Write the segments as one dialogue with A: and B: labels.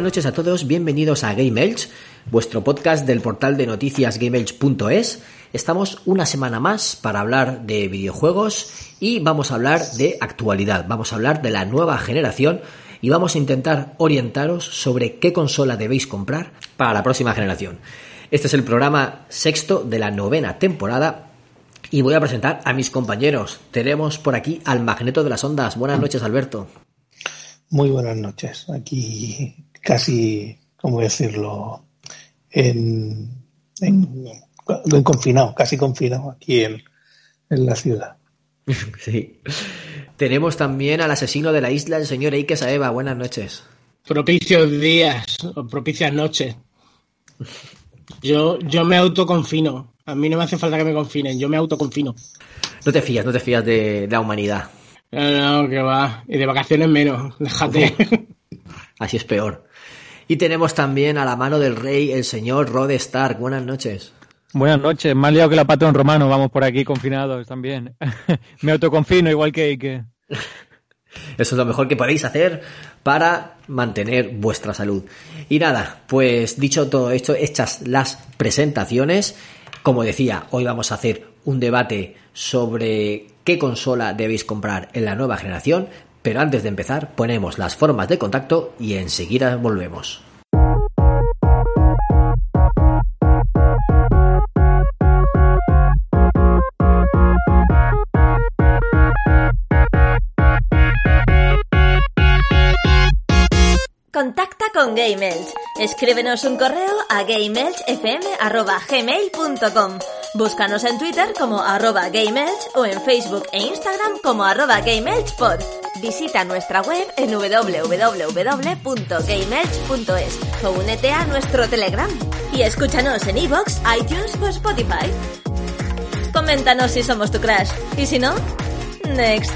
A: Buenas noches a todos, bienvenidos a Game Elch, vuestro podcast del portal de noticias gameelch.es. Estamos una semana más para hablar de videojuegos y vamos a hablar de actualidad, vamos a hablar de la nueva generación y vamos a intentar orientaros sobre qué consola debéis comprar para la próxima generación. Este es el programa sexto de la novena temporada y voy a presentar a mis compañeros. Tenemos por aquí al Magneto de las Ondas. Buenas noches, Alberto.
B: Muy buenas noches. Aquí casi, ¿cómo decirlo? En, en, en confinado, casi confinado aquí en, en, la ciudad.
A: Sí. Tenemos también al asesino de la isla, el señor Eike Saeva. Buenas noches.
C: Propicios días o propicias noches. Yo, yo me autoconfino. A mí no me hace falta que me confinen, yo me autoconfino.
A: No te fías, no te fías de, de la humanidad.
C: No, no, que va. Y de vacaciones menos, déjate.
A: Así es peor. Y tenemos también a la mano del rey, el señor Rod Stark. Buenas noches.
D: Buenas noches. Más liado que la patrón romano. Vamos por aquí confinados también. Me autoconfino igual que Ike.
A: Eso es lo mejor que podéis hacer para mantener vuestra salud. Y nada, pues dicho todo esto, hechas las presentaciones, como decía, hoy vamos a hacer un debate sobre qué consola debéis comprar en la nueva generación, pero antes de empezar ponemos las formas de contacto y enseguida volvemos.
E: Contacta con GameElch. Escríbenos un correo a gameelchfm.gmail.com Búscanos en Twitter como arroba GameElch o en Facebook e Instagram como arroba GameElchPod. Visita nuestra web en www.gameelch.es o únete a nuestro Telegram. Y escúchanos en iVoox, iTunes o Spotify. Coméntanos si somos tu crush. Y si no, next.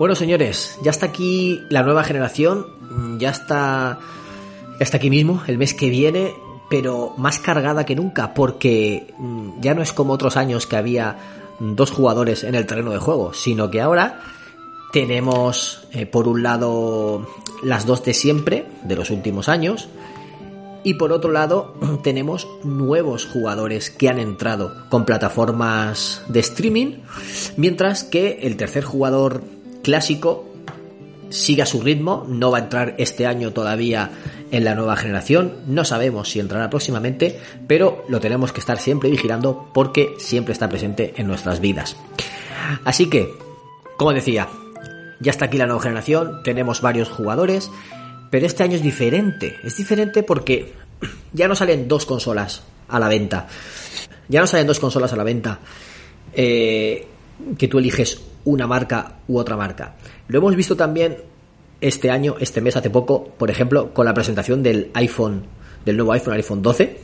A: Bueno, señores, ya está aquí la nueva generación, ya está, está aquí mismo, el mes que viene, pero más cargada que nunca, porque ya no es como otros años que había dos jugadores en el terreno de juego, sino que ahora tenemos, eh, por un lado, las dos de siempre, de los últimos años, y por otro lado, tenemos nuevos jugadores que han entrado con plataformas de streaming, mientras que el tercer jugador clásico sigue a su ritmo, no va a entrar este año todavía en la nueva generación, no sabemos si entrará próximamente, pero lo tenemos que estar siempre vigilando porque siempre está presente en nuestras vidas. Así que, como decía, ya está aquí la nueva generación, tenemos varios jugadores, pero este año es diferente, es diferente porque ya no salen dos consolas a la venta, ya no salen dos consolas a la venta. Eh, que tú eliges una marca u otra marca. Lo hemos visto también este año, este mes, hace poco, por ejemplo, con la presentación del iPhone, del nuevo iPhone, iPhone 12,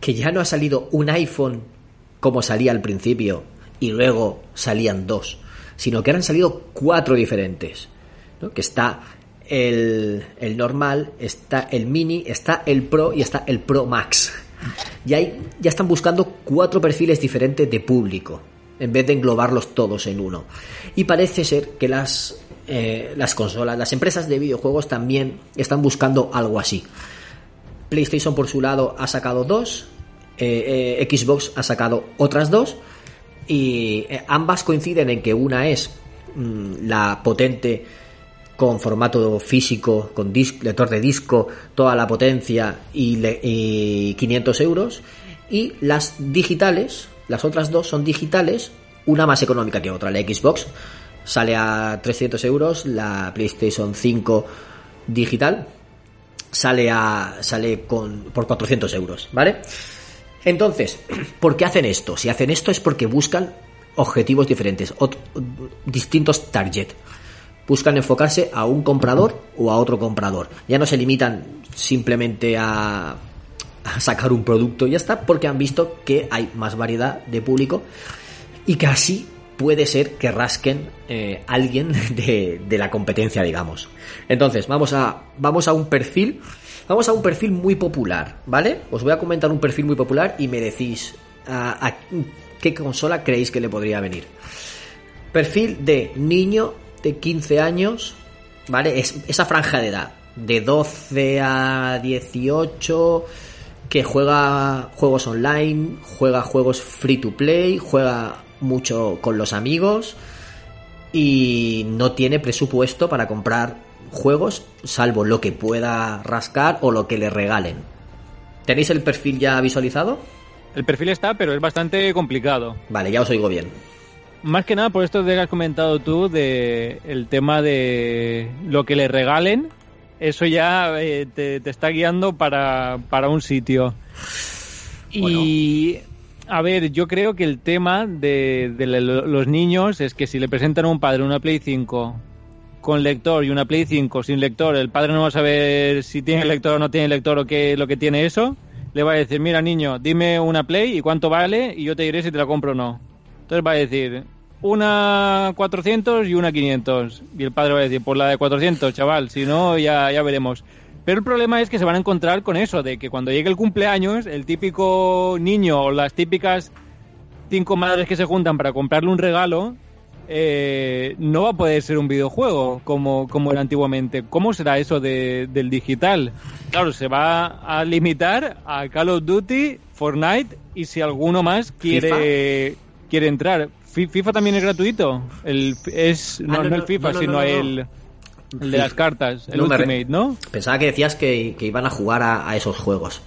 A: que ya no ha salido un iPhone como salía al principio y luego salían dos, sino que han salido cuatro diferentes. Que está el, el normal, está el mini, está el Pro y está el Pro Max. Y ahí ya están buscando cuatro perfiles diferentes de público en vez de englobarlos todos en uno. Y parece ser que las, eh, las consolas, las empresas de videojuegos también están buscando algo así. PlayStation por su lado ha sacado dos, eh, eh, Xbox ha sacado otras dos y ambas coinciden en que una es mmm, la potente con formato físico, con lector de disco, toda la potencia y, y 500 euros. Y las digitales, las otras dos son digitales, una más económica que otra. La Xbox sale a 300 euros, la PlayStation 5 digital sale a sale con por 400 euros, ¿vale? Entonces, ¿por qué hacen esto? Si hacen esto es porque buscan objetivos diferentes, distintos target. Buscan enfocarse a un comprador o a otro comprador. Ya no se limitan simplemente a, a sacar un producto y ya está, porque han visto que hay más variedad de público y que así puede ser que rasquen eh, alguien de, la competencia, digamos. Entonces, vamos a, vamos a un perfil, vamos a un perfil muy popular, ¿vale? Os voy a comentar un perfil muy popular y me decís a, a qué consola creéis que le podría venir. Perfil de niño de 15 años, ¿vale? Es, esa franja de edad, de 12 a 18, que juega juegos online, juega juegos free to play, juega mucho con los amigos y no tiene presupuesto para comprar juegos, salvo lo que pueda rascar o lo que le regalen. ¿Tenéis el perfil ya visualizado?
D: El perfil está, pero es bastante complicado.
A: Vale, ya os oigo bien.
D: Más que nada por esto de que has comentado tú de el tema de lo que le regalen, eso ya eh, te, te está guiando para, para un sitio. Y a ver, yo creo que el tema de, los niños es que si le presentan a un padre una Play 5 con lector y una Play 5 sin lector, el padre no va a saber si tiene lector o no tiene lector o qué lo que tiene eso. Le va a decir, mira niño, dime una Play y cuánto vale y yo te diré si te la compro o no. Entonces va a decir, una 400 y una 500. Y el padre va a decir, pues la de 400, chaval, si no, ya, ya veremos. Pero el problema es que se van a encontrar con eso, de que cuando llegue el cumpleaños, el típico niño o las típicas cinco madres que se juntan para comprarle un regalo, eh, no va a poder ser un videojuego como, como era antiguamente. ¿Cómo será eso de- del digital? Claro, se va a limitar a Call of Duty, Fortnite y si alguno más quiere, quiere entrar. Fi- FIFA también es gratuito. El, es, no,
A: Ah, no,
D: el FIFA,
A: no, no,
D: sino
A: no, no.
D: El, el de las cartas, el Ultimate, ¿no?
A: Pensaba que decías que, que iban a jugar a, a esos juegos.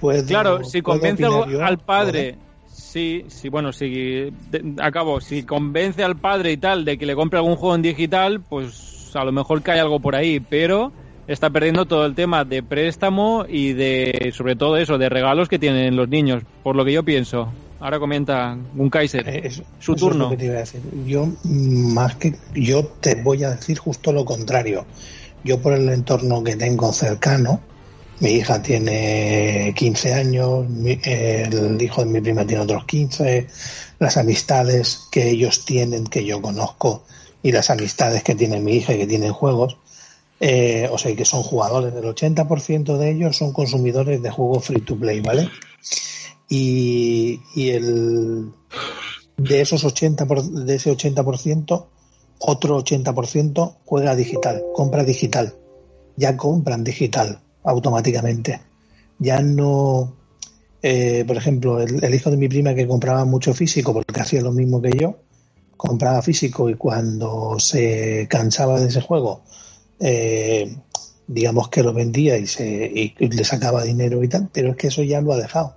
B: ¿Puedo-
D: Claro, si convence al, padre, sí, sí, bueno, si de- acabo, si convence al padre y tal de que le compre algún juego en digital, pues a lo mejor cae algo por ahí, pero está perdiendo todo el tema de préstamo y de, sobre todo eso, de regalos que tienen los niños, por lo que yo pienso. Ahora comenta un Kaiser.
B: Eh, eso-
D: Su
B: es
D: turno.
B: que decir. Yo, más que. Yo te voy a decir justo lo contrario. Yo, por el entorno que tengo cercano, mi hija tiene 15 años, mi- el hijo de mi prima tiene otros 15, las amistades que ellos tienen, que yo conozco, y las amistades que tiene mi hija y que tienen juegos, eh, o sea, que son jugadores, el 80% de ellos son consumidores de juegos free to play, ¿vale? Y, el, de esos 80 por- de ese 80%, otro 80% juega digital, compra digital. Ya compran digital automáticamente. Ya no, eh, por ejemplo, el, el hijo de mi prima que compraba mucho físico porque hacía lo mismo que yo, compraba físico y cuando se cansaba de ese juego, eh, digamos que lo vendía y, se, y le sacaba dinero y tal, pero es que eso ya lo ha dejado.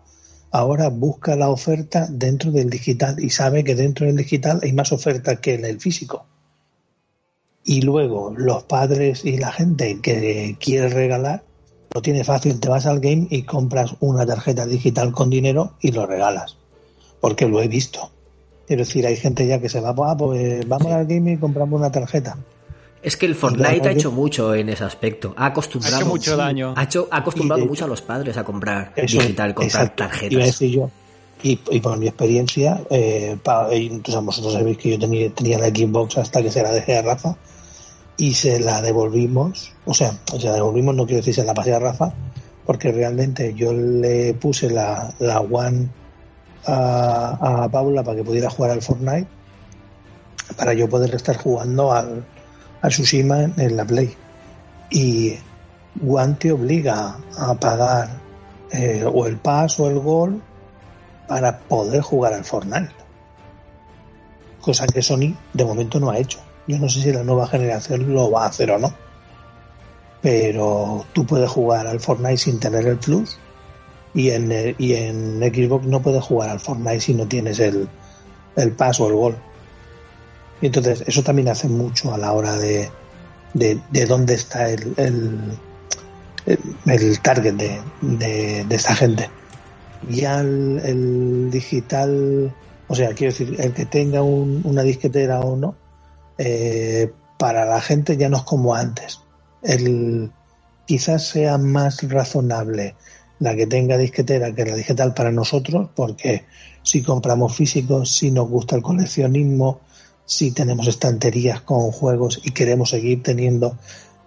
B: Ahora busca la oferta dentro del digital y sabe que dentro del digital hay más oferta que en el físico. Y luego los padres y la gente que quiere regalar, lo tiene fácil, te vas al game y compras una tarjeta digital con dinero y lo regalas. Porque lo he visto. Es decir, hay gente ya que se va, "Ah, pues vamos al game y compramos una tarjeta.
A: Es que el Fortnite ha hecho mucho en ese aspecto. Ha acostumbrado,
D: Ha hecho mucho daño.
A: Ha, hecho- ha acostumbrado
B: de
A: mucho
B: hecho-
A: a los padres a comprar
B: Eso,
A: digital, comprar
B: exacto. Iba a
A: tarjetas.
B: decir yo. Y, y por mi experiencia, eh, pa- y entonces vosotros sabéis que yo tenía, tenía la Xbox hasta que se la dejé a Rafa y se la devolvimos, o sea, se la devolvimos, no quiero decir se la pasé a Rafa, porque realmente yo le puse la, la One a, a Paula para que pudiera jugar al Fortnite, para yo poder estar jugando al, al Tsushima en, la Play. Y One te obliga a pagar eh, o el pass o el gol para poder jugar al Fortnite. Cosa que Sony de momento no ha hecho. Yo no sé si la nueva generación lo va a hacer o no. Pero tú puedes jugar al Fortnite sin tener el Plus y en, el- y en Xbox no puedes jugar al Fortnite si no tienes el, el Pass o el Gol. Y entonces eso también hace mucho a la hora de, de, de dónde está el, el, el- target de, de, esta gente. Ya el, el digital, o sea, quiero decir, el que tenga un- una disquetera o no, eh, para la gente ya no es como antes. El, quizás sea más razonable la que tenga disquetera que la digital para nosotros, porque si compramos físicos, si nos gusta el coleccionismo, si tenemos estanterías con juegos y queremos seguir teniendo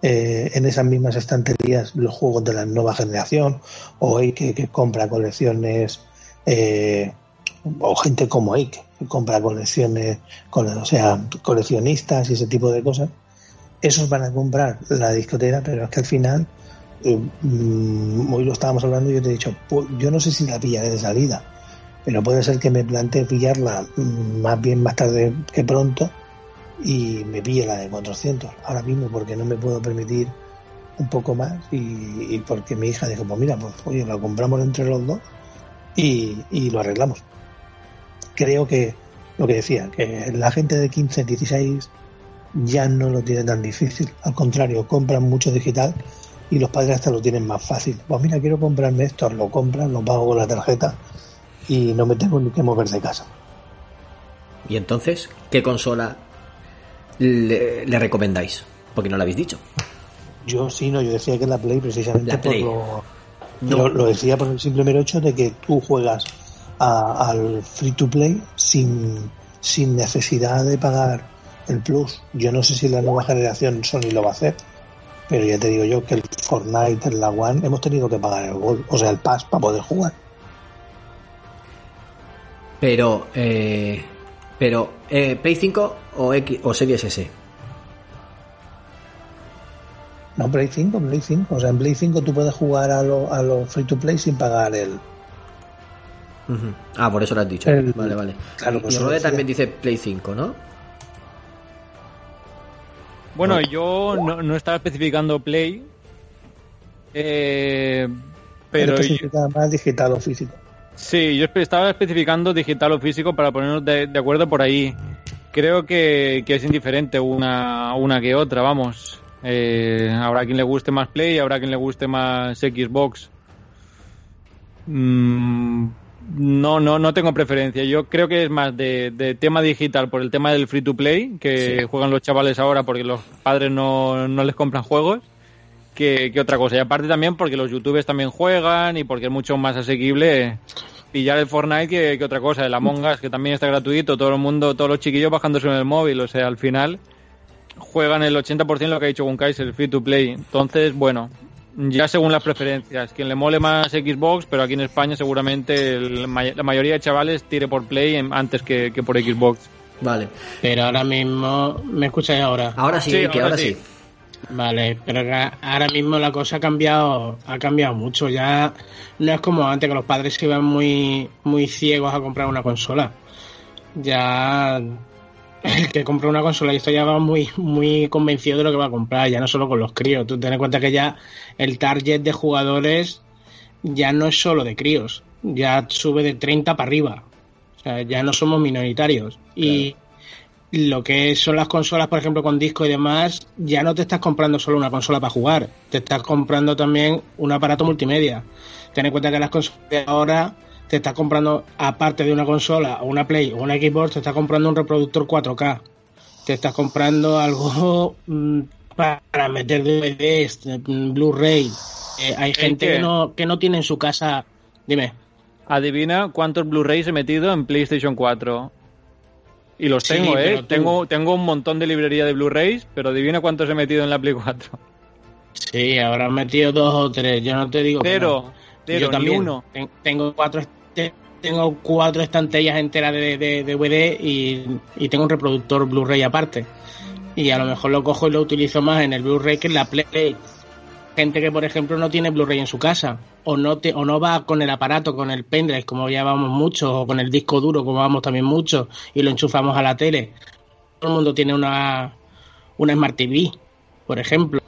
B: eh, en esas mismas estanterías los juegos de la nueva generación, o Ike que compra colecciones, eh, o gente como Ike que compra colecciones, cole- o sea, coleccionistas y ese tipo de cosas, esos van a comprar la discotera, pero es que al final, eh, mm, hoy lo estábamos hablando y yo te he dicho, pu- yo no sé si la pillaré de salida, pero puede ser que me plantee pillarla mm, más bien más tarde que pronto y me pille la de 400 ahora mismo porque no me puedo permitir un poco más y, porque mi hija dijo pues mira pues oye lo compramos entre los dos y, y lo arreglamos creo que lo que decía que la gente de 15 16 ya no lo tiene tan difícil. Al contrario compran mucho digital y los padres hasta lo tienen más fácil. Pues mira quiero comprarme esto lo compran lo pago con la tarjeta y no me tengo ni que mover de casa
A: Y entonces, ¿qué consola le, le recomendáis? Porque no la habéis dicho.
B: Yo sí, no, yo decía que la Play precisamente
A: La Play.
B: por lo,
A: No.
B: lo, lo decía por el simple mero hecho de que tú juegas a- al free to play sin, sin necesidad de pagar el plus. Yo no sé si la nueva generación Sony lo va a hacer, pero ya te digo yo que el Fortnite en la One hemos tenido que pagar el gol, o sea, el pass para poder jugar.
A: Pero, eh, pero, eh, ¿Play 5 o, X, o Series S?
B: No, Play 5, Play 5. O sea, en Play 5 tú puedes jugar a los a lo free to play sin pagar el.
A: Ah, por eso lo has dicho.
B: El-
A: vale, vale.
B: claro, pues
A: y Rode también dice Play 5, ¿no?
D: Bueno, yo no, no estaba especificando Play. eh, pero
B: Pero
D: yo-
B: más digital o físico.
D: Sí, yo estaba especificando digital o físico para ponernos de, de acuerdo por ahí. Creo que, que es indiferente una, una que otra, vamos. Eh, habrá quien le guste más Play, habrá quien le guste más Xbox. Mm, no, no, no tengo preferencia. Yo creo que es más de, de tema digital por el tema del free to play que juegan los chavales ahora porque los padres no, no les compran juegos que, que otra cosa. Y aparte también porque los youtubers también juegan y porque es mucho más asequible pillar el Fortnite que, que otra cosa. El Among Us que también está gratuito, todo el mundo, todos los chiquillos bajándose en el móvil. O sea, al final juegan el 80% lo que ha dicho Gunkai, el free to play. Entonces, bueno, ya según las preferencias. Quien le mole más Xbox, pero aquí en España seguramente el la mayoría de chavales tire por Play antes que, que por Xbox.
A: Vale.
C: Pero ahora mismo, ¿me escucháis ahora?
A: Ahora sí,
D: Sí,
A: que
D: ahora
A: ahora
D: sí.
A: sí.
C: Vale, pero ahora mismo la cosa ha cambiado, ha cambiado mucho. Ya no es como antes que los padres iban muy, muy ciegos a comprar una consola. Ya el que compra una consola y esto ya va muy, muy convencido de lo que va a comprar, ya no solo con los críos. Tú ten en cuenta que ya el target de jugadores ya no es solo de críos, ya sube de 30 para arriba. O sea, ya no somos minoritarios. Y lo que son las consolas, por ejemplo, con disco y demás, ya no te estás comprando solo una consola para jugar, te estás comprando también un aparato multimedia. Ten en cuenta que las consolas de ahora te estás comprando, aparte de una consola o una Play o una Xbox, te estás comprando un reproductor 4K. Te estás comprando algo mm, para meter DVDs, mm, Blu-ray. Eh, hay gente
D: qué?
C: que no, que no tiene en su casa. Dime.
D: Adivina cuántos Blu-rays he metido en PlayStation 4. Y los
C: Sí,
D: tengo, ¿eh?
C: pero tú-
D: Tengo, tengo un montón de librería de Blu-rays, pero adivina cuántos he metido en la Play 4.
C: Sí, habrán metido dos o tres. Yo no te digo. que
D: Cero,
C: no.
D: cero,
C: Yo
D: ni
C: también.
D: uno.
C: Ten- Tengo cuatro, tengo cuatro estanterías enteras de, de, de DVD y, y tengo un reproductor Blu-ray aparte. Y a lo mejor lo cojo y lo utilizo más en el Blu-ray que en la Play. Gente que, por ejemplo, no tiene Blu-ray en su casa o no te, o no va con el aparato, con el pendrive, como ya vamos muchos, o con el disco duro, como vamos también muchos, y lo enchufamos a la tele. Todo el mundo tiene una, una Smart TV, por ejemplo,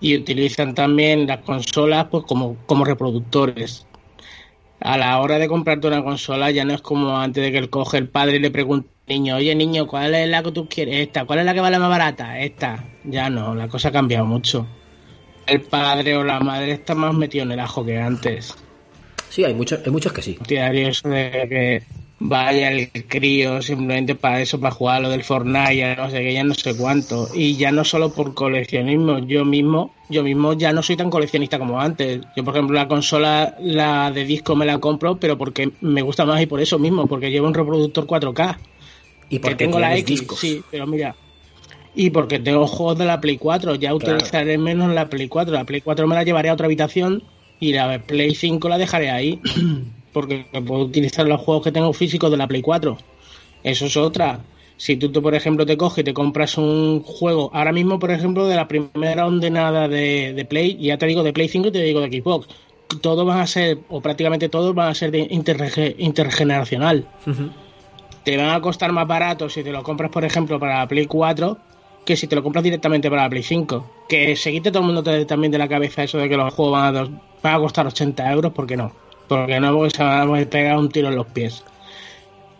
C: y utilizan también las consolas pues como, como reproductores. A la hora de comprarte una consola ya no es como antes de que el coge el padre y le pregunte niño, oye niño, ¿cuál es la que tú quieres? Esta, ¿cuál es la que vale más barata? Esta. Ya no, la cosa ha cambiado mucho. El padre o la madre está más metido en el ajo que antes.
A: Sí, hay muchos, hay muchos que sí.
C: Eso de que vaya el crío simplemente para eso, para jugar lo del Fortnite, ya no sé qué, ya no sé cuánto. Y ya no solo por coleccionismo, yo mismo, yo mismo ya no soy tan coleccionista como antes. Yo, por ejemplo, la consola, la de disco me la compro, pero porque me gusta más y por eso mismo, porque llevo un reproductor 4K.
A: Y porque
C: tengo la X,
A: discos.
C: sí, pero mira. Y porque tengo juegos de la Play 4, ya utilizaré menos la Play 4. La Play 4 me la llevaré a otra habitación y la Play 5 la dejaré ahí. porque puedo utilizar los juegos que tengo físicos de la Play 4. Eso es otra. Si tú, tú, por ejemplo, te coges y te compras un juego, ahora mismo, por ejemplo, de la primera ordenada de, de Play, y ya te digo de Play 5 y te digo de Xbox, todos van a ser, o prácticamente todos van a ser de interge- intergeneracional. Te van a costar más barato si te lo compras, por ejemplo, para la Play 4 que si te lo compras directamente para la Play 5. Que se quite todo el mundo también de la cabeza eso de que los juegos van a, dos- van a costar 80 euros, ¿por qué no? Porque no, porque se van a pegar un tiro en los pies.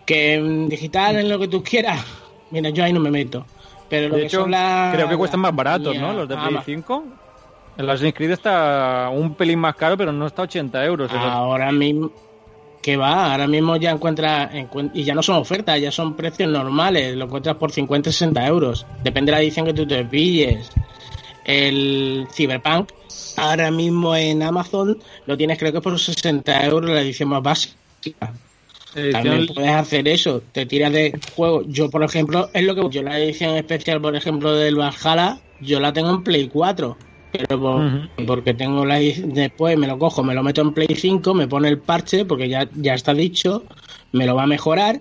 C: Que en digital, en lo que tú quieras, mira, yo ahí no me meto. Pero lo
D: De
C: que
D: hecho,
C: son
D: creo que cuestan más baratos, ¿no? Los de Play
C: Ama-
D: 5. El Assassin's Creed está un pelín más caro, pero no está a 80 euros.
C: Ahora mismo, que va, ahora mismo ya encuentras, encuent- y ya no son ofertas, ya son precios normales, lo encuentras por 50 60 euros, depende de la edición que tú te pilles. El Cyberpunk, ahora mismo en Amazon, lo tienes creo que por 60 euros la edición más básica.
D: edición-
C: También puedes hacer eso, te tiras de juego. Yo, por ejemplo, es lo que yo la edición especial, por ejemplo, del Valhalla, yo la tengo en Play 4. Pero por- porque tengo la después me lo cojo, me lo meto en Play 5, me pone el parche, porque ya, ya está dicho, me lo va a mejorar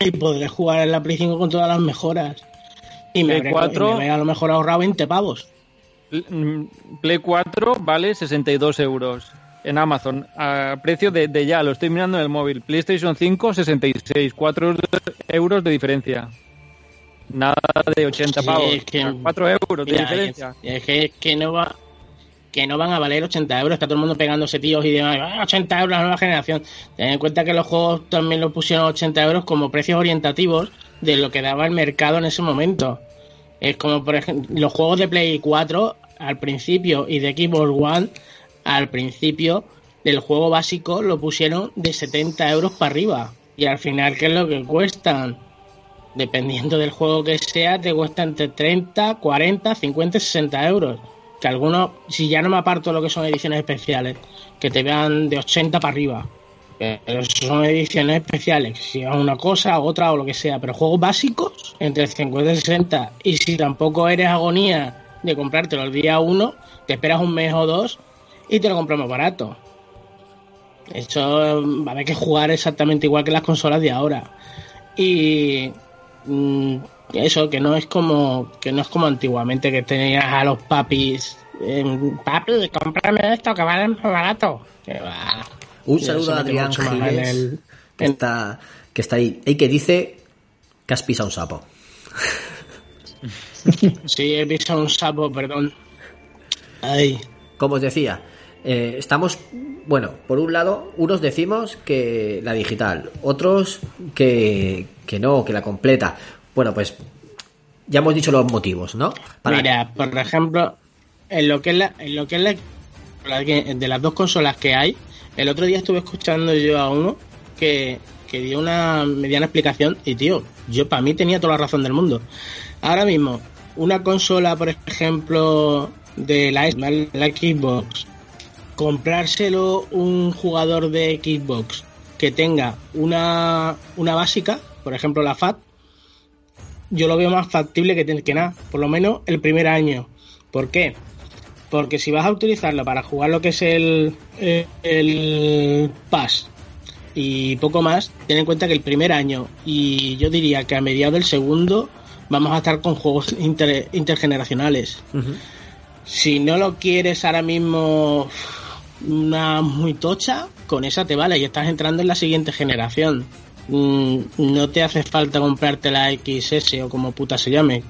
C: y podré jugar en la Play 5 con todas las mejoras. Y me,
D: Play
C: habré-
D: 4.
C: y me habré a lo mejor ahorrado 20 pavos.
D: Mm, Play 4 vale 62 euros en Amazon. A precio de, de ya, lo estoy mirando en el móvil. PlayStation 5, 66. 4 euros de diferencia. Nada de 80
C: Sí,
D: pavos.
C: es que-
D: 4 euros de diferencia.
C: Es, que, es que no va que no van a valer 80 euros, está todo el mundo pegándose tíos y demás, "Ah, 80 euros la nueva generación. Ten en cuenta que los juegos también lo pusieron a 80 euros como precios orientativos de lo que daba el mercado en ese momento. Es como, por ejemplo, los juegos de Play 4 al principio y de Xbox One al principio del juego básico lo pusieron de 70 euros para arriba. Y al final, ¿qué es lo que cuestan? Dependiendo del juego que sea, te cuesta entre 30, 40, 50 y 60 euros. Que algunos, si ya no me aparto lo que son ediciones especiales, que te vean de 80 para arriba. Pero son ediciones especiales, si es una cosa, otra o lo que sea. Pero juegos básicos, entre 50 y 60. Y si tampoco eres agonía de comprártelo el día 1, te esperas un mes o dos y te lo compras más barato. Eso va a haber que jugar exactamente igual que las consolas de ahora. Y eso que no es como que no es como antiguamente que tenías a los papis em, papi cómprame esto que vale más barato que va.
A: Un saludo a Adrián Giles,
C: el-
A: que, está, que está ahí. Y que dice que has pisado un sapo.
C: sí he visto un sapo perdón ay
A: Como os decía, eh, estamos, bueno, por un lado, unos decimos que la digital, otros que, que no, que la completa. Bueno, pues ya hemos dicho los motivos, ¿no? Para-
C: Mira, por ejemplo, en lo que es la, en lo que es la, de las dos consolas que hay, el otro día estuve escuchando yo a uno que, que dio una mediana explicación y tío, yo para mí tenía toda la razón del mundo. Ahora mismo, una consola, por ejemplo, de la, la Xbox, comprárselo un jugador de Xbox que tenga una, una básica, por ejemplo la FAT, yo lo veo más factible que, que nada, por lo menos el primer año. ¿Por qué? Porque si vas a utilizarlo para jugar lo que es el, el, el Pass y poco más, ten en cuenta que el primer año y yo diría que a mediados del segundo vamos a estar con juegos inter- intergeneracionales. Si no lo quieres ahora mismo una muy tocha, con esa te vale y estás entrando en la siguiente generación. Mm, No te hace falta comprarte la XS o como puta se llame.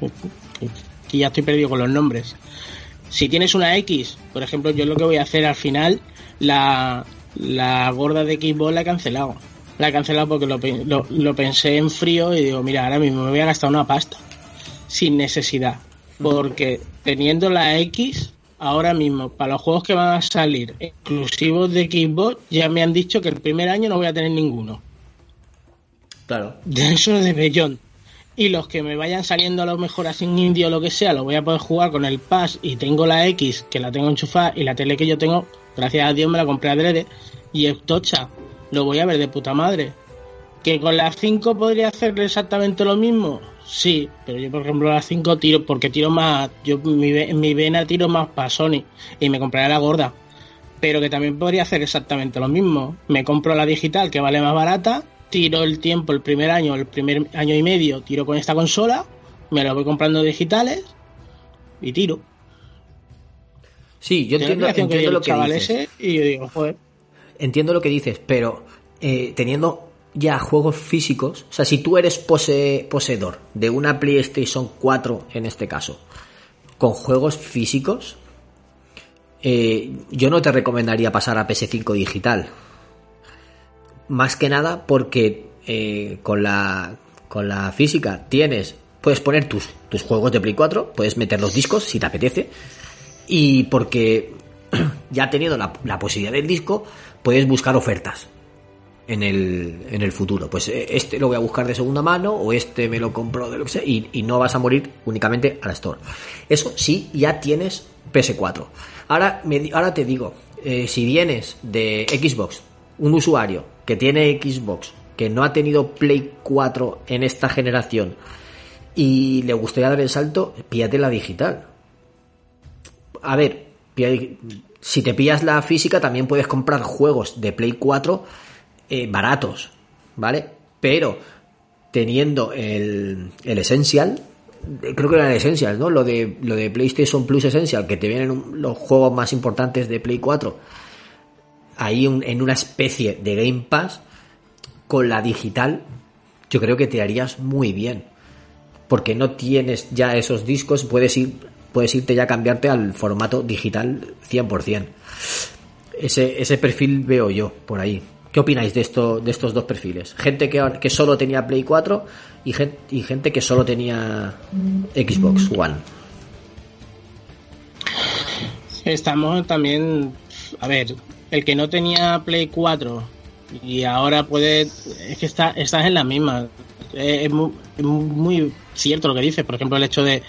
C: que ya estoy perdido con los nombres. Si tienes una X, por ejemplo, yo lo que voy a hacer al final, la, la gorda de Xbox la he cancelado. La he cancelado porque lo, lo, lo pensé en frío y digo, mira, ahora mismo me voy a gastar una pasta. Sin necesidad. Porque teniendo la X, ahora mismo, para los juegos que van a salir exclusivos de Xbox, ya me han dicho que el primer año no voy a tener ninguno.
A: Claro.
C: De eso de Beyond. Y los que me vayan saliendo a lo mejor así en indie o lo que sea, lo voy a poder jugar con el Pass y tengo la X, que la tengo enchufada, y la tele que yo tengo, gracias a Dios me la compré adrede, y es tocha. Lo voy a ver de puta madre. ¿Que con la 5 podría hacer exactamente lo mismo? Sí, pero yo por ejemplo la 5 tiro, porque tiro más, yo mi, mi vena tiro más para Sony, y me compraré la gorda. Pero que también podría hacer exactamente lo mismo. Me compro la digital que vale más barata, tiro el tiempo el primer año, el primer año y medio, tiro con esta consola, me lo voy comprando digitales y tiro.
A: Sí, yo entiendo, entiendo
C: que
A: lo que dices.
C: Ese y yo digo, joder.
A: Entiendo lo que dices, pero eh, teniendo ya juegos físicos, o sea, si tú eres pose poseedor de una PlayStation 4 en este caso, con juegos físicos, eh, yo no te recomendaría pasar a PS5 digital. Más que nada porque eh, con, la, con la física tienes, puedes poner tus, tus juegos de Play 4, puedes meter los discos si te apetece, y porque ya teniendo la, la posibilidad del disco, puedes buscar ofertas en el, en el futuro. Pues este lo voy a buscar de segunda mano o este me lo compro de lo que sea y, y no vas a morir únicamente a la store. Eso sí, ya tienes PS4. Ahora, me, ahora te digo, eh, si vienes de Xbox, un usuario que tiene Xbox, que no ha tenido Play 4 en esta generación y le gustaría dar el salto, píllate la digital. A ver, si te pillas la física también puedes comprar juegos de Play 4 eh, baratos, ¿vale? Pero teniendo el, el Essential, creo que era el Essential, ¿no? Lo de, lo de PlayStation Plus Essential, que te vienen los juegos más importantes de Play 4, ahí un, en una especie de Game Pass, con la digital, yo creo que te harías muy bien. Porque no tienes ya esos discos, puedes ir puedes irte ya a cambiarte al formato digital 100%. Ese, ese perfil veo yo por ahí. ¿Qué opináis de, esto, de estos dos perfiles? Gente que, que solo tenía Play 4 y gente, y gente que solo tenía Xbox One.
C: Estamos también, a ver, el que no tenía Play 4 y ahora puede, es que está, estás en la misma. Es muy, es muy cierto lo que dices, por ejemplo, el hecho de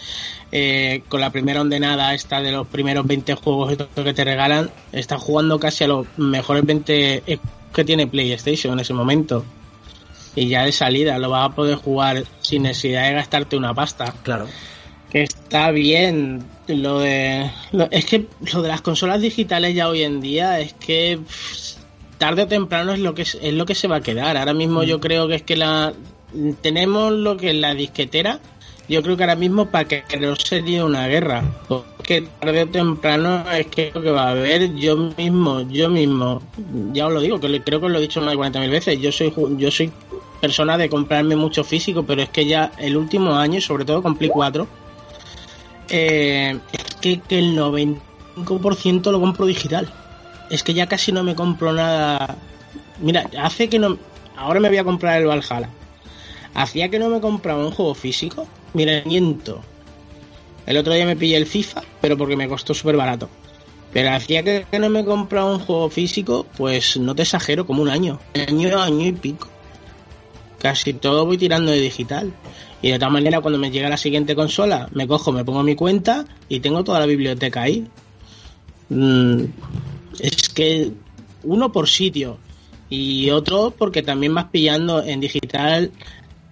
C: eh, con la primera ondenada esta de los primeros 20 juegos que te regalan, estás jugando casi a los mejores 20 que tiene PlayStation en ese momento. Y ya de salida lo vas a poder jugar sin necesidad de gastarte una pasta.
A: Claro.
C: Que está bien. Lo de. Lo, es que lo de las consolas digitales ya hoy en día es que. Tarde o temprano es lo que es, es lo que se va a quedar. Ahora mismo mm. yo creo que es que la. Tenemos lo que es la disquetera. Yo creo que ahora mismo para que no sería una guerra. Porque tarde o temprano es que lo que va a haber. Yo mismo, yo mismo, ya os lo digo, que creo que os lo he dicho más de 40.000 veces. Yo soy, yo soy persona de comprarme mucho físico, pero es que ya el último año, sobre todo con Play 4, eh, es que, que el 95% lo compro digital. Es que ya casi no me compro nada. Mira, hace que no. Ahora me voy a comprar el Valhalla. Hacía que no me compraba un juego físico. Mira, miento. El otro día me pillé el FIFA, pero porque me costó súper barato. Pero hacía que no me compraba un juego físico, pues no te exagero, como un año. Año, año y pico. Casi todo voy tirando de digital. Y de tal manera, cuando me llega la siguiente consola, me cojo, me pongo mi cuenta y tengo toda la biblioteca ahí. Mm, es que uno por sitio y otro porque también vas pillando en digital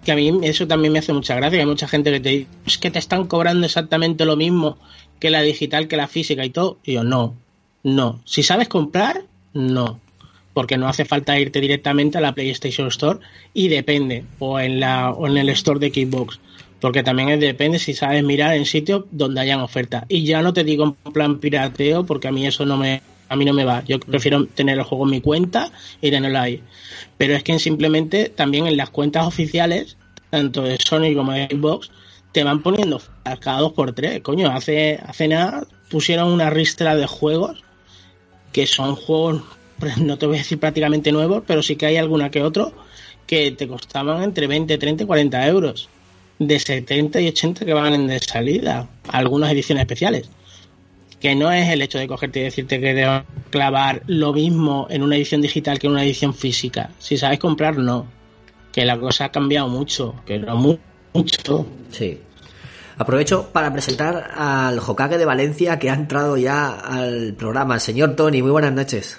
C: que a mí eso también me hace mucha gracia, hay mucha gente que te dice, es que te están cobrando exactamente lo mismo que la digital, que la física y todo. Y yo, no, no. Si sabes comprar, no. Porque no hace falta irte directamente a la PlayStation Store y depende, o en, la, o en el store de Xbox. Porque también depende si sabes mirar en sitios donde hayan ofertas. Y ya no te digo en plan pirateo, porque a mí eso no me, a mí no me va. Yo prefiero tener el juego en mi cuenta y tenerlo ahí. Pero es que simplemente también en las cuentas oficiales, tanto de Sony como de Xbox, te van poniendo cada dos por tres. Coño, hace, hace nada pusieron una ristra de juegos que son juegos, no te voy a decir prácticamente nuevos, pero sí que hay alguna que otro que te costaban entre 20, 30 y 40 euros. De 70 y 80 que van de salida. Algunas ediciones especiales. Que no es el hecho de cogerte y decirte que debo clavar lo mismo en una edición digital que en una edición física. Si sabes comprar, no. Que la cosa ha cambiado mucho. Que no mucho.
A: Sí. Aprovecho para presentar al Hokage de Valencia que ha entrado ya al programa. Señor Tony, muy buenas noches.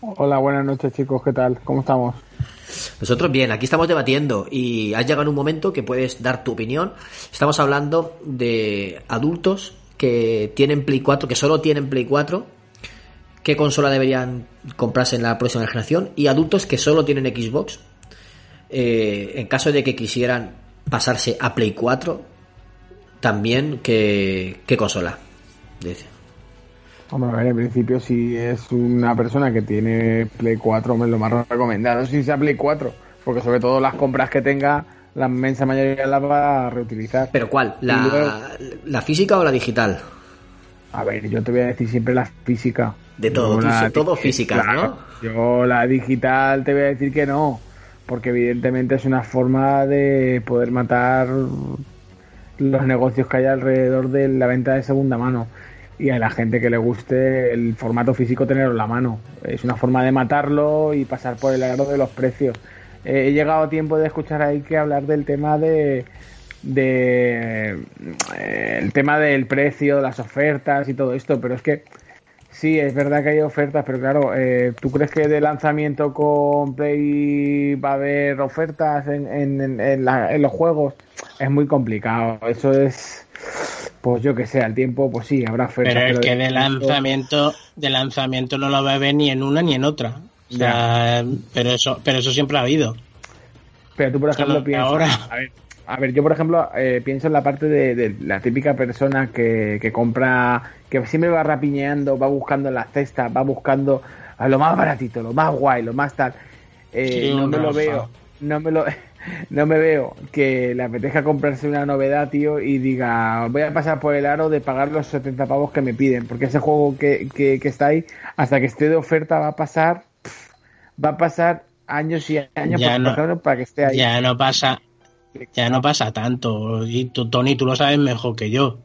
F: Hola, buenas noches chicos, ¿qué tal? ¿Cómo estamos?
A: Nosotros bien, aquí estamos debatiendo y has llegado un momento que puedes dar tu opinión. Estamos hablando de adultos que tienen Play 4, que solo tienen Play 4, qué consola deberían comprarse en la próxima generación y adultos que solo tienen Xbox. Eh, en caso de que quisieran pasarse a Play 4, también qué, qué consola. Dice.
F: Hombre, a ver, en principio si es una persona que tiene Play 4, me lo más recomendado si sea Play 4, porque sobre todo las compras que tenga, la inmensa mayoría las va a reutilizar.
A: ¿Pero cuál? ¿La, ¿la física o la digital?
F: A ver, yo te voy a decir siempre la física.
A: De todo,
F: la,
A: todo física,
F: ¿no? Yo la digital te voy a decir que no, porque evidentemente es una forma de poder matar los negocios que hay alrededor de la venta de segunda mano y a la gente que le guste el formato físico tenerlo en la mano. Es una forma de matarlo y pasar por el aro de los precios. Eh, he llegado a tiempo de escuchar ahí que hablar del tema de, de eh, el tema del precio, las ofertas y todo esto, pero es que sí, es verdad que hay ofertas, pero claro, eh, ¿tú crees que de lanzamiento con Play va a haber ofertas en, en, en los juegos? Es muy complicado, eso es pues yo que sé, al tiempo, pues sí, habrá
C: ofertas. Pero es que de lanzamiento, de lanzamiento no lo va a ver ni en una ni en otra. O sea, pero eso, pero eso siempre ha habido.
F: Pero tú, por ejemplo, piensas. Ahora... A ver, yo, por ejemplo, eh, pienso en la parte de, la típica persona que, que, compra, que siempre va rapiñeando, va buscando en la cesta, va buscando a lo más baratito, lo más guay, lo más tal. Eh, no me lo veo, no me lo, no me veo que le apetezca comprarse una novedad, tío, y diga, voy a pasar por el aro de pagar los 70 pavos que me piden, porque ese juego que, que, está ahí, hasta que esté de oferta, va a pasar, va a pasar años y años para que esté ahí.
C: Ya no pasa, ya no pasa tanto, y tú, Tony, tú lo sabes mejor que yo.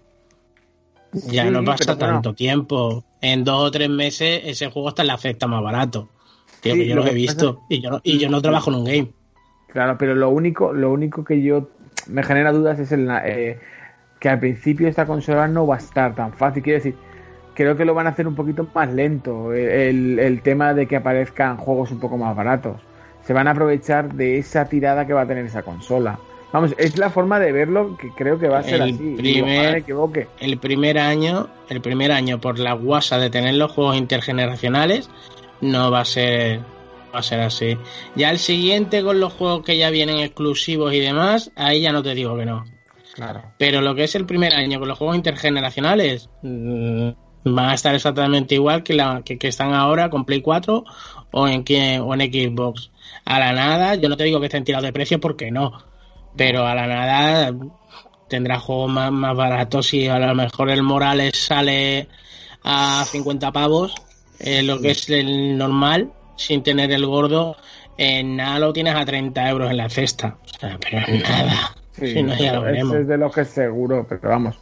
C: Ya no pasa tanto tiempo. En dos o tres meses ese juego está en la cesta más barato. Tío, que yo lo, he visto. Y yo, y yo no trabajo en un game.
F: Claro, pero lo único, lo único que yo me genera dudas es el, eh, que al principio esta consola no va a estar tan fácil. Quiero decir, creo que lo van a hacer un poquito más lento. El, el, tema de que aparezcan juegos un poco más baratos. Se van a aprovechar de esa tirada que va a tener esa consola. Vamos, es la forma de verlo que creo que va a ser
C: el
F: así.
C: Primer, equivoque. El primer año, el primer año por la guasa de tener los juegos intergeneracionales, no va a ser va a ser así. Ya el siguiente con los juegos que ya vienen exclusivos y demás, ahí ya no te digo que no.
F: Claro.
C: Pero lo que es el primer año con los juegos intergeneracionales, mm, van a estar exactamente igual que, la, que, están ahora con Play 4 o en, o en Xbox. A la nada, yo no te digo que estén tirados de precio porque no, pero a la nada tendrá juegos más, más baratos y a lo mejor el Morales sale a 50 pavos, eh, lo que es el normal, sin tener el gordo, en nada lo tienes a 30 euros en la cesta. O sea, pero nada.
F: Sí, no, ya lo veremos. es de lo que seguro, pero vamos.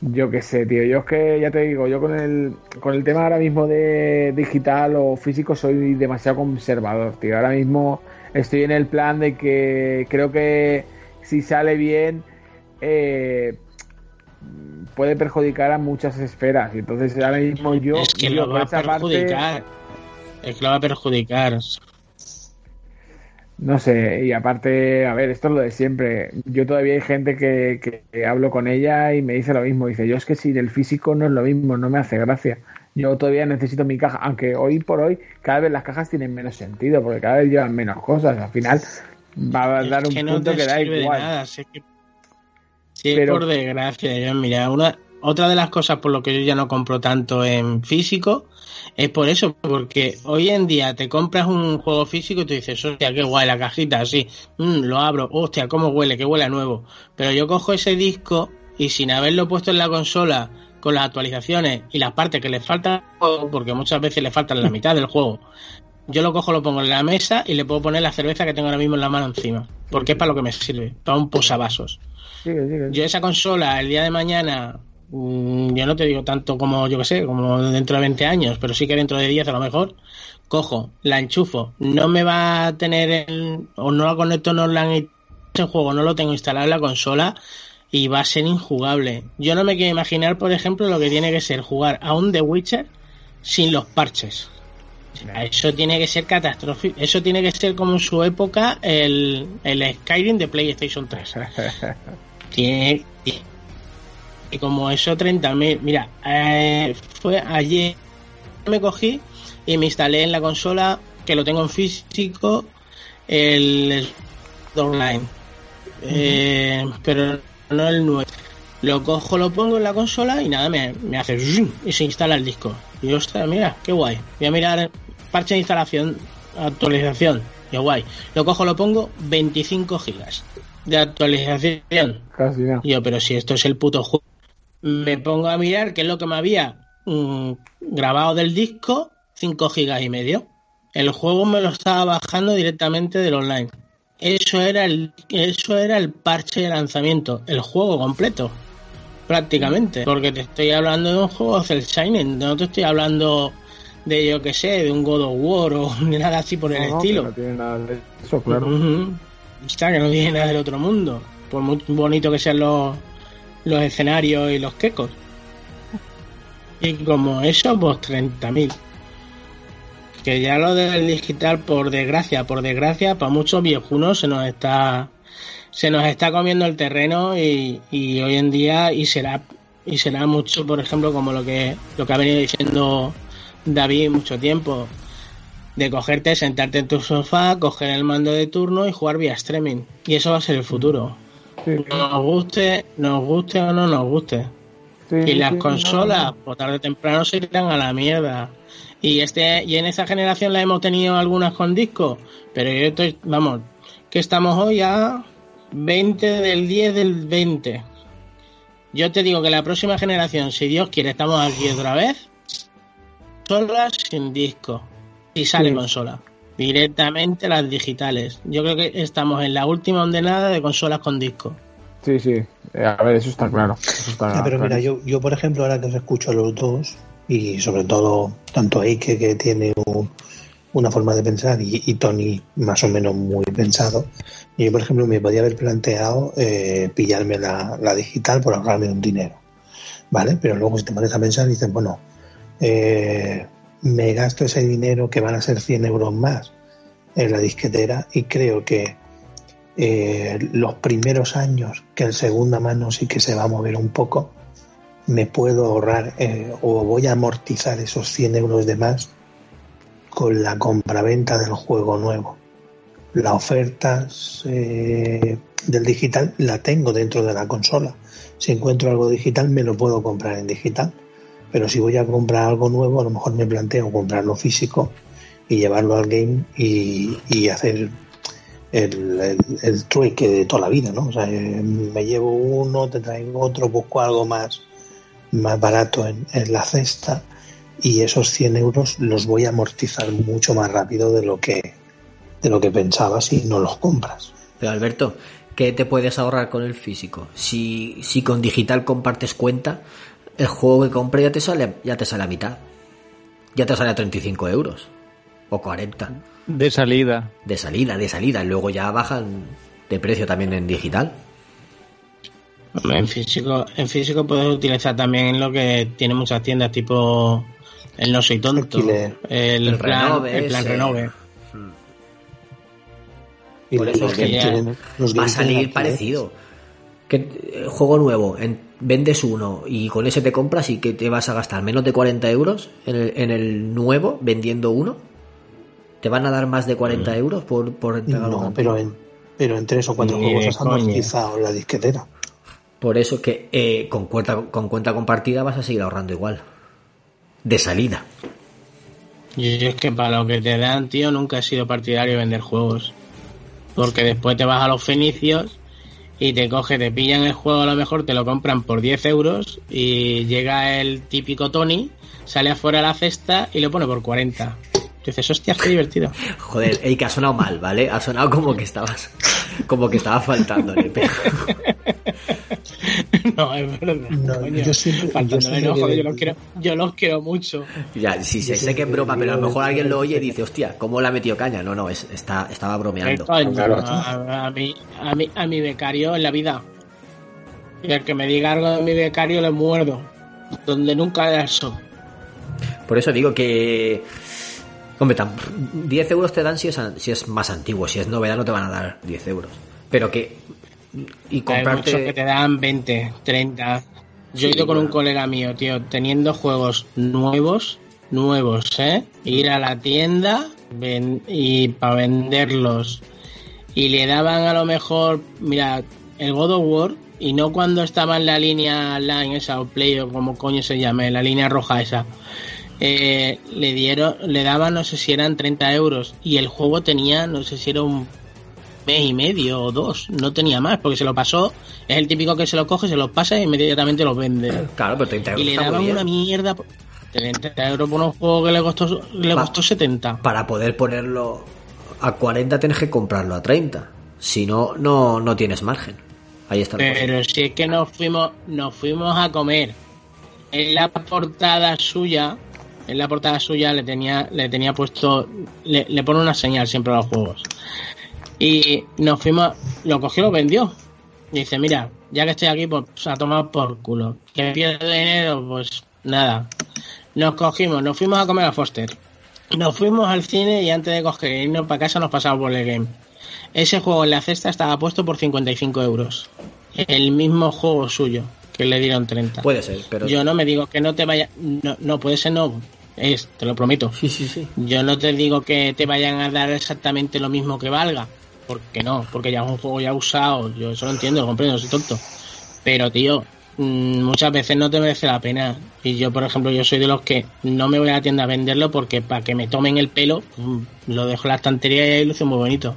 F: Yo qué sé, tío. Yo es que ya te digo, yo con el, con el tema ahora mismo de digital o físico soy demasiado conservador, tío. Ahora mismo estoy en el plan de que creo que si sale bien eh, puede perjudicar a muchas esferas. Y entonces ahora mismo yo...
C: Es que lo va a perjudicar. Es que lo va a perjudicar.
F: No sé, y aparte, a ver, esto es lo de siempre. Yo todavía hay gente que, que, hablo con ella y me dice lo mismo. Dice, yo es que si del físico no es lo mismo, no me hace gracia. Yo todavía necesito mi caja, aunque hoy por hoy cada vez las cajas tienen menos sentido, porque cada vez llevan menos cosas. Al final va a dar un punto que da igual. Nada,
C: si que, por desgracia, yo, mira, una, otra de las cosas por lo que yo ya no compro tanto en físico es por eso, porque hoy en día te compras un juego físico y tú dices, hostia, qué guay la cajita, así, mm, lo abro, hostia, cómo huele, que huele a nuevo. Pero yo cojo ese disco y sin haberlo puesto en la consola con las actualizaciones y las partes que le faltan, porque muchas veces le faltan la mitad del juego, yo lo cojo, lo pongo en la mesa y le puedo poner la cerveza que tengo ahora mismo en la mano encima, porque es para lo que me sirve, para un posavasos. Yo esa consola el día de mañana, mm, yo no te digo tanto como yo que sé, como dentro de 20 años, pero sí que dentro de 10 a lo mejor, cojo, la enchufo, no me va a tener el, o no la conecto no la el juego, no lo tengo instalado en la consola y va a ser injugable. Yo no me quiero imaginar, por ejemplo, lo que tiene que ser jugar a un The Witcher sin los parches. Eso tiene que ser catastrófico. Eso tiene que ser como en su época el, el Skyrim de PlayStation 3. tiene, y como eso 30.000. Mira, eh, fue ayer me cogí y me instalé en la consola que lo tengo en físico el online. Eh, pero no el nuevo. Lo cojo, lo pongo en la consola y nada, me, me hace y se instala el disco. Y ostras, mira, qué guay. Voy a mirar parche de instalación, actualización. Qué guay. Lo cojo, lo pongo 25 gigas de actualización.
F: Casi
C: Yo, pero si esto es el puto juego. Me pongo a mirar qué es lo que me había mm, grabado del disco, 5 gigas y medio. El juego me lo estaba bajando directamente del online. Eso era el, eso era el parche de lanzamiento, el juego completo, prácticamente. Porque te estoy hablando de un juego Cell Shining, no te estoy hablando de yo que sé, de un God of War o ni nada así por el estilo.
F: no tiene nada de eso, claro.
C: Está que no tiene nada del otro mundo. Por muy bonito que sean los, los escenarios y los quecos. Y como eso, pues 30.000. Que ya lo del digital, por desgracia, por desgracia, para muchos viejunos se nos está se nos está comiendo el terreno y, y hoy en día y será y será mucho, por ejemplo, como lo que lo que ha venido diciendo David mucho tiempo de cogerte, sentarte en tu sofá, coger el mando de turno y jugar vía streaming. Y eso va a ser el futuro. Nos guste, nos guste o no nos guste. y las consolas, por tarde o temprano, se irán a la mierda. Y este y en esa generación la hemos tenido algunas con discos, pero yo estoy, vamos, que estamos hoy a 20 del 10 del 20. Yo te digo que la próxima generación, si Dios quiere, estamos aquí otra vez consolas sin disco. Y sale consola. Directamente las digitales. Yo creo que estamos en la última ondenada de consolas con disco.
F: Sí, sí. Eh, a ver, eso está claro.
B: pero mira, yo, yo por ejemplo, ahora que os escucho a los dos, y sobre todo tanto Eike que tiene una forma de pensar y, Tony más o menos muy pensado, yo por ejemplo me podía haber planteado eh, pillarme la, la, digital por ahorrarme un dinero, ¿vale? Pero luego si te pones a pensar dices, bueno, eh, me gasto ese dinero que van a ser 100 euros más en la disquetera y creo que eh, los primeros años que en segunda mano sí que se va a mover un poco, me puedo ahorrar eh, o voy a amortizar esos 100 euros de más con la compraventa del juego nuevo. Las ofertas del digital la tengo dentro de la consola. Si encuentro algo digital me lo puedo comprar en digital pero si voy a comprar algo nuevo, a lo mejor me planteo comprarlo físico y llevarlo al game y, hacer el, el, trueque de toda la vida, ¿no? O sea, eh, me llevo uno, te traigo otro, busco algo más, más barato en, la cesta y esos 100 euros los voy a amortizar mucho más rápido de lo que de lo que pensaba si no los compras.
A: Pero Alberto, ¿qué te puedes ahorrar con el físico? Si, si con digital compartes cuenta, el juego que compré ya te sale, ya te sale a mitad. Ya te sale a 35 euros. O 40.
D: De salida.
A: De salida, de salida. Y luego ya bajan de precio también en digital.
C: En físico, en físico puedes utilizar también lo que tiene muchas tiendas tipo el no soy tonto, el, plan, renove, el plan renove.
A: Y Por eso es que va a salir parecido. Que eh, juego nuevo, en vendes uno y con ese te compras y que te vas a gastar menos de 40 euros en el, en el nuevo vendiendo uno. ¿Te van a dar más de 40 mm. euros por, por
B: No, pero en, pero en tres o cuatro juegos has amortizado la disquetera.
A: Por eso que eh, con, cuenta, con cuenta compartida vas a seguir ahorrando igual. De salida.
C: Y es que para lo que te dan, tío, nunca he sido partidario de vender juegos. Porque después te vas a los fenicios y te coge, te pillan el juego, a lo mejor te lo compran por 10 euros y llega el típico Tony, sale afuera la cesta y lo pone por 40. Dices, hostia, qué divertido.
A: Joder, ey, que ha sonado mal, ¿vale? Ha sonado como que estabas. Como que estaba faltándole. Pero...
C: no, es verdad.
B: No,
C: coño.
B: yo siempre- yo siempre que-
C: yo los quiero, yo los quiero mucho.
A: Ya, sí, sí, sé que es broma, pero a lo mejor alguien lo oye y dice, hostia, ¿cómo le ha metido caña? No, no, es, está, estaba bromeando.
C: coño,
B: Claro.
C: a, a mi, a, mi, a mi becario en la vida. Y el que me diga algo de mi becario le muerdo. Donde nunca era eso.
A: Por eso digo que. Hombre, tam- 10 euros te dan si es, si es más antiguo, si es novedad no te van a dar 10 euros. Pero que. Y
C: Hay muchos que
A: comprarte.
C: te dan 20, 30. Yo he ido con un colega mío, tío, teniendo juegos nuevos, nuevos, ¿eh? Ir a la tienda ven- y para venderlos. Y le daban a lo mejor, mira, el God of War, y no cuando estaba en la línea line esa, o play, o como coño se llame, la línea roja esa. Eh, le dieron, le daban, no sé si eran 30 euros, y el juego tenía, no sé si era un mes y medio o dos, no tenía más, porque se lo pasó, es el típico que se lo coge, se lo pasa e inmediatamente lo vende.
A: Claro, pero 30
C: Y
A: euros
C: le
A: está muy
C: daban una mierda, por- 30 euros por un juego que le costó, le
A: Va.
C: costó 70.
A: Para poder ponerlo a 40 tienes que comprarlo a 30. Si no, no, no tienes margen. Ahí está cosa.
C: Pero si es que nos fuimos, nos fuimos a comer. En la portada suya, en la portada suya le tenía, le tenía puesto, le, le pone una señal siempre a los juegos. Y nos fuimos, lo cogió, lo vendió. Y dice, mira, ya que estoy aquí, pues a tomar por culo. Que pierdo dinero, pues nada. Nos cogimos, nos fuimos a comer a Foster. Nos fuimos al cine y antes de coger e irnos para casa nos pasamos por el game. Ese juego en la cesta estaba puesto por 55 euros. El mismo juego suyo, que le dieron 30.
A: Puede ser, pero.
C: Yo no me digo que no te vaya... No, no puede ser no. Es, te lo prometo.
A: Sí, sí, sí.
C: Yo no te digo que te vayan a dar exactamente lo mismo que valga. Porque no, porque ya es un juego ya usado. Yo eso lo entiendo, lo comprendo, soy tonto. Pero, tío, mm, muchas veces no te merece la pena. Y yo, por ejemplo, yo soy de los que no me voy a la tienda a venderlo porque para que me tomen el pelo, mm, lo dejo en la estantería y ahí luce muy bonito.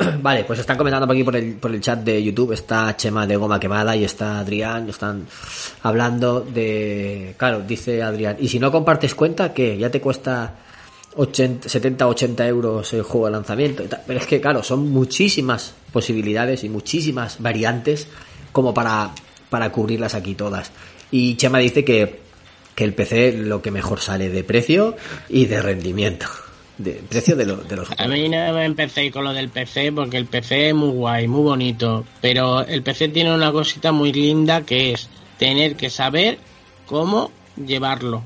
A: Vale, pues están comentando por aquí por el, por el chat de YouTube. Está Chema de Goma Quemada y está Adrián. Están hablando de. Claro, dice Adrián. Y si no compartes cuenta, que ya te cuesta 80, 70, 80 euros el juego de lanzamiento. Pero es que, claro, son muchísimas posibilidades y muchísimas variantes como para, para cubrirlas aquí todas. Y Chema dice que, que el PC lo que mejor sale de precio y de rendimiento. De precio de, lo- de los
C: A mí no me empecé con lo del PC porque el PC es muy guay, muy bonito, pero el PC tiene una cosita muy linda que es tener que saber cómo llevarlo.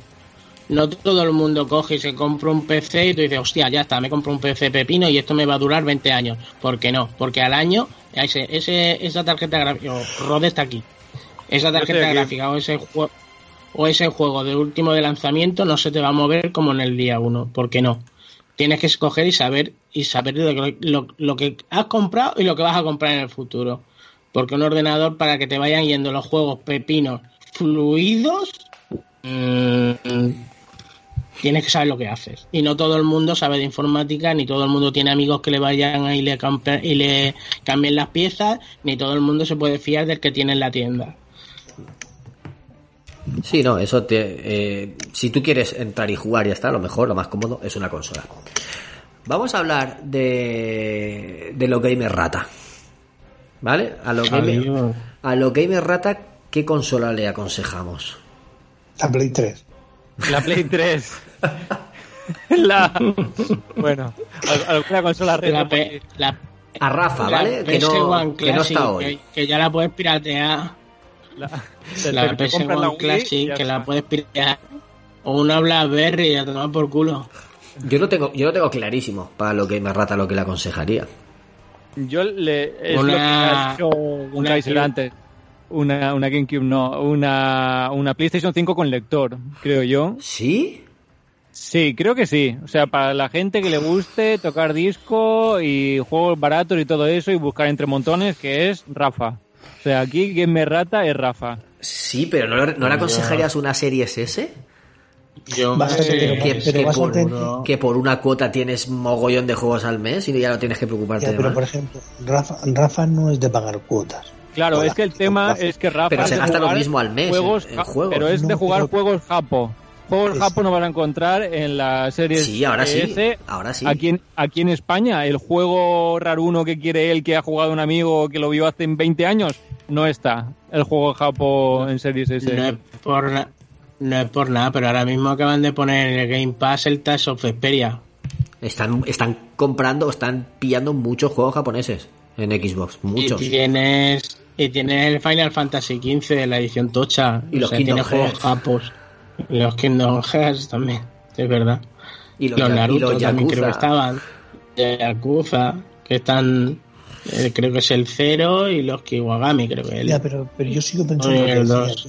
C: No todo el mundo coge y se compra un PC y tú dices, hostia, ya está, me compro un PC pepino y esto me va a durar 20 años. ¿Por qué no? Porque al año ese, ese, esa tarjeta gráfica, o Rode está aquí, esa tarjeta gráfica o ese juego o ese juego de último de lanzamiento no se te va a mover como en el día 1. ¿Por qué no? tienes que escoger y saber y saber lo, que- lo, lo que has comprado y lo que vas a comprar en el futuro. Porque un ordenador para que te vayan yendo los juegos pepinos fluidos, mm, tienes que saber lo que haces. Y no todo el mundo sabe de informática, ni todo el mundo tiene amigos que le vayan y le, y le cambien las piezas, ni todo el mundo se puede fiar del que tiene en la tienda.
A: Sí, no, eso te. eh, si tú quieres entrar y jugar y ya está, lo mejor, lo más cómodo es una consola. Vamos a hablar de. de lo gamer rata. ¿Vale? A lo gamer,
C: Adiós.
A: a lo gamer rata, ¿qué consola le aconsejamos?
B: La Play 3.
D: La Play 3. La... Bueno, al- alguna consola.
C: La, P- la
A: A Rafa,
C: La
A: ¿vale? Que
C: PS
A: no,
C: One
A: que no
C: Classic,
A: está hoy.
C: que- que ya la puedes piratear.
D: La,
C: La
D: te
C: PS
D: compras la
C: One
D: Wii y
C: Classic,
D: ya
C: que la puedes piratear. O una BlackBerry y a tomar por culo.
A: Yo lo tengo, yo lo tengo clarísimo para lo gamer rata lo que le aconsejaría.
D: Yo le. Es
C: Una-
D: lo que ha dicho un
C: una
D: antes. Una, una GameCube, no. Una, una PlayStation 5 con lector, creo yo.
A: ¿Sí?
D: Sí, creo que sí. O sea, para la gente que le guste tocar disco y juegos baratos y todo eso y buscar entre montones, que es Rafa. O sea, aquí Gamer Rata es Rafa.
A: Sí, pero ¿no, le- no le aconsejarías una serie S?
C: Yo
B: Vas a
C: me-
B: tener
A: que,
B: pero
A: que
B: vas a
A: por,
B: tener-
A: que por una cuota tienes mogollón de juegos al mes y ya no tienes que preocuparte
B: Ya,
A: de
B: pero
A: más.
B: por ejemplo, Rafa, Rafa no es de pagar cuotas.
D: Claro,
B: Hola,
D: es que el tema es que Rafa
A: Pero
D: es
A: se
D: de
A: gasta lo
D: jugar
A: mismo al mes
D: juegos,
A: en- en
D: ja-
A: juegos.
D: Pero es de jugar
B: pero-
D: juegos japo. Juegos
B: Es-
D: japo no van a encontrar en la serie
A: Sí, ahora sí,
D: S.
A: ahora sí.
D: Aquí en, aquí en España, el juego raruno que quiere él, que ha jugado un amigo que lo vio hace 20 años, no está. El juego japo en Series S.
C: No es por na- no es por nada, pero ahora mismo acaban de poner en el Game Pass el Tales of Vesperia.
A: Están, están comprando, están pillando muchos juegos japoneses en Xbox, muchos.
C: Y tienes, y tienes el Final Fantasy XV, la edición tocha.
A: Y los
C: o sea,
A: Kingdom
C: tiene juegos
A: Hearts.
C: Y Los Kingdom Hearts también, es verdad.
A: Y los,
C: los
A: ya- y
C: Naruto
A: los
C: también creo que estaban. De Yakuza, que están. eh, creo que es el Cero y los Kiwagami, creo que es el-
B: Ya, pero, pero yo sigo pensando
C: Oye,
B: que
C: el
B: decía,
C: dos.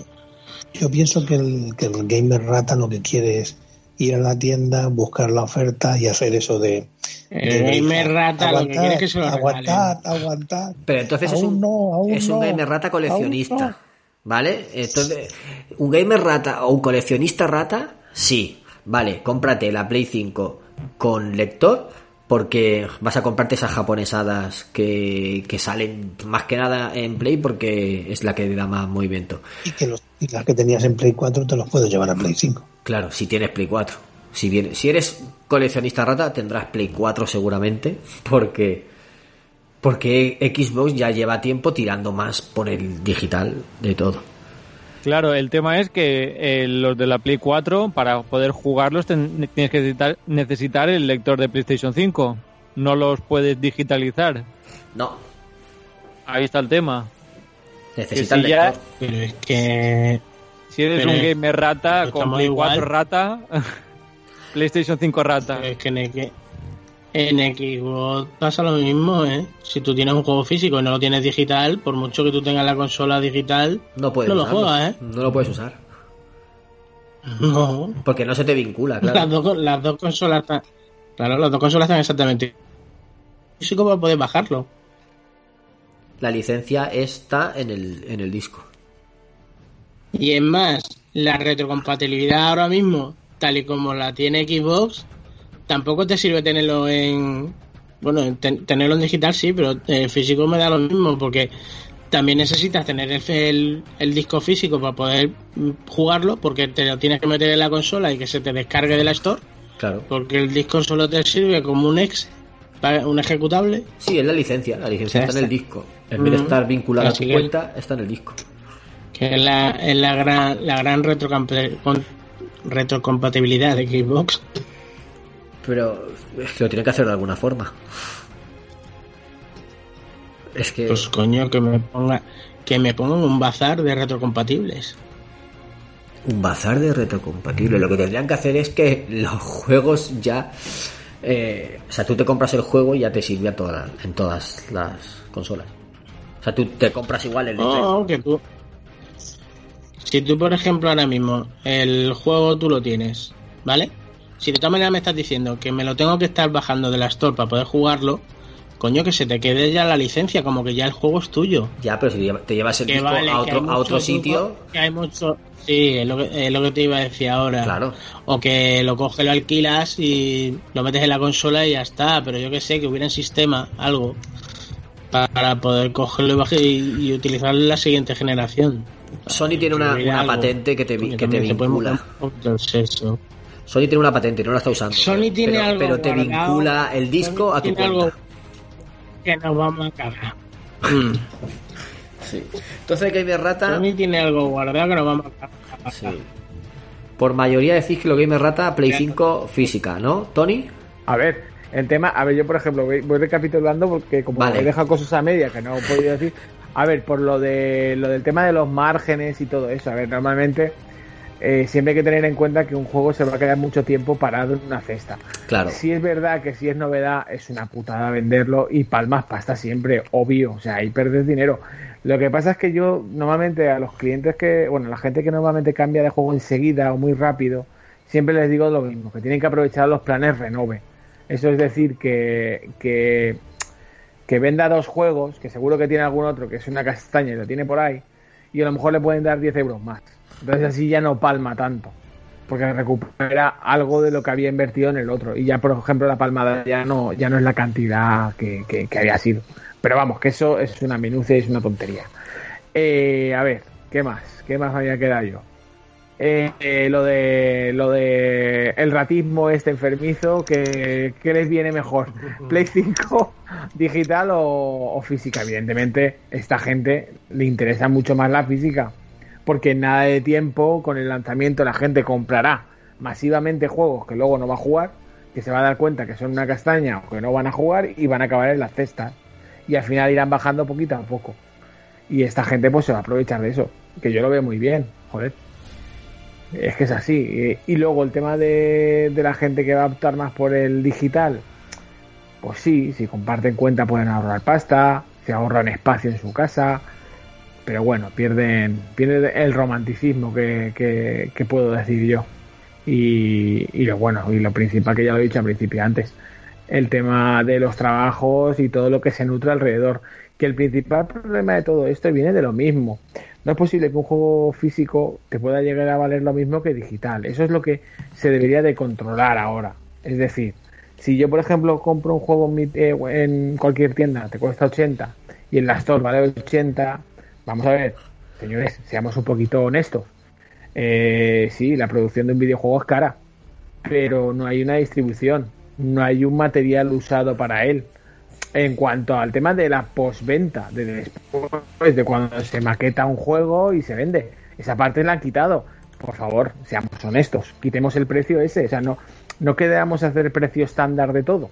B: Yo pienso que el, que el gamer rata lo que quiere es ir a la tienda, buscar la oferta y hacer eso de...
C: El
B: de-
C: gamer rata lo que quiere es que se lo.
B: Aguantad, aguantad.
A: Pero entonces es un,
B: no, aún
A: es un
B: no,
A: gamer rata coleccionista.
B: no.
A: ¿Vale? Entonces, un gamer rata o un coleccionista rata, sí. Vale, cómprate la Play 5 con lector porque vas a comprarte esas japonesadas que, que salen más que nada en Play porque es la que da más movimiento.
B: Y que los, y las que tenías en Play 4 te los puedes llevar a Play 5.
A: Claro, si tienes Play 4. Si, bien, si eres coleccionista rata, tendrás Play 4 seguramente, porque porque Xbox ya lleva tiempo tirando más por el digital de todo.
D: Claro, el tema es que eh, los de la Play 4, para poder jugarlos, ten- tienes que necesitar, necesitar el lector de PlayStation 5. No los puedes digitalizar.
A: No,
D: Ahí está el tema.
A: necesita
D: Que
A: el
D: si ya-
A: lector.
C: Pero es que.
D: Si eres
C: Pero
D: un gamer rata, con Play
C: igual.
D: 4 rata, PlayStation 5 rata.
C: Es que en, Xbox pasa lo mismo, ¿eh? Si tú tienes un juego físico y no lo tienes digital, por mucho que tú tengas la consola digital,
A: No puedes
C: no lo juegas, ¿eh?
A: No lo puedes usar.
C: No.
A: Porque no se te vincula,
C: Las,
A: claro.
C: dos, las dos consolas están. Claro, las dos consolas están exactamente. Físico para poder bajarlo.
A: La licencia está en el, en el disco.
C: Y es más, la retrocompatibilidad ahora mismo, tal y como la tiene Xbox, tampoco te sirve tenerlo en. Bueno, en ten- tenerlo en digital sí, pero en físico me da lo mismo, porque también necesitas tener el, el- el disco físico para poder mm, jugarlo, porque te lo tienes que meter en la consola y que se te descargue de la Store,
A: Claro.
C: porque el disco solo te sirve como un ex, un ejecutable.
A: Sí, es la licencia. La licencia está en el disco. En vez de estar vinculada a tu cuenta, está en el disco.
C: que es la, es la gran, la gran retrocompatibilidad de Xbox.
A: Pero es que lo tiene que hacer de alguna forma. Es que.
C: Pues coño, que me ponga que me pongan un bazar de retrocompatibles.
A: un bazar de retrocompatible. Lo que tendrían que hacer es que los juegos ya. eh, o sea, tú te compras el juego y ya te sirve a todas en todas las consolas. O sea, tú te compras igual el.
C: Oh, que tú. Si tú, por ejemplo, ahora mismo el juego tú lo tienes, ¿vale? Si de todas maneras me estás diciendo que me lo tengo que estar bajando de la Store para poder jugarlo, coño, que se te quede ya la licencia, como que ya el juego es tuyo.
A: Ya, pero si te lleva- te llevas el
C: Que
A: disco
C: vale,
A: a otro, a otro sitio,
C: Que hay mucho. Sí, es lo, que, es lo que te iba a decir ahora.
A: claro.
C: O que lo coges, lo alquilas y lo metes en la consola y ya está. Pero yo que sé, que hubiera en sistema algo para poder cogerlo y, bajar y, utilizarlo en la siguiente generación.
A: Sony tiene una, una patente que te, que te vincula.
C: montar
A: Sony tiene una patente, no la está usando.
C: Sony
A: pero,
C: tiene
A: pero-
C: algo
A: pero te
C: guardado,
A: vincula el disco
C: Sony
A: a tu
C: tiene
A: cuenta.
C: algo que nos vamos a cagar. Mm.
A: Sí. Entonces, Gamer Rata.
C: Sony tiene algo guardado que nos vamos a cagar.
A: Sí. Por mayoría decís que lo Gamer Rata Play 5 física, ¿no? Tony.
F: A ver, el tema, a ver, yo por ejemplo voy, voy recapitulando porque como
A: Vale.
F: he dejado cosas a media que no he podido decir. A ver, por lo de lo del tema de los márgenes y todo eso. A ver, normalmente eh, siempre hay que tener en cuenta que un juego se va a quedar mucho tiempo parado en una cesta.
A: Claro.
F: Si es verdad que si es novedad es una putada venderlo y palmas pasta siempre, obvio, o sea, ahí perdes dinero. Lo que pasa es que yo normalmente a los clientes que, bueno, la gente que normalmente cambia de juego enseguida o muy rápido, siempre les digo lo mismo, que tienen que aprovechar los planes renove. Eso es decir, que, que, que venda dos juegos, que seguro que tiene algún otro que es una castaña y lo tiene por ahí, y a lo mejor le pueden dar 10 euros más. Entonces así ya no palma tanto. porque recupera algo de lo que había invertido en el otro. Y ya, por ejemplo, la palmada ya no, ya no es la cantidad que, que, que había sido. Pero vamos, que eso es una minucia y es una tontería. Eh, a ver, ¿qué más? ¿Qué más había quedado yo? Eh, eh, lo de lo de el ratismo este enfermizo que, que les viene mejor Play 5 digital o, o física evidentemente esta gente le interesa mucho más la física porque en nada de tiempo con el lanzamiento la gente comprará masivamente juegos que luego no va a jugar que se va a dar cuenta que son una castaña o que no van a jugar y van a acabar en las cestas y al final irán bajando poquito a poco. Y esta gente pues se va a aprovechar de eso que yo lo veo muy bien joder. Es que es así. Y luego el tema de, de, la gente que va a optar más por el digital, pues sí, si comparten cuenta pueden ahorrar pasta, se ahorran espacio en su casa, pero bueno, pierden, pierden el romanticismo que, que, puedo decir yo. Y, y, lo bueno, y lo principal que ya lo he dicho al principio antes, el tema de los trabajos y todo lo que se nutre alrededor. Que el principal problema de todo esto viene de lo mismo. No es posible que un juego físico te pueda llegar a valer lo mismo que digital. Eso es lo que se debería de controlar ahora. Es decir, si yo, por ejemplo, compro un juego en cualquier tienda, te cuesta 80 y en la Store vale 80, vamos a ver, señores, seamos un poquito honestos. Eh, sí, la producción de un videojuego es cara, pero no hay una distribución, no hay un material usado para él en cuanto al tema de la postventa, de después de cuando se maqueta un juego y se vende. Esa parte la han quitado. Por favor, seamos honestos, quitemos el precio ese. O sea, no, no quedamos a hacer precio estándar de todo.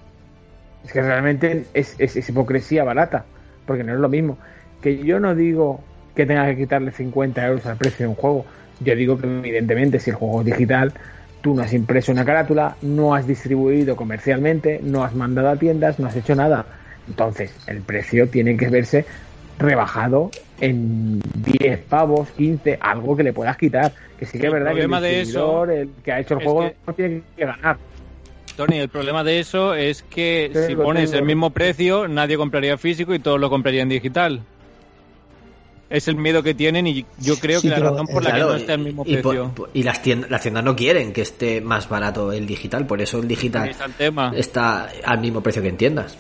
F: Es que realmente es, es, hipocresía barata, porque no es lo mismo. Que yo no digo que tenga que quitarle 50 euros al precio de un juego. Yo digo que evidentemente si el juego es digital, tú no has impreso una carátula, no has distribuido comercialmente, no has mandado a tiendas, no has hecho nada entonces, el precio tiene que verse rebajado en 10 pavos, 15, algo que le puedas quitar. Que sí que es verdad que el,
D: de eso
F: el que ha hecho el juego que... no tiene que ganar.
D: Tony, el problema de eso es que sí, si pones tengo. el mismo precio, nadie compraría físico y todos lo comprarían digital. Es el miedo que tienen y yo creo sí, que la razón por la claro, que no está al mismo
A: y,
D: precio.
A: Por, y las, tiendas, las tiendas no quieren que esté más barato el digital, por eso el digital
D: está, el tema.
A: está al mismo precio que en tiendas.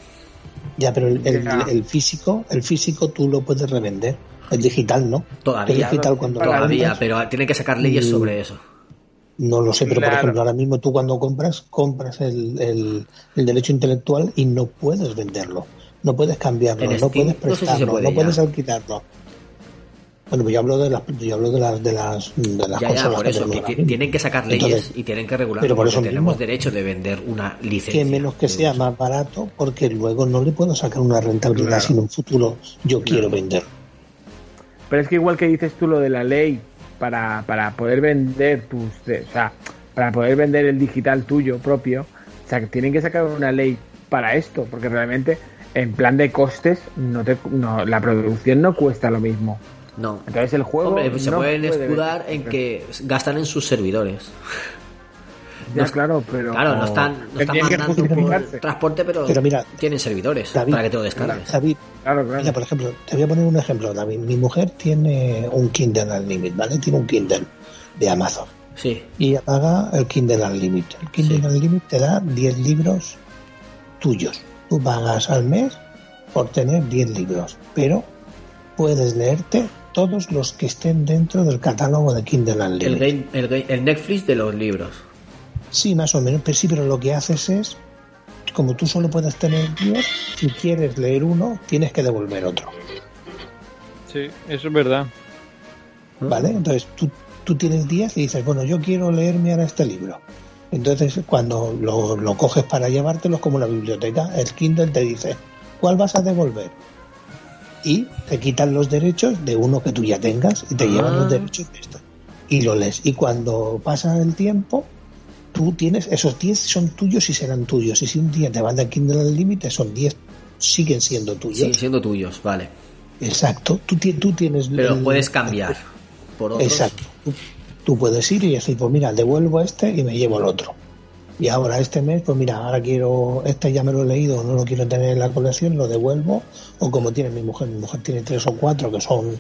B: Ya, pero el, el, el, físico, el físico tú lo puedes revender. El digital no.
A: Todavía.
B: El digital cuando
A: todavía, pero tienen que sacar leyes sobre eso.
B: No lo sé, pero claro. por ejemplo, ahora mismo tú cuando compras, compras el, el, el, derecho intelectual y no puedes venderlo. No puedes cambiarlo, no puedes prestarlo, no, sé si puede no puedes alquilarlo. Bueno, pues yo hablo de las, yo hablo de las, de las, de las
A: ya,
B: cosas.
A: Ya, por eso, que tienen que sacar leyes Entonces, y tienen que regular.
B: Pero por eso
A: tenemos
B: mismo,
A: derecho de vender una licencia.
B: Que menos que sea más barato, porque luego no le puedo sacar una rentabilidad claro. si en un futuro yo claro. quiero vender.
F: Pero es que igual que dices tú lo de la ley para, para poder vender tus, o sea, para poder vender el digital tuyo propio, o sea, que tienen que sacar una ley para esto, porque realmente en plan de costes no te, no, la producción no cuesta lo mismo.
A: No.
F: Entonces el juego.
A: Hombre, se
F: no
A: pueden
F: puede
A: escudar en que gastan en sus servidores.
F: Ya, no, claro, pero.
A: Claro, no están, no están mandando por transporte, pero,
B: pero mira,
A: tienen servidores
B: David,
A: para que te lo descargues.
B: David,
F: claro, claro.
B: Mira, por ejemplo, te voy a poner un ejemplo, David. Mi mujer tiene un Kindle Unlimited, ¿vale? Tiene un Kindle de Amazon.
A: Sí.
B: Y paga el Kindle Unlimited. El Kindle sí. Unlimited te da 10 libros tuyos. Tú pagas al mes por tener 10 libros, pero puedes leerte todos los que estén dentro del catálogo de Kindle Unlimited.
A: El, el, el, Netflix de los libros.
B: Sí, más o menos, pero sí, pero lo que haces es, como tú solo puedes tener 10, si quieres leer uno, tienes que devolver otro.
D: Sí, eso es verdad.
B: ¿Vale? Entonces tú, tú tienes 10 y dices, bueno, yo quiero leerme ahora este libro. Entonces, cuando lo, lo coges para llevártelo, como la biblioteca, el Kindle te dice, ¿cuál vas a devolver? Y te quitan los derechos de uno que tú ya tengas y te ah. llevan los derechos de esto. Y lo lees. Y cuando pasa el tiempo, tú tienes, esos 10 son tuyos y serán tuyos. Y si un día te van de Kindle al límite, son 10, siguen siendo tuyos.
A: Siguen siendo tuyos, vale.
B: Exacto. Tú, tú tienes.
A: Pero el, puedes cambiar por otros.
B: Exacto. Tú, tú, puedes ir y decir, pues mira, devuelvo este y me llevo el otro. Y ahora este mes, pues mira, ahora quiero, este ya me lo he leído, no lo quiero tener en la colección, lo devuelvo, o como tiene mi mujer, mi mujer tiene tres o cuatro que son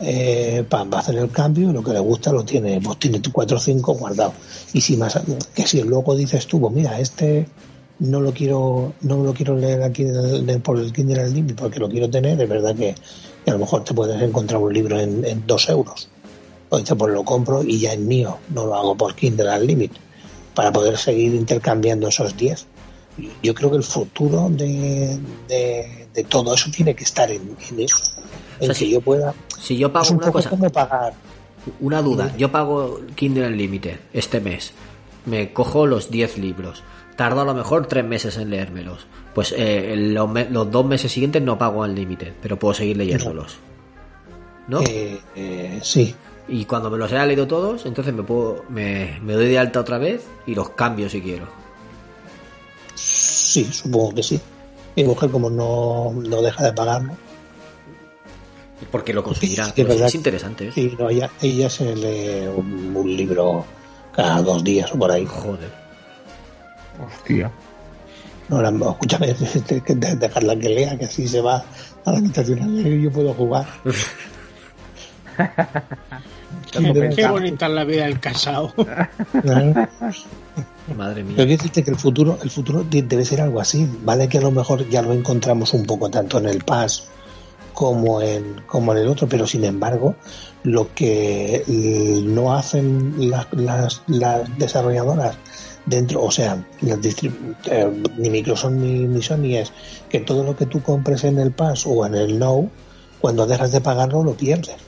B: eh, va a hacer el cambio lo que le gusta lo tiene, pues tiene 4 o 5 guardados. Y si más, que si luego dices tú, pues mira, este no lo quiero, no lo quiero leer aquí por el Kindle Unlimited porque lo quiero tener, es verdad que, a lo mejor te puedes encontrar un libro en, 2 euros. O dices, pues lo compro y ya es mío, no lo hago por Kindle Unlimited, para poder seguir intercambiando esos 10. Yo creo que el futuro de, de, todo eso tiene que estar en, eso. En si, yo pueda.
A: Si yo pago una cosa.
B: pagar.
A: Una duda. Yo pago Kindle Unlimited este mes. Me cojo los 10 libros. Tardo a lo mejor 3 meses en leérmelos. Pues eh, los, dos meses siguientes no pago Unlimited, pero puedo seguir leyéndolos. ¿No?
B: Eh, eh, sí.
A: Y cuando me los haya leído todos, entonces me puedo me, me doy de alta otra vez y los cambio si quiero.
B: Sí, supongo que sí. Mi mujer, como no, no deja de pagarlo.
A: Porque lo conseguirá. es, interesante. ¿eh?
B: Sí, no, ella, ella se lee un, libro cada dos días o por ahí.
A: Joder.
F: Hostia.
B: No, la, escúchame, dejarla que lea, que así se va a la habitación y yo puedo jugar.
C: Qué bonita es la vida del casado.
A: Madre mía.
B: Pero quiero decirte que el futuro, el futuro debe ser algo así. Vale que a lo mejor ya lo encontramos un poco tanto en el PAS como en, como en el otro, pero sin embargo, lo que no hacen las, las, desarrolladoras dentro, o sea, eh, ni Microsoft ni, ni, Sony es que todo lo que tú compres en el PAS o en el No, cuando dejas de pagarlo lo pierdes.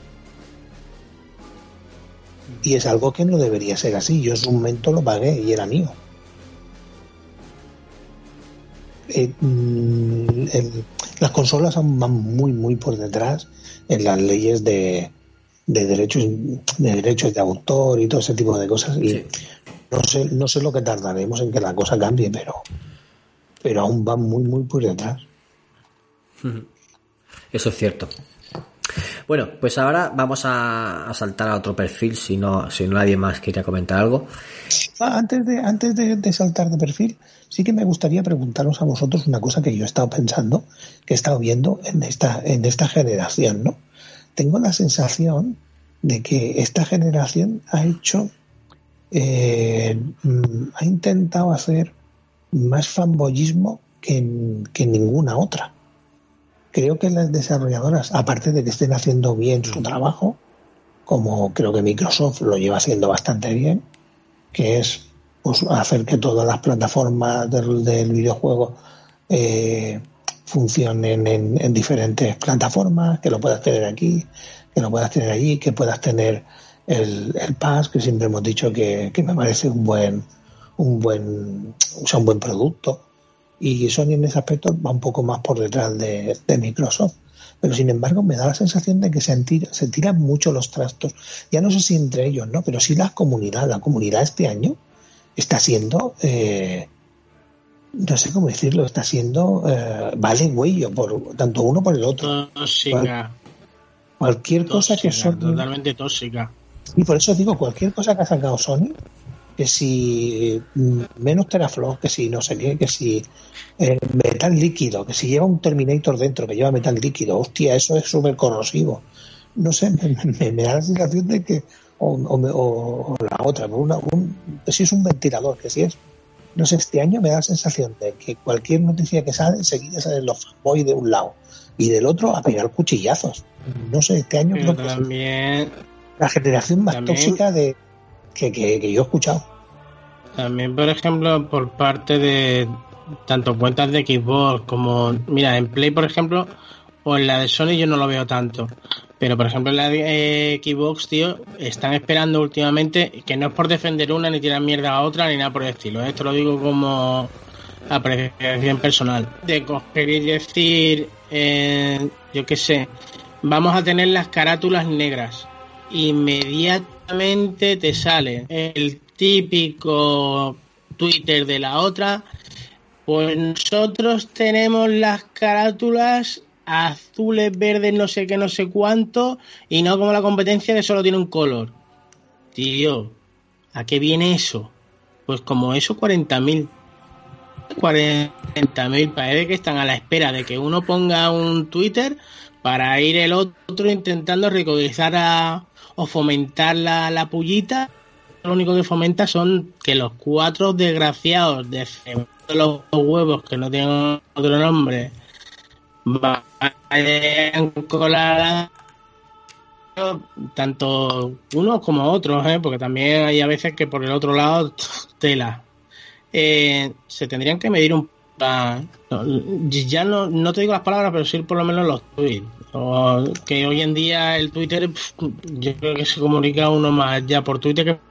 B: Y es algo que no debería ser así. Yo en su momento lo pagué y era mío. Eh, mm, las consolas van muy, muy por detrás en las leyes de, de derechos de derechos de autor y todo ese tipo de cosas. Y no sé, no sé lo que tardaremos en que la cosa cambie, pero, pero aún van muy, muy por detrás.
A: Eso es cierto. Bueno, pues ahora vamos a, saltar a otro perfil, si no, si nadie más quería comentar algo.
B: Ah, antes de, antes de, saltar de perfil, sí que me gustaría preguntaros a vosotros una cosa que yo he estado pensando, que he estado viendo en esta, en esta generación, ¿no? Tengo la sensación de que esta generación ha hecho, eh, mm, ha intentado hacer más fanboyismo que, que ninguna otra creo que las desarrolladoras, aparte de que estén haciendo bien su trabajo, como creo que Microsoft lo lleva haciendo bastante bien, que es pues, hacer que todas las plataformas del, videojuego eh, funcionen en, diferentes plataformas, que lo puedas tener aquí, que lo puedas tener allí, que puedas tener el, el Pass, que siempre hemos dicho que, me parece un buen, un buen, o un buen producto y Sony en ese aspecto va un poco más por detrás de, Microsoft. Pero sin embargo me da la sensación de que se, se tiran mucho los trastos. Ya no sé si entre ellos, ¿no? Pero sí la comunidad. La comunidad este año está siendo, eh, no sé cómo decirlo, está siendo, eh, vale huello, por tanto uno por el otro.
C: Tóxica.
B: cualquier cosa que
C: Sony... Totalmente tóxica.
B: Y por eso digo, cualquier cosa que ha sacado Sony que si mm, menos teraflops, que si no sé qué, que si eh, metal líquido, que si lleva un Terminator dentro, que lleva metal líquido, hostia, eso es súper corrosivo. No sé, me, da la sensación de que, o, la otra, una, un, si es un ventilador, que si es, no sé, este año me da la sensación de que cualquier noticia que sale, enseguida salen los fanboys de un lado y del otro a pegar cuchillazos. No sé, este año creo
C: también,
B: la generación más tóxica de que, que, yo he escuchado.
C: También, por ejemplo, por parte de tanto cuentas de Xbox como, mira, en Play, por ejemplo, o en la de Sony yo no lo veo tanto. Pero, por ejemplo, en la de eh, Xbox, tío, están esperando últimamente, que no es por defender una ni tirar mierda a otra ni nada por el estilo. Esto lo digo como apreciación personal. De coger y decir, eh, yo qué sé, vamos a tener las carátulas negras. Inmediatamente te sale el típico Twitter de la otra, pues nosotros tenemos las carátulas azules, verdes, no sé qué, no sé cuánto, y no como la competencia que solo tiene un color. Tío, ¿a qué viene eso? Pues como eso 40.000. 40.000. Parece que están a la espera de que uno ponga un Twitter para ir el otro intentando ridiculizar a, o fomentar la, la pullita. Lo único que fomenta son que los cuatro desgraciados de los huevos que no tienen otro nombre vayan colar tanto unos como otros, ¿eh? porque también hay a veces que por el otro lado tela. Eh, se tendrían que medir un ya no, no te digo las palabras, pero sí por lo menos los tweets. que hoy en día el Twitter, yo creo que se comunica uno más ya por Twitter que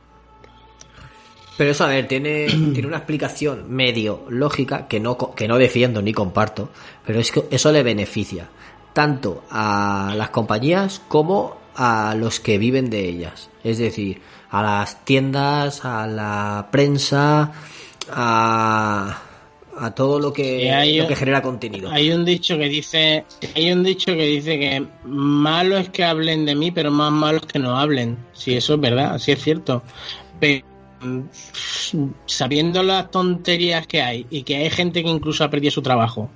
A: pero eso, a ver, tiene, tiene una explicación medio lógica que no, que no defiendo ni comparto, pero es que eso le beneficia tanto a las compañías como a los que viven de ellas. Es decir, a las tiendas, a la prensa, a, a todo lo que, lo que genera contenido.
C: Hay un dicho que dice, hay un dicho que dice que malo es que hablen de mí, pero más malo es que no hablen. Si eso es verdad, si es cierto. Pero sabiendo las tonterías que hay y que hay gente que incluso ha perdido su trabajo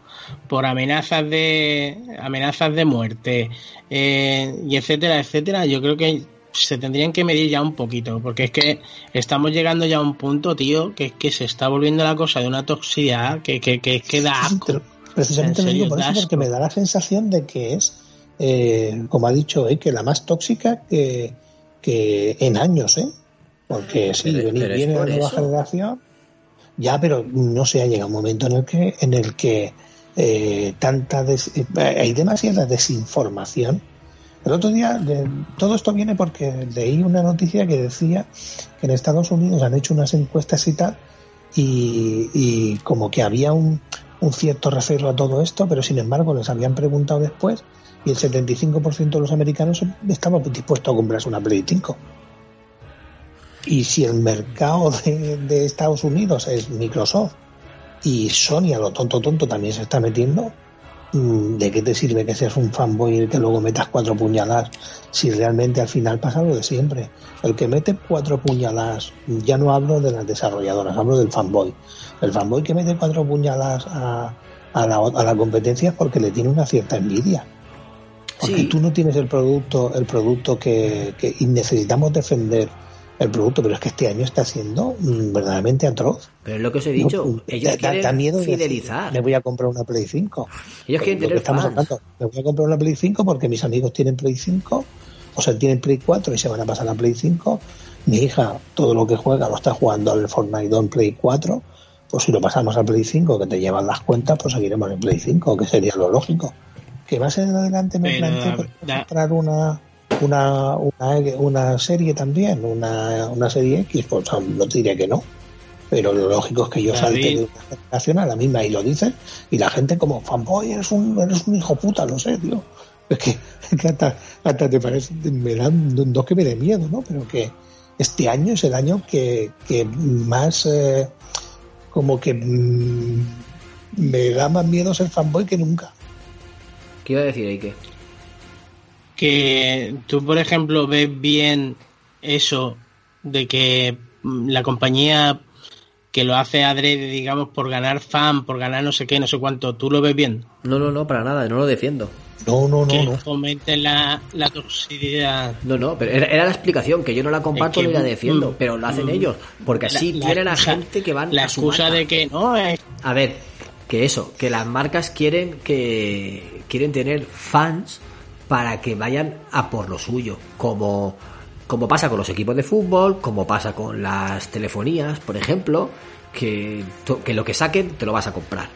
C: por amenazas de amenazas de muerte eh, y etcétera etcétera yo creo que se tendrían que medir ya un poquito porque es que estamos llegando ya a un punto tío que es que se está volviendo la cosa de una toxicidad que que, que, da asco.
B: precisamente me digo por eso porque me da la sensación de que es eh, como ha dicho eh, que la más tóxica que, que en años eh porque si viene la nueva generación, ya, pero no se ha llegado un momento en el que, en el que eh, tanta eh, hay demasiada desinformación. El otro día, de, todo esto viene porque leí una noticia que decía que en Estados Unidos han hecho unas encuestas y tal, y, como que había un, un cierto recelo a todo esto, pero sin embargo les habían preguntado después y el 75% de los americanos estaban dispuestos a comprarse una Play 5. Y si el mercado de, Estados Unidos es Microsoft y Sony a lo tonto tonto también se está metiendo, mm, ¿de qué te sirve que seas un fanboy y que luego metas cuatro puñaladas si realmente al final pasa lo de siempre? El que mete cuatro puñaladas, ya no hablo de las desarrolladoras, hablo del fanboy. El fanboy que mete cuatro puñaladas a, a, la, a la competencia es porque le tiene una cierta envidia. Porque tú no tienes el producto, el producto que, que necesitamos defender el producto, pero es que este año está siendo mm, verdaderamente atroz.
A: Pero es lo que os he dicho, mm, ellos quieren miedo fidelizar.
B: me voy a comprar una Play 5.
A: Ellos quieren tener estamos
B: hablando, me voy a comprar una Play 5 porque mis amigos tienen Play 5, o sea, tienen Play 4 y se van a pasar a Play 5. Mi hija, todo lo que juega lo está jugando al Fortnite en Play 4. Pues si lo pasamos a Play 5, que te llevan las cuentas, pues seguiremos en Play 5, que sería lo lógico. Que más adelante me planteo comprar una una, una, una serie también, una, una serie X, pues no te diré que no. Pero lo lógico es que yo salte de una generación a la misma y lo dicen, y la gente como fanboy, eres un, eres un hijo puta, lo sé, tío. Es que, hasta, hasta, te parece, me dan dos que me dé miedo, ¿no? Pero que este año es el año que, que más, eh, como que mm, me da más miedo ser fanboy que nunca.
A: ¿Qué iba a decir, Eike?
C: Que tú, por ejemplo, ves bien eso de que la compañía que lo hace adrede, digamos, por ganar fan, por ganar no sé qué, no sé cuánto, ¿tú lo ves bien?
A: No, no, no, para nada, no lo defiendo.
B: No, no, no.
C: Que
B: no.
C: fomenten la, la toxicidad.
A: No, no, pero era, la explicación, que yo no la comparto ni la defiendo, mm, pero lo hacen mm, ellos, porque así tienen a gente que van
C: La excusa de que no es...
A: A ver, que eso, que las marcas quieren que quieren tener fans para que vayan a por lo suyo, como, como pasa con los equipos de fútbol, como pasa con las telefonías, por ejemplo, que, que lo que saquen te lo vas a comprar.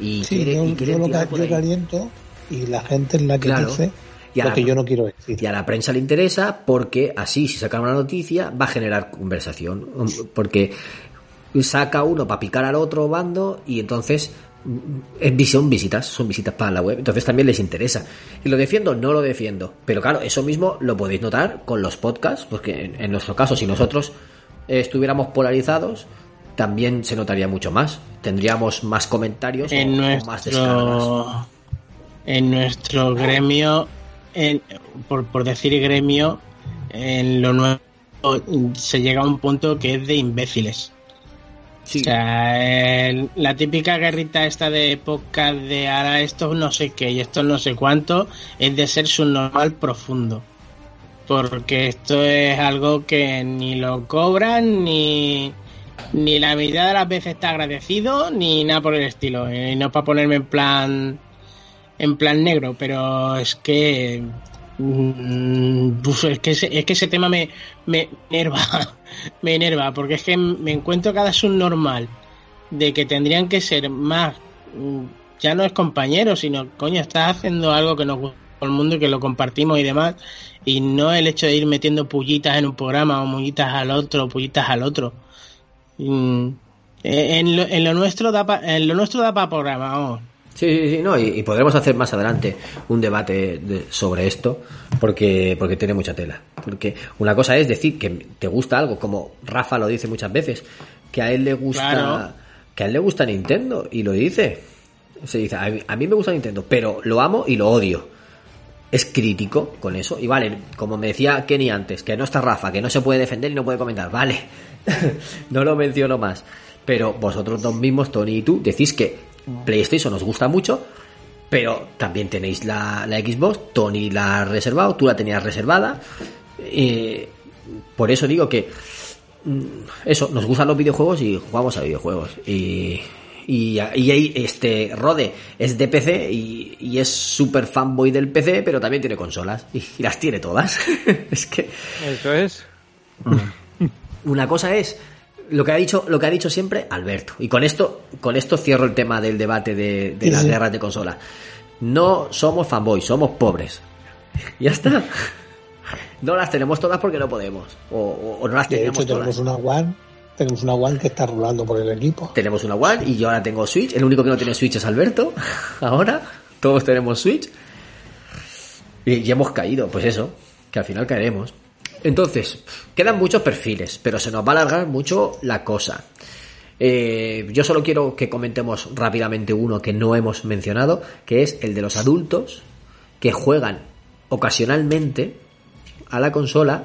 A: Y,
B: quieren, yo, lo caliento y la gente es la que dice y lo que yo no quiero decir.
A: Y a la prensa le interesa porque así, si sacan una noticia, va a generar conversación. Porque saca uno para picar al otro bando y entonces son visitas, son visitas para la web, entonces también les interesa. Y lo defiendo, no lo defiendo. Pero claro, eso mismo lo podéis notar con los podcasts, porque en, nuestro caso, si nosotros estuviéramos polarizados, también se notaría mucho más. Tendríamos más comentarios
C: en nuestro, más descargas. En nuestro gremio, por, por decir gremio, en lo nuevo se llega a un punto que es de imbéciles O sea, la típica guerrita esta de época de ahora esto no sé qué y esto no sé cuánto es de ser subnormal profundo. Porque esto es algo que ni lo cobran ni, ni la mitad de las veces está agradecido ni nada por el estilo. Y no para ponerme en plan en plan negro, pero es que mm, uf, es que ese, es que ese tema me, me enerva, me enerva, porque es que me encuentro cada subnormal de que tendrían que ser más, mm, ya no es compañero, sino coño, estás haciendo algo que nos gusta el mundo y que lo compartimos y demás, y no el hecho de ir metiendo pullitas en un programa o pullitas al otro, pullitas al otro. Mm, en, lo, en lo nuestro da pa- en lo nuestro da programa, vamos.
A: Sí, sí, sí, no, y, y podremos hacer más adelante un debate de- sobre esto, porque, porque tiene mucha tela. Porque una cosa es decir que te gusta algo, como Rafa lo dice muchas veces, que a él le gusta,
C: Claro.
A: que a él le gusta Nintendo, y lo dice. Se dice, a mí, a mí me gusta Nintendo, pero lo amo y lo odio. Es crítico con eso. Y vale, como me decía Kenny antes, que no está Rafa, que no se puede defender y no puede comentar. Vale, no lo menciono más. Pero vosotros dos mismos, Tony y tú, decís que PlayStation os gusta mucho, pero también tenéis la, la Xbox. Tony la ha reservado, tú la tenías reservada. Eh, por eso digo que mm, eso, nos gustan los videojuegos y jugamos a videojuegos. Y, y, y ahí este Rode es de PC y, y es súper fanboy del PC, pero también tiene consolas y, y las tiene todas. es que
D: Eso es.
A: una cosa es lo que ha dicho lo que ha dicho siempre Alberto y con esto con esto cierro el tema del debate de, de
B: Sí,
A: las
B: sí.
A: guerras de consola no somos fanboys somos pobres ya está no las tenemos todas porque no podemos o, o- no las
B: De
A: tenemos
B: hecho,
A: todas
B: tenemos una One, tenemos una One que está rolando por el equipo.
A: tenemos una One y yo ahora tengo Switch. El único que no tiene Switch es Alberto. Ahora todos tenemos Switch. Y, y hemos caído, pues eso, que al final caeremos. Entonces, quedan muchos perfiles, pero se nos va a alargar mucho la cosa. Eh, yo solo quiero que comentemos rápidamente uno que no hemos mencionado, que es el de los adultos que juegan ocasionalmente a la consola,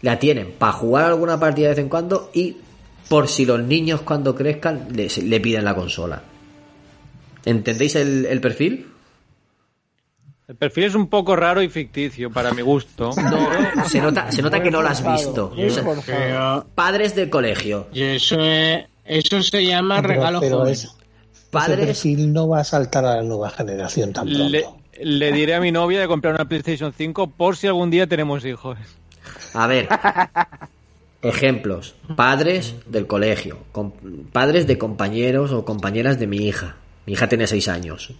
A: la tienen para jugar alguna partida de vez en cuando y por si los niños cuando crezcan le, piden la consola. ¿Entendéis el, el perfil?
D: El perfil es un poco raro y ficticio para mi gusto.
A: No, se nota, se nota que no lo has visto. O sea, padres del colegio,
C: y eso es, eso se llama
B: Pero-
C: regalo
B: pero
C: joven.
B: es- ese
A: padres
B: perfil no va a saltar a la nueva generación tan pronto.
D: Le, le diré a mi novia de comprar una PlayStation 5 por si algún día tenemos hijos.
A: A ver, ejemplos. Padres del colegio, com- padres de compañeros o compañeras de mi hija. Mi hija tiene seis años.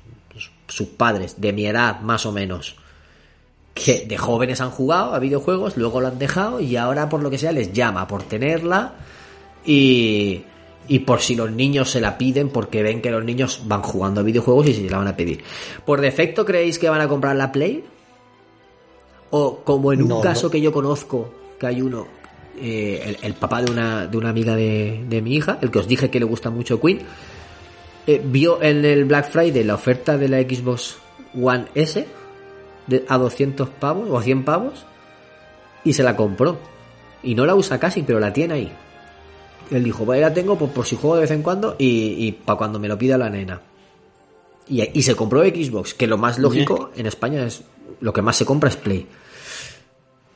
A: Sus padres, de mi edad más o menos, que de jóvenes han jugado a videojuegos, luego lo han dejado y ahora por lo que sea les llama por tenerla y, y por si los niños se la piden porque ven que los niños van jugando a videojuegos y se la van a pedir. ¿Por defecto creéis que van a comprar la Play? O como en un
B: No,
A: caso
B: no.
A: que yo conozco, que hay uno, eh, el, el papá de una, de una amiga de, de mi hija, el que os dije que le gusta mucho Queen, eh, vio en el Black Friday la oferta de la Xbox One S de- a 200 pavos o a 100 pavos y se la compró. Y no la usa casi, pero la tiene ahí. Él dijo, vaya, la tengo por, por si juego de vez en cuando y, y para cuando me lo pida la nena. Y, y se compró Xbox, que lo más lógico en España es lo que más se compra es Play.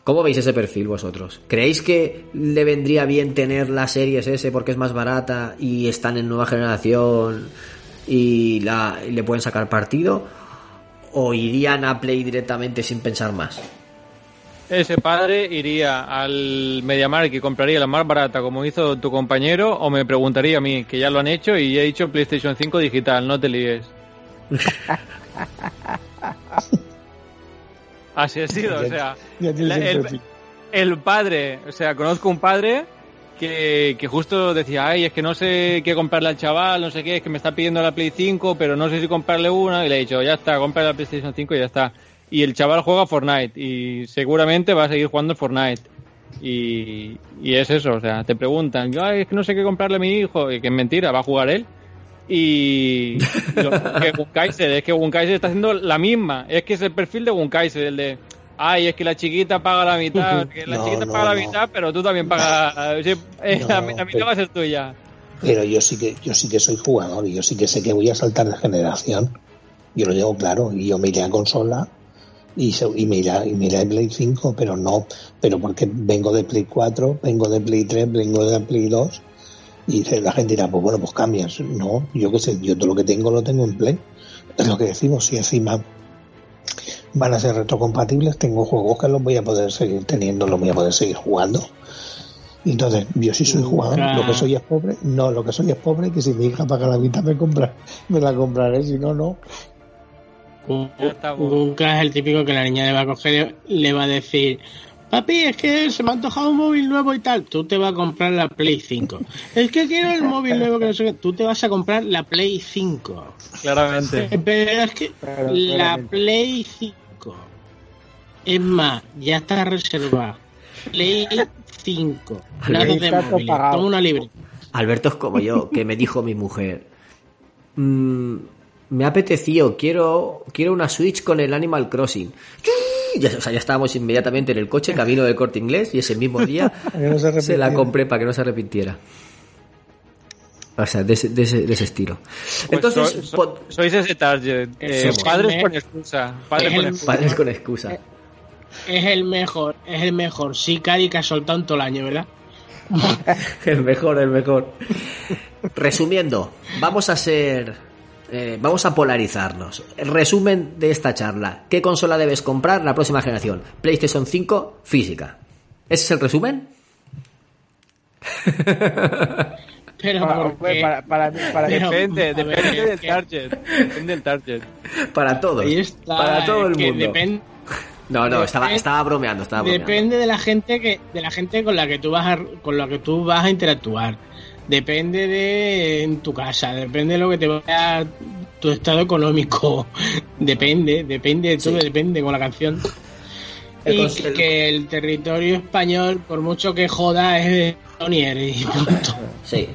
A: ¿Cómo veis ese perfil vosotros? ¿Creéis que le vendría bien tener la Series S porque es más barata y están en nueva generación y, la, y le pueden sacar partido? ¿O irían a Play directamente sin pensar más?
D: Ese padre iría al MediaMarkt y compraría la más barata como hizo tu compañero o me preguntaría a mí, que ya lo han hecho y he hecho PlayStation 5 digital, no te líes. Así ha sido, o sea,
B: Ya tienes
D: la-
B: el
D: padre, o sea, conozco un padre que, que justo decía, ay, es que no sé qué comprarle al chaval, no sé qué, es que me está pidiendo la Play 5, pero no sé si comprarle una, y le he dicho, ya está, cómprale la PlayStation 5 y ya está. Y el chaval juega Fortnite, y seguramente va a seguir jugando Fortnite. Y, y es eso, o sea, te preguntan, ay, es que no sé qué comprarle a mi hijo, y que es mentira, va a jugar él. Y lo que Wunkaiser, es que Wunkaiser está haciendo la misma, es que es el perfil de Wunkaiser, el de, ay, es que la chiquita paga la mitad, que la
B: No,
D: chiquita
B: no,
D: paga la mitad, pero tú también pagas, la mitad
B: pero-
D: va a ser tuya.
B: Pero yo sí que yo sí que soy jugador y yo sí que sé que voy a saltar de generación. Yo lo llevo claro y yo me iré a consola y, se- y me iré, y me iré a Play 5, pero no, pero porque vengo de Play 4, vengo de Play 3, vengo de Play 2 y dice- la gente dirá, pues bueno, pues cambias. No, yo qué sé, yo todo lo que tengo lo tengo en Play. Es lo que decimos, si encima van a ser retrocompatibles, tengo juegos que los voy a poder seguir teniendo, los voy a poder seguir jugando. Entonces, yo sí soy jugador,
C: Nunca-
B: lo que soy es pobre, no, lo que soy es pobre, que si mi hija paga la mitad me compra, me la compraré, si no, no.
C: Nunca es el típico que la niña le va a coger le va a decir, papi, es que se me ha antojado un móvil nuevo y tal. Tú te vas a comprar la Play 5. Es que quiero el móvil nuevo que no sé qué. Tú te vas a comprar la Play 5.
D: Claramente.
C: Pero es que la. Play 5. Es más, ya está reservada. Play 5. Nada de
F: pagado.
C: Toma una libre.
A: Alberto es como yo, que me dijo mi mujer. "Mm, me ha apetecido, quiero, quiero una Switch con el Animal Crossing. Ya, o sea, ya estábamos inmediatamente en el coche, camino del corte inglés, y ese mismo día
B: no se
A: se la compré para que no se arrepintiera. O sea, de ese, de ese, de ese estilo.
D: Pues
A: Entonces,
D: so- so-
A: po-
D: sois ese target. Eh, padres con excusa. Padres
C: Es
D: con excusa.
A: padres con excusa.
C: Es el mejor, es el mejor Sicari que ha soltado en todo el año, ¿verdad?
A: El mejor, el mejor. Resumiendo, vamos a ser. Eh, vamos a polarizarnos. El resumen de esta charla. ¿Qué consola debes comprar la próxima generación? PlayStation 5 física. ¿Ese es el resumen?
C: Pero
F: Para,
C: porque
F: para, para, para
C: Pero-
D: Depende,
C: ver,
D: depende del
C: que-
D: target. Depende del target.
A: Para todos.
C: está,
A: para todo el mundo.
C: Depende,
A: No, no, estaba, estaba bromeando, estaba bromeando.
C: depende de la gente que, de la gente con la que tú vas a, con la que tú vas a interactuar. Depende de en tu casa, depende de lo que te vaya tu estado económico. Depende, depende de todo,
A: Sí.
C: depende con la canción.
A: El
C: y que el territorio español, por mucho que joda, es de Sonier y punto.
A: Sí.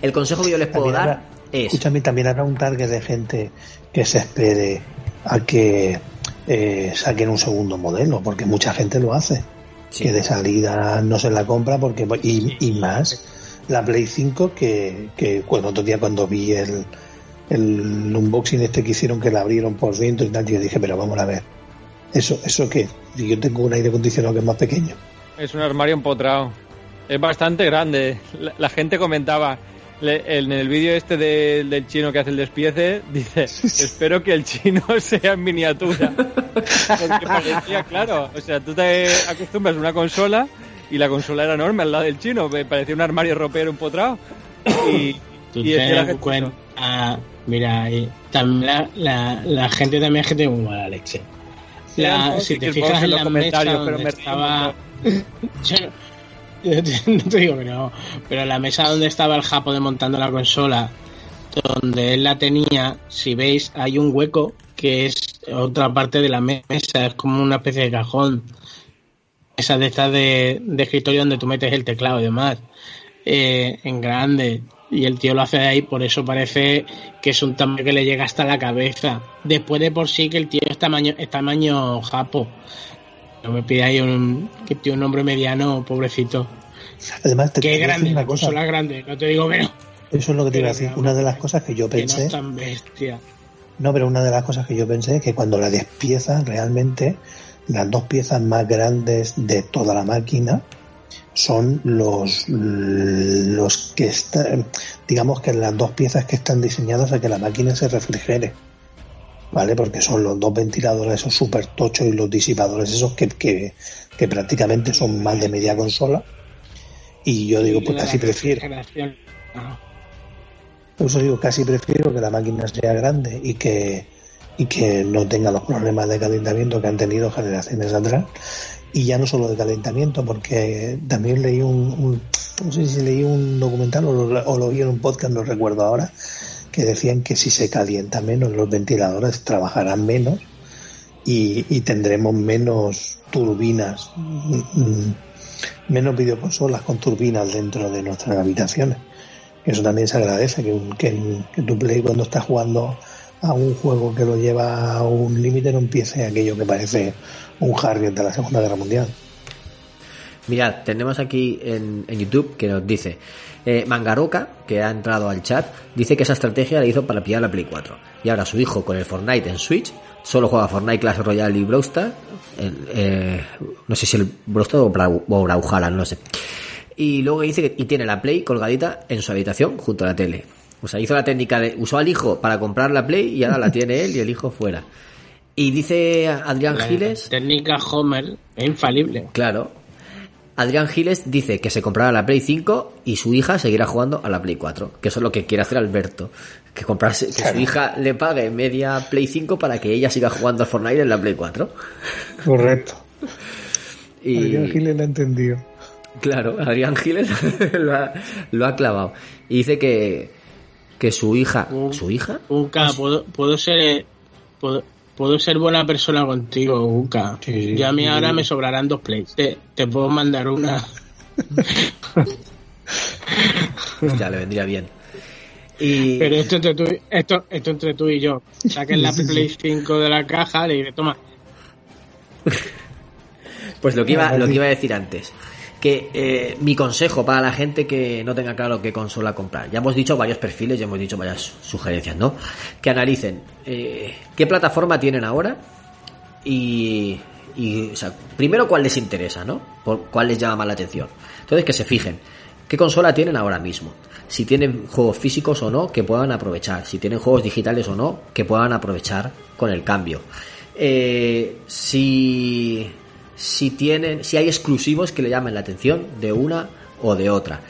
A: El consejo que yo les puedo
B: También
A: dar
B: habrá-
A: es.
B: Escúchame, también habrá un target de gente que se espere a que eh, saquen un segundo modelo, porque mucha gente lo hace.
A: Sí.
B: Que de salida no se la compra porque y, y más la Play 5 que, que cuando otro día cuando vi el, el unboxing este que hicieron que la abrieron por dentro y tal, yo dije, pero vamos a ver. Eso, eso qué? Yo tengo un aire acondicionado que es más pequeño.
D: Es un armario empotrado. Es bastante grande. La, la gente comentaba le- en el vídeo este de- del chino que hace el despiece, dice, espero que el chino sea en miniatura. Porque parecía, claro, o sea, tú te acostumbras a una consola y la consola era enorme al lado del chino, me parecía un armario ropero empotrado. Y,
C: Tú
D: y decía la
C: cuenta, mira, y también la, la, la gente también es gente muy mala leche. La,
D: Sean
C: si te fijas
D: en los
C: mesa
D: comentarios, pero me
C: estaba... Yo no- te- no te digo que no, pero la mesa donde estaba el japo desmontando la consola, donde él la tenía, si veis, hay un hueco que es otra parte de la mesa, es como una especie de cajón. Esa de estas de, de escritorio donde tú metes el teclado y demás. eh, en grande. Y el tío lo hace de ahí, por eso parece que es un tamaño que le llega hasta la cabeza. Después de por sí que el tío es tamaño, es tamaño japo. No me pidáis un, que tiene un nombre mediano, pobrecito.
B: Además, te
C: Que es grande,
B: una cosa.
C: consola grande, no te digo que no.
B: Eso es lo que te iba a decir. Una de las cosas que yo
C: Que no
B: pensé.
C: es tan bestia.
B: No, pero una de las cosas que yo pensé es que cuando la despiezas, realmente las dos piezas más grandes de toda la máquina son los, los que están, digamos que las dos piezas que están diseñadas a que la máquina se refrigere. ¿Vale? Porque son los dos ventiladores esos super tochos y los disipadores esos que, que, que prácticamente son más de media consola. Y yo digo, pues casi prefiero. Por eso digo, casi prefiero que la máquina sea grande y que, y que no tenga los problemas de calentamiento que han tenido generaciones atrás. Y ya no solo de calentamiento, porque también leí un, no sé si leí un documental o lo, vi en un podcast, no recuerdo ahora, que decían que si se calienta menos los ventiladores trabajarán menos y, y tendremos menos turbinas, mm, menos videoconsolas con turbinas dentro de nuestras habitaciones. Eso también se agradece, que, que, que tu Play cuando estás jugando a un juego que lo lleva a un límite no empiece aquello que parece un Harrier de la Segunda Guerra Mundial.
A: Mirad, tenemos aquí en, YouTube que nos dice eh, Mangaroka, que ha entrado al chat, dice que esa estrategia la hizo para pillar la Play 4. Y ahora su hijo con el Fortnite en Switch solo juega Fortnite Clash Royale y Brawl eh, no sé si el Brawl Stars o, Brau- no sé. Y luego dice que y tiene la Play colgadita en su habitación junto a la tele. O sea, hizo la técnica de usó al hijo para comprar la Play y ahora la tiene él y el hijo fuera. Y dice Adrián
C: La
A: Giles,
C: técnica Homer es infalible.
A: claro, Adrián Giles dice que se comprará la Play 5 y su hija seguirá jugando a la Play 4, que eso es lo que quiere hacer Alberto, que comprarse que su hija le pague media Play 5 para que ella siga jugando al Fortnite en la Play 4.
B: Correcto.
A: Y
B: Adrián Giles lo ha entendido.
A: claro, Adrián Giles lo ha, lo ha clavado y dice que que su hija, su hija,
C: Uka, puedo, puedo ser puedo, puedo ser buena persona contigo, Uka.
B: Sí, sí,
C: y a mí
B: sí.
C: ahora me sobrarán dos plays. Te, te puedo mandar una.
A: ya le vendría bien. Y
C: Pero esto entre tú, esto, esto entre tú y yo. Saquen la Play 5 de la caja, le diré, toma.
A: Pues lo que iba, lo que iba a decir antes. Que eh, mi consejo para la gente que no tenga claro qué consola comprar. Ya hemos dicho varios perfiles, ya hemos dicho varias sugerencias, ¿no? Que analicen eh, qué plataforma tienen ahora y, y, primero cuál les interesa, ¿no? Por cuál les llama más la atención. Entonces que se fijen qué consola tienen ahora mismo. Si tienen juegos físicos o no, que puedan aprovechar. Si tienen juegos digitales o no, que puedan aprovechar con el cambio. Eh, si si tienen, si hay exclusivos que le llamen la atención de una o de otra.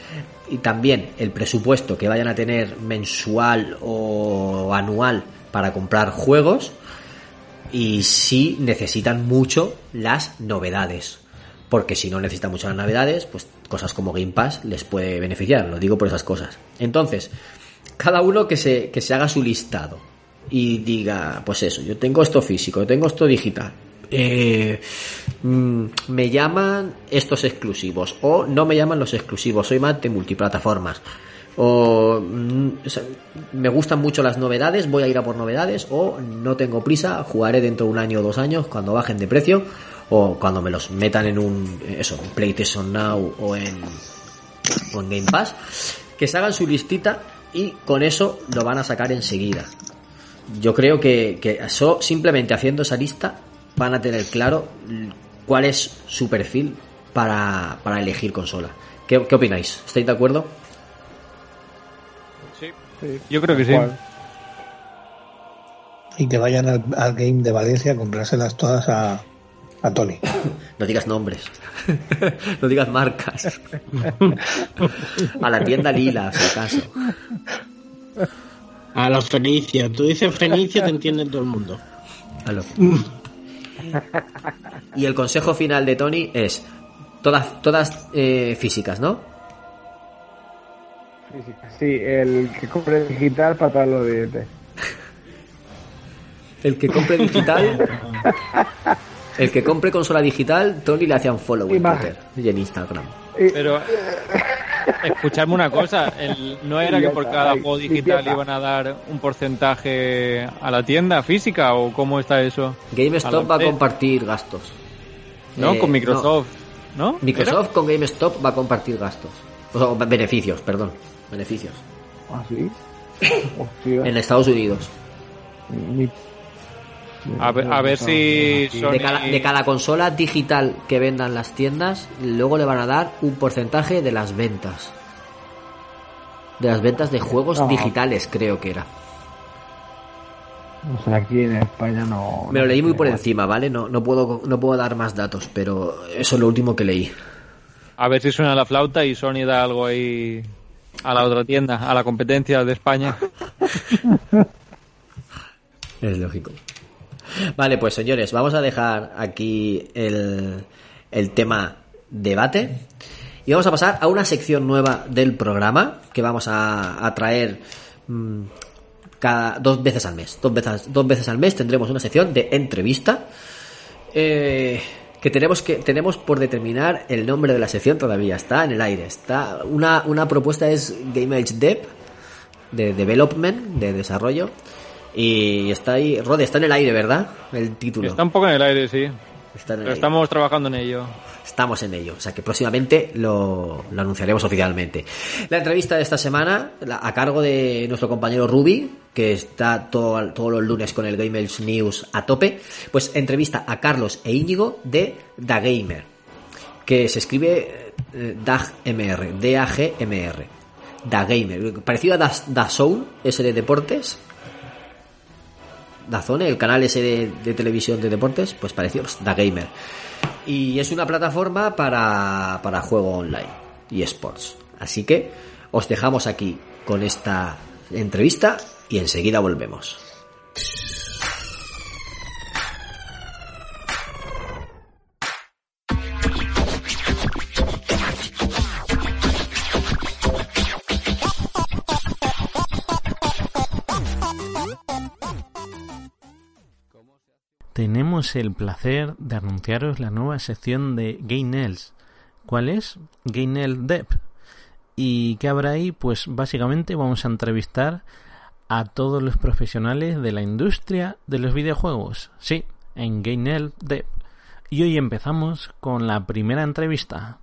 A: Y también el presupuesto que vayan a tener mensual o anual para comprar juegos y si necesitan mucho las novedades. Porque si no necesitan mucho las novedades, pues cosas como Game Pass les puede beneficiar, lo digo por esas cosas. Entonces, cada uno que se, que se haga su listado y diga, pues eso, yo tengo esto físico, yo tengo esto digital. eh, mm, me llaman estos exclusivos o no me llaman los exclusivos, soy más de multiplataformas. O, mm, o sea, me gustan mucho las novedades, voy a ir a por novedades o no tengo prisa, jugaré dentro de un año o dos años cuando bajen de precio o cuando me los metan en un eso, en PlayStation Now o en, Game Pass, que se hagan su listita y con eso lo van a sacar enseguida. Yo creo que, que eso, simplemente haciendo esa lista van a tener claro cuál es su perfil para, para elegir consola. ¿Qué, qué opináis? ¿Estáis de acuerdo?
D: Sí.
F: Sí,
D: Yo creo que sí.
F: cual.
B: Y que vayan al, al game de Valencia a comprárselas todas a, a Tony.
A: No digas nombres. no digas marcas. a la tienda Lila, si acaso.
C: A los Fenicios. Tú dices Fenicio, te entiende todo el mundo.
A: Aló. Y el consejo final de Tony es todas, todas eh, físicas, ¿no?
F: Física. Sí, el que compre digital para todos los dientes.
A: El que compre digital. El que compre consola digital, Tony le hacía un follow en. Twitter y en Instagram.
D: Pero escuchadme una cosa, el- no era que por cada juego digital iban a dar un porcentaje a la tienda física o cómo está eso?
A: GameStop va a compartir gastos.
D: No,
A: Eh,
D: con Microsoft, ¿no?
A: Microsoft con GameStop va a compartir gastos. O sea, beneficios, perdón. Beneficios.
F: ¿Ah, sí? Hostia.
A: En Estados Unidos.
F: Ni-
D: Era? A ver, a ver si Sony...
A: De cada, de cada consola digital que vendan las tiendas, luego le van a dar un porcentaje de las ventas. De las ventas de juegos digitales, creo que era.
F: O sea, aquí en España no.
A: Me lo leí muy por encima, ¿vale? No, no, puedo, no puedo dar más datos, pero eso es lo último que leí.
D: A ver si suena la flauta y Sony da algo ahí a la otra tienda, a la competencia de España.
A: Es lógico. Vale, pues señores, vamos a dejar aquí el, el tema debate y vamos a pasar a una sección nueva del programa que vamos a, a traer mm, cada dos veces al mes. Dos veces, dos veces al mes tendremos una sección de entrevista eh, que tenemos que tenemos por determinar el nombre de la sección todavía está en el aire. Está una, una propuesta es Game Age Dev de development, de desarrollo. Y está ahí, Rode, está en el aire, ¿verdad? El título.
D: Está un poco en el aire, sí. estamos trabajando en ello.
A: Estamos en ello, o sea que próximamente lo, anunciaremos oficialmente. La entrevista de esta semana, a cargo de nuestro compañero Ruby, que está todo, todos los lunes con el Gamers News a tope, pues entrevista a Carlos e Íñigo de Da Gamer, que se escribe eh, DAGMR, D-A-G-M-R. Da Gamer, parecido a Da, da Soul, ese de deportes, Dazone, el canal ese de, televisión de deportes, pues pareció Da Gamer. Y es una plataforma para, para juego online y sports. Así que os dejamos aquí con esta entrevista y enseguida volvemos.
G: Tenemos el placer de anunciaros la nueva sección de Gainels. ¿Cuál es? Gainel Dev. ¿Y qué habrá ahí? Pues básicamente vamos a entrevistar a todos los profesionales de la industria de los videojuegos. Sí, en Gainel Dev. Y hoy empezamos con la primera entrevista.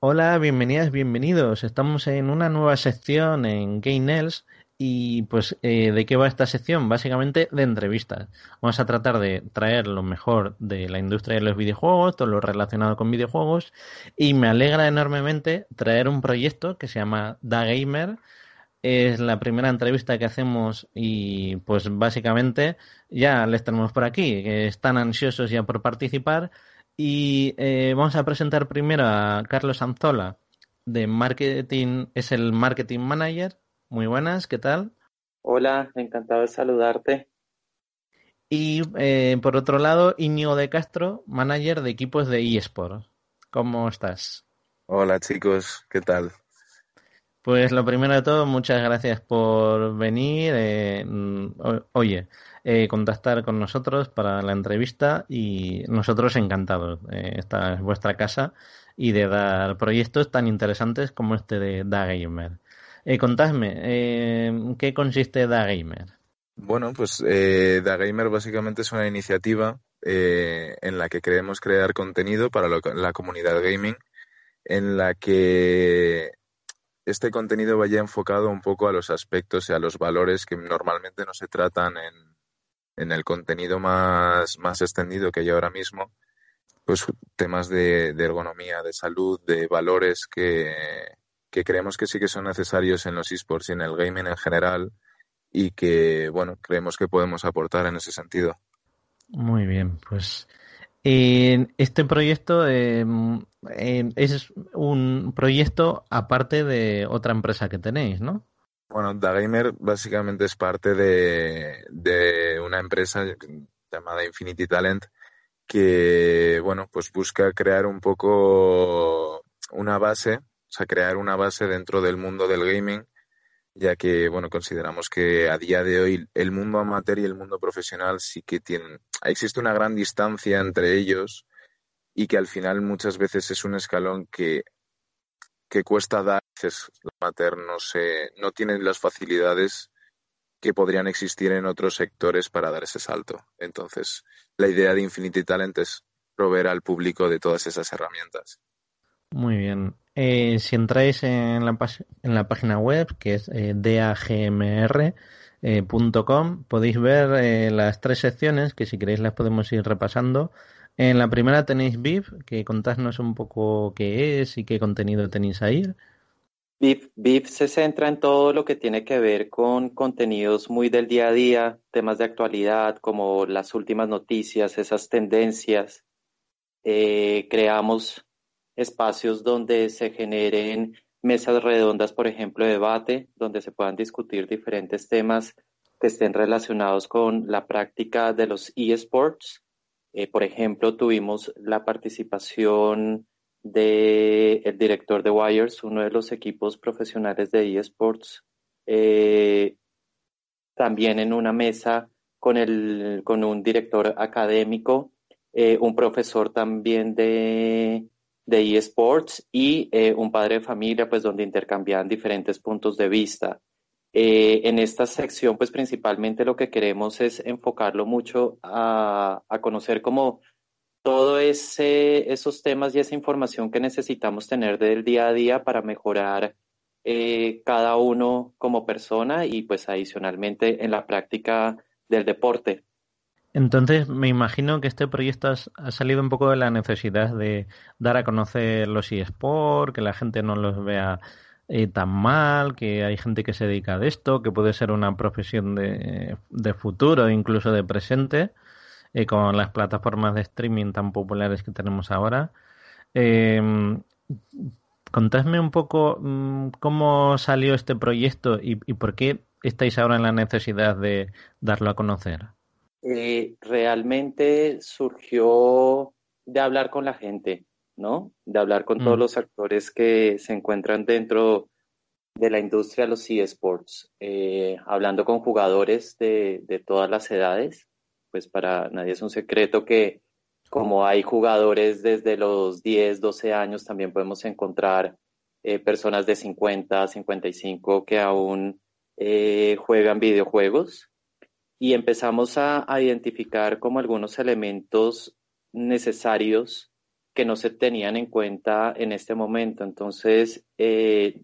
G: Hola, bienvenidas, bienvenidos. Estamos en una nueva sección en Gainels y pues, eh, ¿de qué va esta sección? Básicamente de entrevistas. Vamos a tratar de traer lo mejor de la industria de los videojuegos, todo lo relacionado con videojuegos. Y me alegra enormemente traer un proyecto que se llama Da Gamer. Es la primera entrevista que hacemos y pues básicamente ya les tenemos por aquí, que están ansiosos ya por participar. Y eh, vamos a presentar primero a Carlos Anzola de Marketing, es el Marketing Manager muy buenas, ¿qué tal?
H: Hola, encantado de saludarte.
G: Y eh, por otro lado, Íñigo de Castro, manager de equipos de eSport. ¿Cómo estás?
I: Hola chicos, ¿qué tal?
G: Pues lo primero de todo, muchas gracias por venir. Eh, oye, eh, contactar con nosotros para la entrevista y nosotros encantados. esta es vuestra casa y de dar proyectos tan interesantes como este de Da Gamer. Eh, contadme, eh, ¿qué consiste Da Gamer?
I: Bueno, pues eh, Da Gamer básicamente es una iniciativa eh, en la que queremos crear contenido para la comunidad gaming, en la que este contenido vaya enfocado un poco a los aspectos y a los valores que normalmente no se tratan en, en el contenido más, más extendido que hay ahora mismo, pues temas de ergonomía, de salud, de valores que, que creemos que sí que son necesarios en los esports y en el gaming en general y que, bueno, creemos que podemos aportar en ese sentido.
G: Muy bien, pues este proyecto em, em, es un proyecto aparte de otra empresa que tenéis, ¿no?
I: Bueno, Da Gamer básicamente es parte de, de una empresa llamada Infinity Talent que, bueno, pues busca crear un poco una base o sea, crear una base dentro del mundo del gaming, ya que, bueno, consideramos que a día de hoy el mundo amateur y el mundo profesional sí que tienen, existe una gran distancia entre ellos y que al final muchas veces es un escalón que, que cuesta dar, el amateur no se, no tienen las facilidades que podrían existir en otros sectores para dar ese salto. Entonces, la idea de Infinity Talent es proveer al público de todas esas herramientas.
G: Muy bien. Eh, si entráis en la, página web, que es eh, dagmr.com, eh, podéis ver las tres secciones, que si queréis las podemos ir repasando. En la primera tenéis VIP, que contadnos un poco qué es y qué contenido tenéis ahí.
H: VIP, VIP se centra en todo lo que tiene que ver con contenidos muy del día a día, temas de actualidad, como las últimas noticias, esas tendencias. creamos espacios donde se generen mesas redondas, por ejemplo, de debate, donde se puedan discutir diferentes temas que estén relacionados con la práctica de los eSports. Eh, por ejemplo, tuvimos la participación del el director de Wires, uno de los equipos profesionales de eSports, eh, también en una mesa con, el, con un director académico, eh, un profesor también de de eSports y eh, un padre de familia, pues donde intercambiaban diferentes puntos de vista. Eh, en esta sección, pues principalmente lo que queremos es enfocarlo mucho a, a conocer como todo ese, esos temas y esa información que necesitamos tener del día a día para mejorar eh, cada uno como persona y pues adicionalmente en la práctica del deporte.
G: Entonces, me imagino que este proyecto ha salido un poco de la necesidad de dar a conocer los eSports, que la gente no los vea eh, tan mal, que hay gente que se dedica a esto, que puede ser una profesión de, futuro, incluso de presente, eh, con las plataformas de streaming tan populares que tenemos ahora. Eh, contadme un poco mm, cómo salió este proyecto y, por qué estáis ahora en la necesidad de darlo a conocer.
H: Eh, realmente surgió de hablar con la gente, ¿no? De hablar con todos mm. los actores que se encuentran dentro de la industria de los eSports, eh, hablando con jugadores de, de, todas las edades, pues para nadie es un secreto que como hay jugadores desde los 10, 12 años, también podemos encontrar eh, personas de 50, 55 que aún eh, juegan videojuegos y empezamos a, identificar como algunos elementos necesarios que no se tenían en cuenta en este momento. Entonces, eh,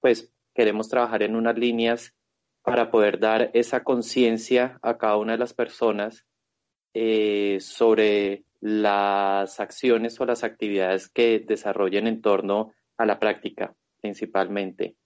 H: pues queremos trabajar en unas líneas para poder dar esa conciencia a cada una de las personas eh, sobre las acciones o las actividades que desarrollen en torno a la práctica, principalmente.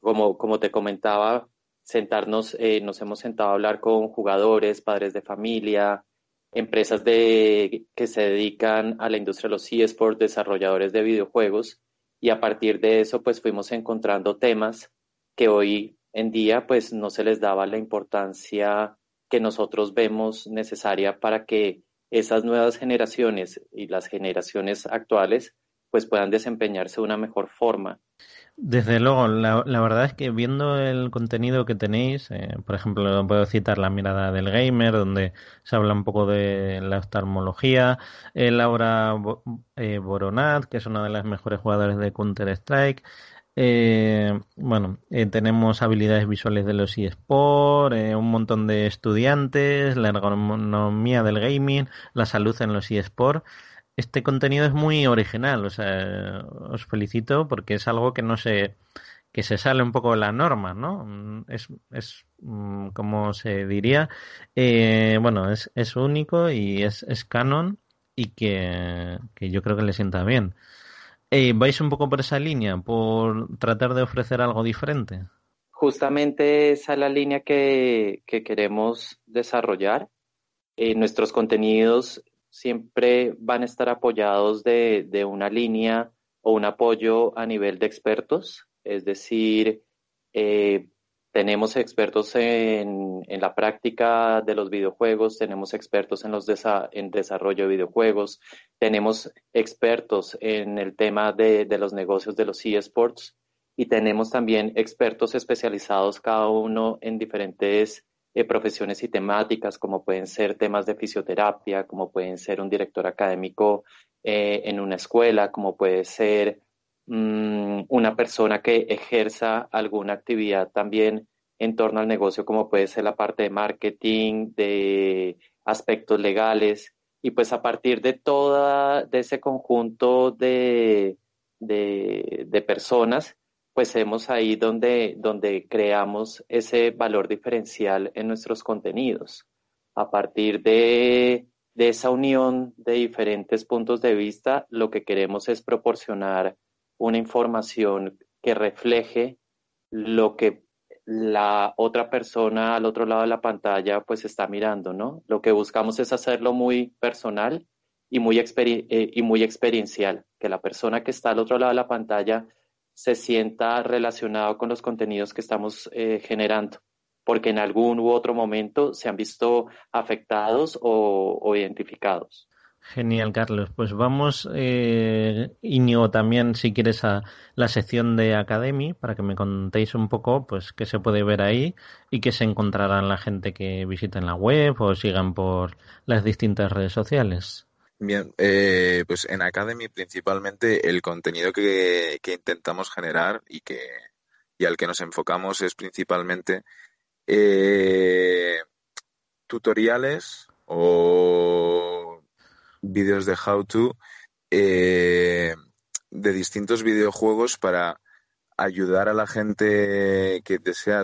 H: Como, como te comentaba, sentarnos, eh, nos hemos sentado a hablar con jugadores, padres de familia, empresas de, que se dedican a la industria de los eSports, desarrolladores de videojuegos, y a partir de eso, pues fuimos encontrando temas que hoy en día, pues no se les daba la importancia que nosotros vemos necesaria para que esas nuevas generaciones y las generaciones actuales pues puedan desempeñarse de una mejor forma.
G: Desde luego, la, verdad es que viendo el contenido que tenéis, eh, por ejemplo, puedo citar la mirada del gamer, donde se habla un poco de la oftalmología, eh, Laura eh, Boronat, que es una de las mejores jugadoras de Counter-Strike, eh, bueno, eh, tenemos habilidades visuales de los eSports, eh, un montón de estudiantes, la ergonomía del gaming, la salud en los eSports. Este contenido es muy original, o sea, os felicito porque es algo que no se que se sale un poco de la norma, ¿no? Es, es mm, como se diría, eh, bueno, es, es único y es, es canon y que, que yo creo que le sienta bien. Eh, ¿Vais un poco por esa línea, por tratar de ofrecer algo diferente?
H: Justamente esa es la línea que, queremos desarrollar. Eh, nuestros contenidos siempre van a estar apoyados de, de una línea o un apoyo a nivel de expertos, es decir, eh, tenemos expertos en, en, la práctica de los videojuegos, tenemos expertos en los en desarrollo de videojuegos, tenemos expertos en el tema de, de los negocios de los eSports y tenemos también expertos especializados cada uno en diferentes eh, profesiones y temáticas, como pueden ser temas de fisioterapia, como pueden ser un director académico eh, en una escuela, como puede ser Mm, una persona que ejerza alguna actividad también en torno al negocio, como puede ser la parte de marketing, de aspectos legales, y pues a partir de toda, de ese conjunto de, de personas, pues hemos ahí donde, donde creamos ese valor diferencial en nuestros contenidos. A partir de, de esa unión de diferentes puntos de vista, lo que queremos es proporcionar una información que refleje lo que la otra persona al otro lado de la pantalla pues está mirando, ¿no? Lo que buscamos es hacerlo muy personal y muy, eh, y muy experiencial, que la persona que está al otro lado de la pantalla se sienta relacionado con los contenidos que estamos eh, generando, porque en algún u otro momento se han visto afectados o identificados.
G: Genial, Carlos. Pues vamos, eh, Íñigo, también, si quieres, a la sección de Academy para que me contéis un poco pues qué se puede ver ahí y qué se encontrarán la gente que visiten la web o sigan por las distintas redes sociales.
I: Bien, eh, pues en Academy principalmente el contenido que, que intentamos generar y que, y al que nos enfocamos es principalmente eh, tutoriales o vídeos de how to eh, de distintos videojuegos para ayudar a la gente que desea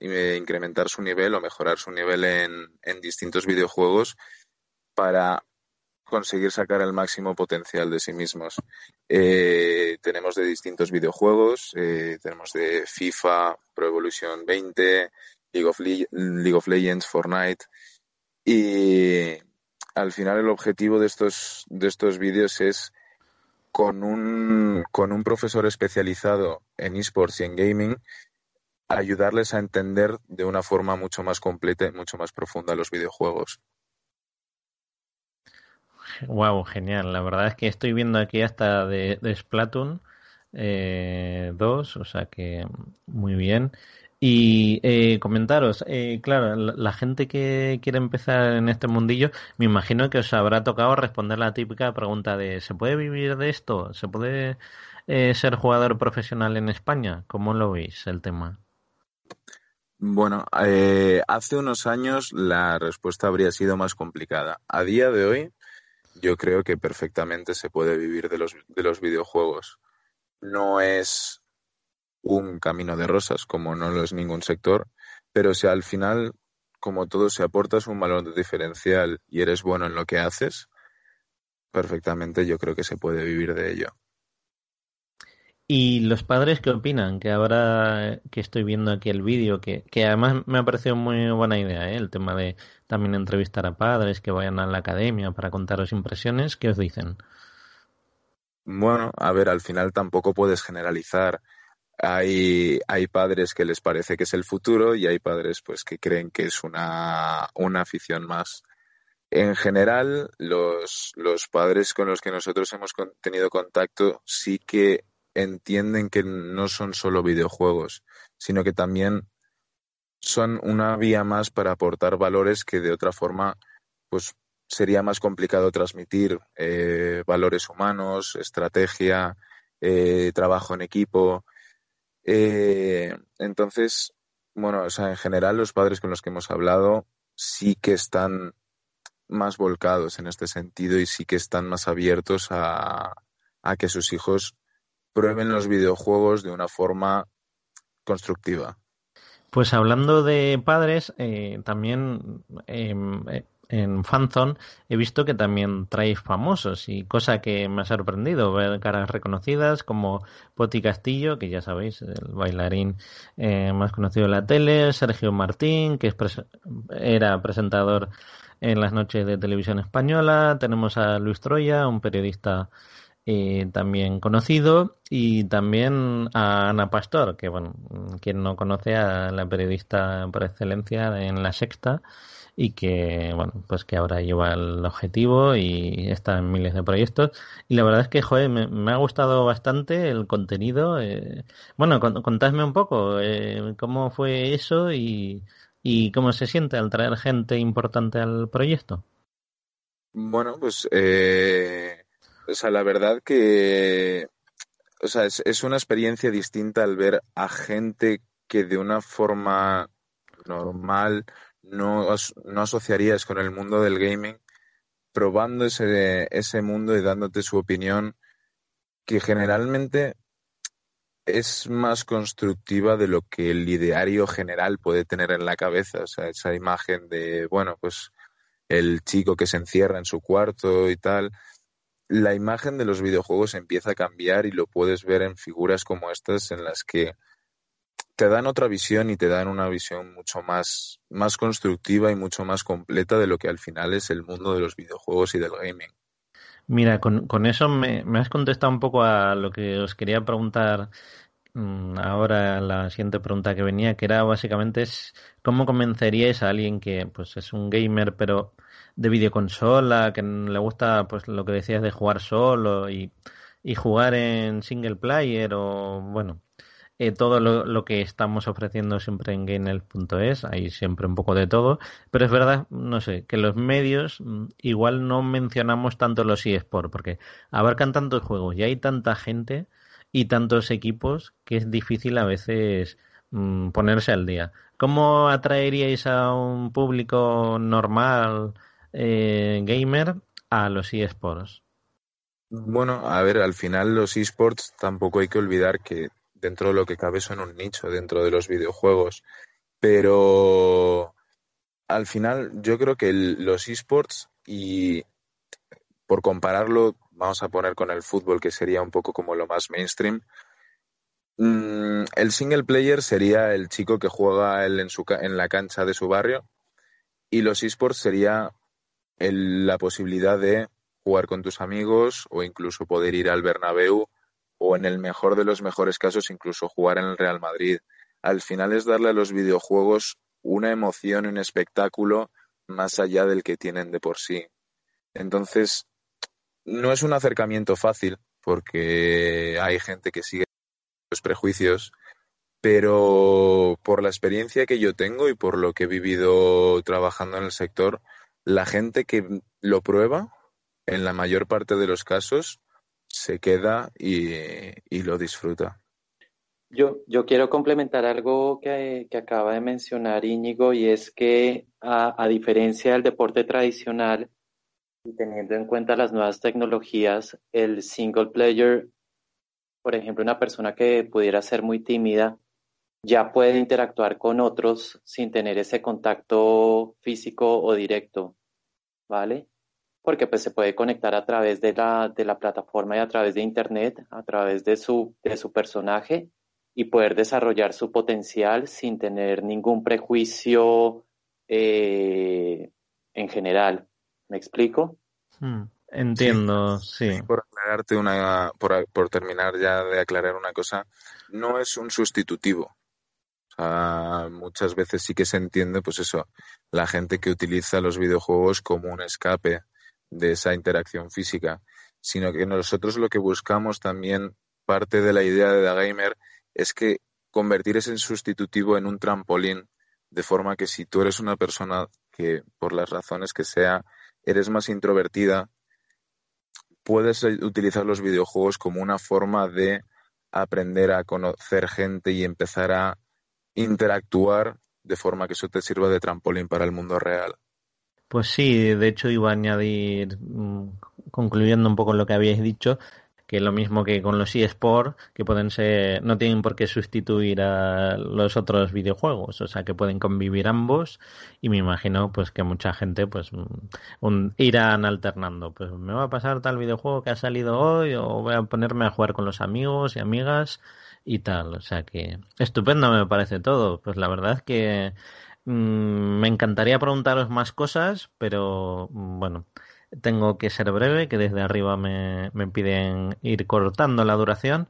I: eh, incrementar su nivel o mejorar su nivel en, en distintos videojuegos para conseguir sacar el máximo potencial de sí mismos. Eh, tenemos de distintos videojuegos, eh, tenemos de FIFA, Pro Evolution 20, League of, Legends, Fortnite y al final el objetivo de estos, de estos vídeos es con un, con un profesor especializado en esports y en gaming, ayudarles a entender de una forma mucho más completa y mucho más profunda los videojuegos.
G: Wow, genial. La verdad es que estoy viendo aquí hasta de, Splatoon 2, eh, o sea que muy bien. Y eh, comentaros, eh, claro, la, gente que quiere empezar en este mundillo, me imagino que os habrá tocado responder la típica pregunta de ¿se puede vivir de esto? ¿Se puede ser jugador profesional en España? ¿Cómo lo veis el tema?
I: Bueno, hace unos años la respuesta habría sido más complicada. A día de hoy, yo creo que perfectamente se puede vivir de los, de los videojuegos. No es un camino de rosas, como no lo es ningún sector, pero si al final, como todo, si aportas un valor diferencial y eres bueno en lo que haces, perfectamente yo creo que se puede vivir de ello.
G: ¿Y los padres qué opinan? Que ahora que estoy viendo aquí el vídeo, que, que además me ha parecido muy buena idea, ¿eh? el tema de también entrevistar a padres que vayan a la academia para contaros impresiones, ¿qué os dicen?
I: Bueno, a ver, al final tampoco puedes generalizar. Hay, hay padres que les parece que es el futuro y hay padres pues que creen que es una, una afición más. En general, los, los padres con los que nosotros hemos tenido contacto sí que entienden que no son solo videojuegos, sino que también son una vía más para aportar valores que de otra forma pues sería más complicado transmitir eh, valores humanos, estrategia, eh, trabajo en equipo. Eh, entonces, bueno, o sea, en general los padres con los que hemos hablado sí que están más volcados en este sentido y sí que están más abiertos a, a que sus hijos prueben los videojuegos de una forma constructiva.
G: Pues hablando de padres, eh, también em, eh, en Fanzone he visto que también traéis famosos y cosa que me ha sorprendido ver caras reconocidas como Poti Castillo, que ya sabéis, el bailarín eh, más conocido de la tele, Sergio Martín, que era presentador en las noches de televisión española, tenemos a Luis Troya, un periodista eh, también conocido, y también a Ana Pastor, que bueno, quien no conoce a la periodista por excelencia en La Sexta, y que bueno, pues que ahora lleva el objetivo y está en miles de proyectos. Y la verdad es que, joder, me, ha gustado bastante el contenido. Eh, bueno, contadme un poco eh, cómo fue eso y, y cómo se siente al traer gente importante al proyecto.
I: Bueno, pues eh, o sea, la verdad que o sea, es, una experiencia distinta al ver a gente que de una forma normal no, no asociarías con el mundo del gaming, probando ese, ese mundo y dándote su opinión, que generalmente es más constructiva de lo que el ideario general puede tener en la cabeza. O sea, esa imagen de, bueno, pues el chico que se encierra en su cuarto y tal la imagen de los videojuegos empieza a cambiar y lo puedes ver en figuras como estas en las que te dan otra visión y te dan una visión mucho más, más constructiva y mucho más completa de lo que al final es el mundo de los videojuegos y del gaming.
G: Mira, con, con eso me, me, has contestado un poco a lo que os quería preguntar mm, ahora la siguiente pregunta que venía, que era básicamente es cómo convenceríais a alguien que pues es un gamer pero de videoconsola, que le gusta pues lo que decías de jugar solo y, y jugar en single player o bueno, eh, todo lo, lo, que estamos ofreciendo siempre en Gainel.es, hay siempre un poco de todo, pero es verdad, no sé, que los medios mm, igual no mencionamos tanto los eSports, porque abarcan tantos juegos y hay tanta gente y tantos equipos que es difícil a veces mm, ponerse al día. ¿Cómo atraeríais a un público normal eh, gamer a los eSports?
I: Bueno, a ver, al final los eSports tampoco hay que olvidar que dentro de lo que cabe son un nicho dentro de los videojuegos, pero al final yo creo que los eSports y por compararlo, vamos a poner con el fútbol que sería un poco como lo más mainstream, mm, el single player sería el chico que juega en, su, en la cancha de su barrio y los eSports sería la posibilidad de jugar con tus amigos o incluso poder ir al Bernabéu o en el mejor de los mejores casos incluso jugar en el Real Madrid. Al final es darle a los videojuegos una emoción, un espectáculo más allá del que tienen de por sí. Entonces, no es un acercamiento fácil porque hay gente que sigue los prejuicios, pero por la experiencia que yo tengo y por lo que he vivido trabajando en el sector, la gente que lo prueba en la mayor parte de los casos se queda y, lo disfruta.
H: Yo, yo quiero complementar algo que, acaba de mencionar Íñigo y es que a, diferencia del deporte tradicional y teniendo en cuenta las nuevas tecnologías, el single player, por ejemplo, una persona que pudiera ser muy tímida, ya puede interactuar con otros sin tener ese contacto físico o directo, ¿vale? porque pues se puede conectar a través de la, de la plataforma y a través de internet, a través de su, de su personaje y poder desarrollar su potencial sin tener ningún prejuicio eh, en general. ¿Me explico?
G: Hmm, entiendo, sí.
I: Por aclararte una, por, por terminar ya de aclarar una cosa, no es un sustitutivo. O sea, muchas veces sí que se entiende, pues eso, la gente que utiliza los videojuegos como un escape de esa interacción física, sino que nosotros lo que buscamos también, parte de la idea de The Gamer, es que convertir ese sustitutivo en un trampolín, de forma que si tú eres una persona que, por las razones que sea, eres más introvertida, puedes utilizar los videojuegos como una forma de aprender a conocer gente y empezar a interactuar de forma que eso te sirva de trampolín para el mundo real.
G: Pues sí, de hecho iba a añadir, mm, concluyendo un poco lo que habíais dicho, que lo mismo que con los eSports, que pueden ser, no tienen por qué sustituir a los otros videojuegos, o sea que pueden convivir ambos y me imagino pues que mucha gente pues mm, irán alternando, pues me va a pasar tal videojuego que ha salido hoy o voy a ponerme a jugar con los amigos y amigas y tal, o sea que estupendo me parece todo, pues la verdad es que Mm, me encantaría preguntaros más cosas, pero mm, bueno, tengo que ser breve, que desde arriba me, piden ir cortando la duración.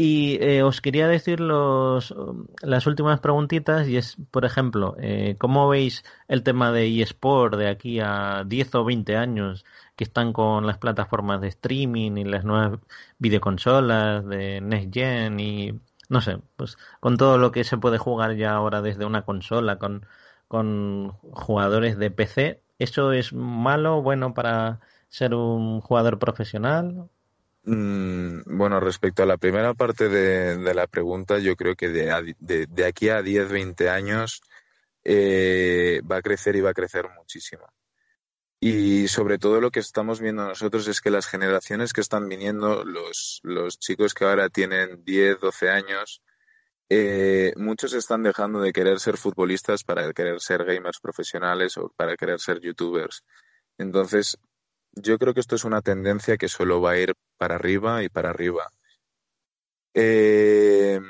G: Y eh, os quería decir los, las últimas preguntitas y es, por ejemplo, eh, ¿cómo veis el tema de eSport de aquí a 10 o 20 años que están con las plataformas de streaming y las nuevas videoconsolas de Next Gen y no sé, pues con todo lo que se puede jugar ya ahora desde una consola, con, con jugadores de PC, ¿eso es malo, bueno para ser un jugador profesional?
I: Mm, bueno, respecto a la primera parte de, la pregunta, yo creo que de, aquí a 10, 20 años eh, va a crecer y va a crecer muchísimo. Y sobre todo lo que estamos viendo nosotros es que las generaciones que están viniendo, los, los chicos que ahora tienen 10, 12 años, eh, muchos están dejando de querer ser futbolistas para querer ser gamers profesionales o para querer ser youtubers. Entonces, yo creo que esto es una tendencia que solo va a ir para arriba y para arriba. Eh,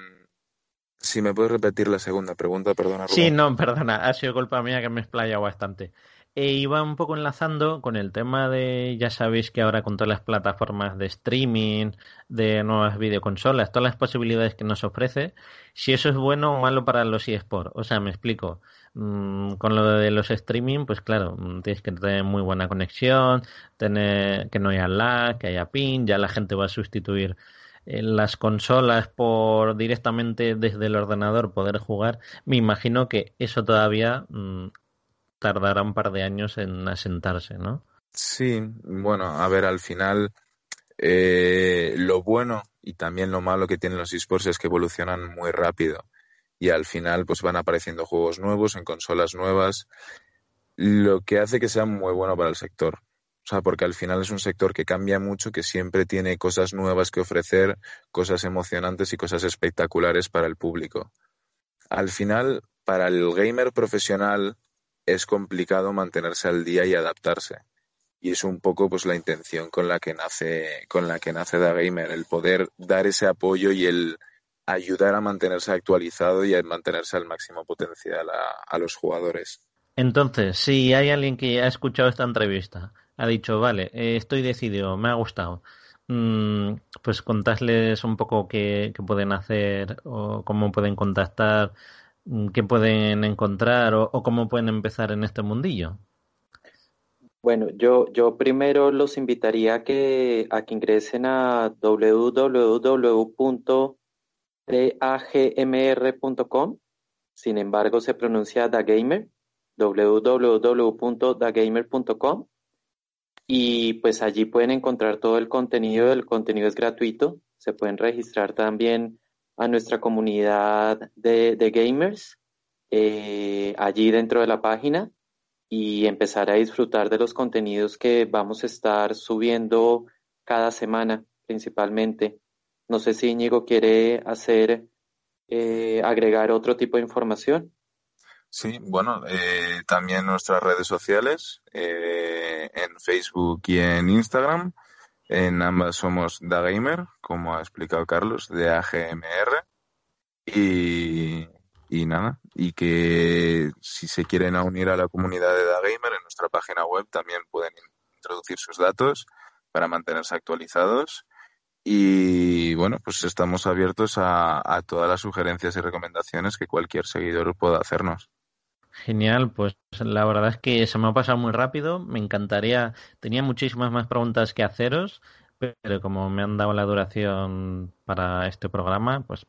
I: si me puedes repetir la segunda pregunta, perdona.
G: Sí, no, perdona, ha sido culpa mía que me he explayado bastante. E iba un poco enlazando con el tema de, ya sabéis que ahora con todas las plataformas de streaming, de nuevas videoconsolas, todas las posibilidades que nos ofrece, si eso es bueno o malo para los eSports. O sea, me explico. Mm, con lo de los streaming, pues claro, mm, tienes que tener muy buena conexión, tener que no haya lag, que haya ping, ya la gente va a sustituir eh, las consolas por directamente desde el ordenador poder jugar, me imagino que eso todavía mm, tardará un par de años en asentarse, ¿no?
I: Sí, bueno, a ver, al final Eh, lo bueno y también lo malo que tienen los esports es que evolucionan muy rápido y al final pues van apareciendo juegos nuevos en consolas nuevas, lo que hace que sea muy bueno para el sector. O sea, porque al final es un sector que cambia mucho, que siempre tiene cosas nuevas que ofrecer, cosas emocionantes y cosas espectaculares para el público. Al final, para el gamer profesional es complicado mantenerse al día y adaptarse. Y es un poco pues la intención con la que nace, con la que nace Da Gamer, el poder dar ese apoyo y el ayudar a mantenerse actualizado y a mantenerse al máximo potencial a, los jugadores.
G: Entonces, si hay alguien que ha escuchado esta entrevista, ha dicho, vale, eh, estoy decidido, me ha gustado, mm, pues contadles un poco qué, pueden hacer o cómo pueden contactar, mm, qué pueden encontrar o, cómo pueden empezar en este mundillo.
H: Bueno, yo, yo primero los invitaría a que, a que ingresen a www agmr.com, sin embargo se pronuncia Dagamer, www.dagamer.com y pues allí pueden encontrar todo el contenido, el contenido es gratuito, se pueden registrar también a nuestra comunidad de, gamers eh, allí dentro de la página y empezar a disfrutar de los contenidos que vamos a estar subiendo cada semana principalmente. No sé si Íñigo quiere hacer, eh, agregar otro tipo de información.
I: Sí, bueno, eh, también nuestras redes sociales, eh, en Facebook y en Instagram. En ambas somos DaGamer, como ha explicado Carlos, de AGMR. Y, y nada, y que si se quieren unir a la comunidad de DaGamer, en nuestra página web también pueden introducir sus datos para mantenerse actualizados y bueno, pues estamos abiertos a, todas las sugerencias y recomendaciones que cualquier seguidor pueda hacernos.
G: Genial, pues la verdad es que se me ha pasado muy rápido. Me encantaría, tenía muchísimas más preguntas que haceros, pero como me han dado la duración para este programa, pues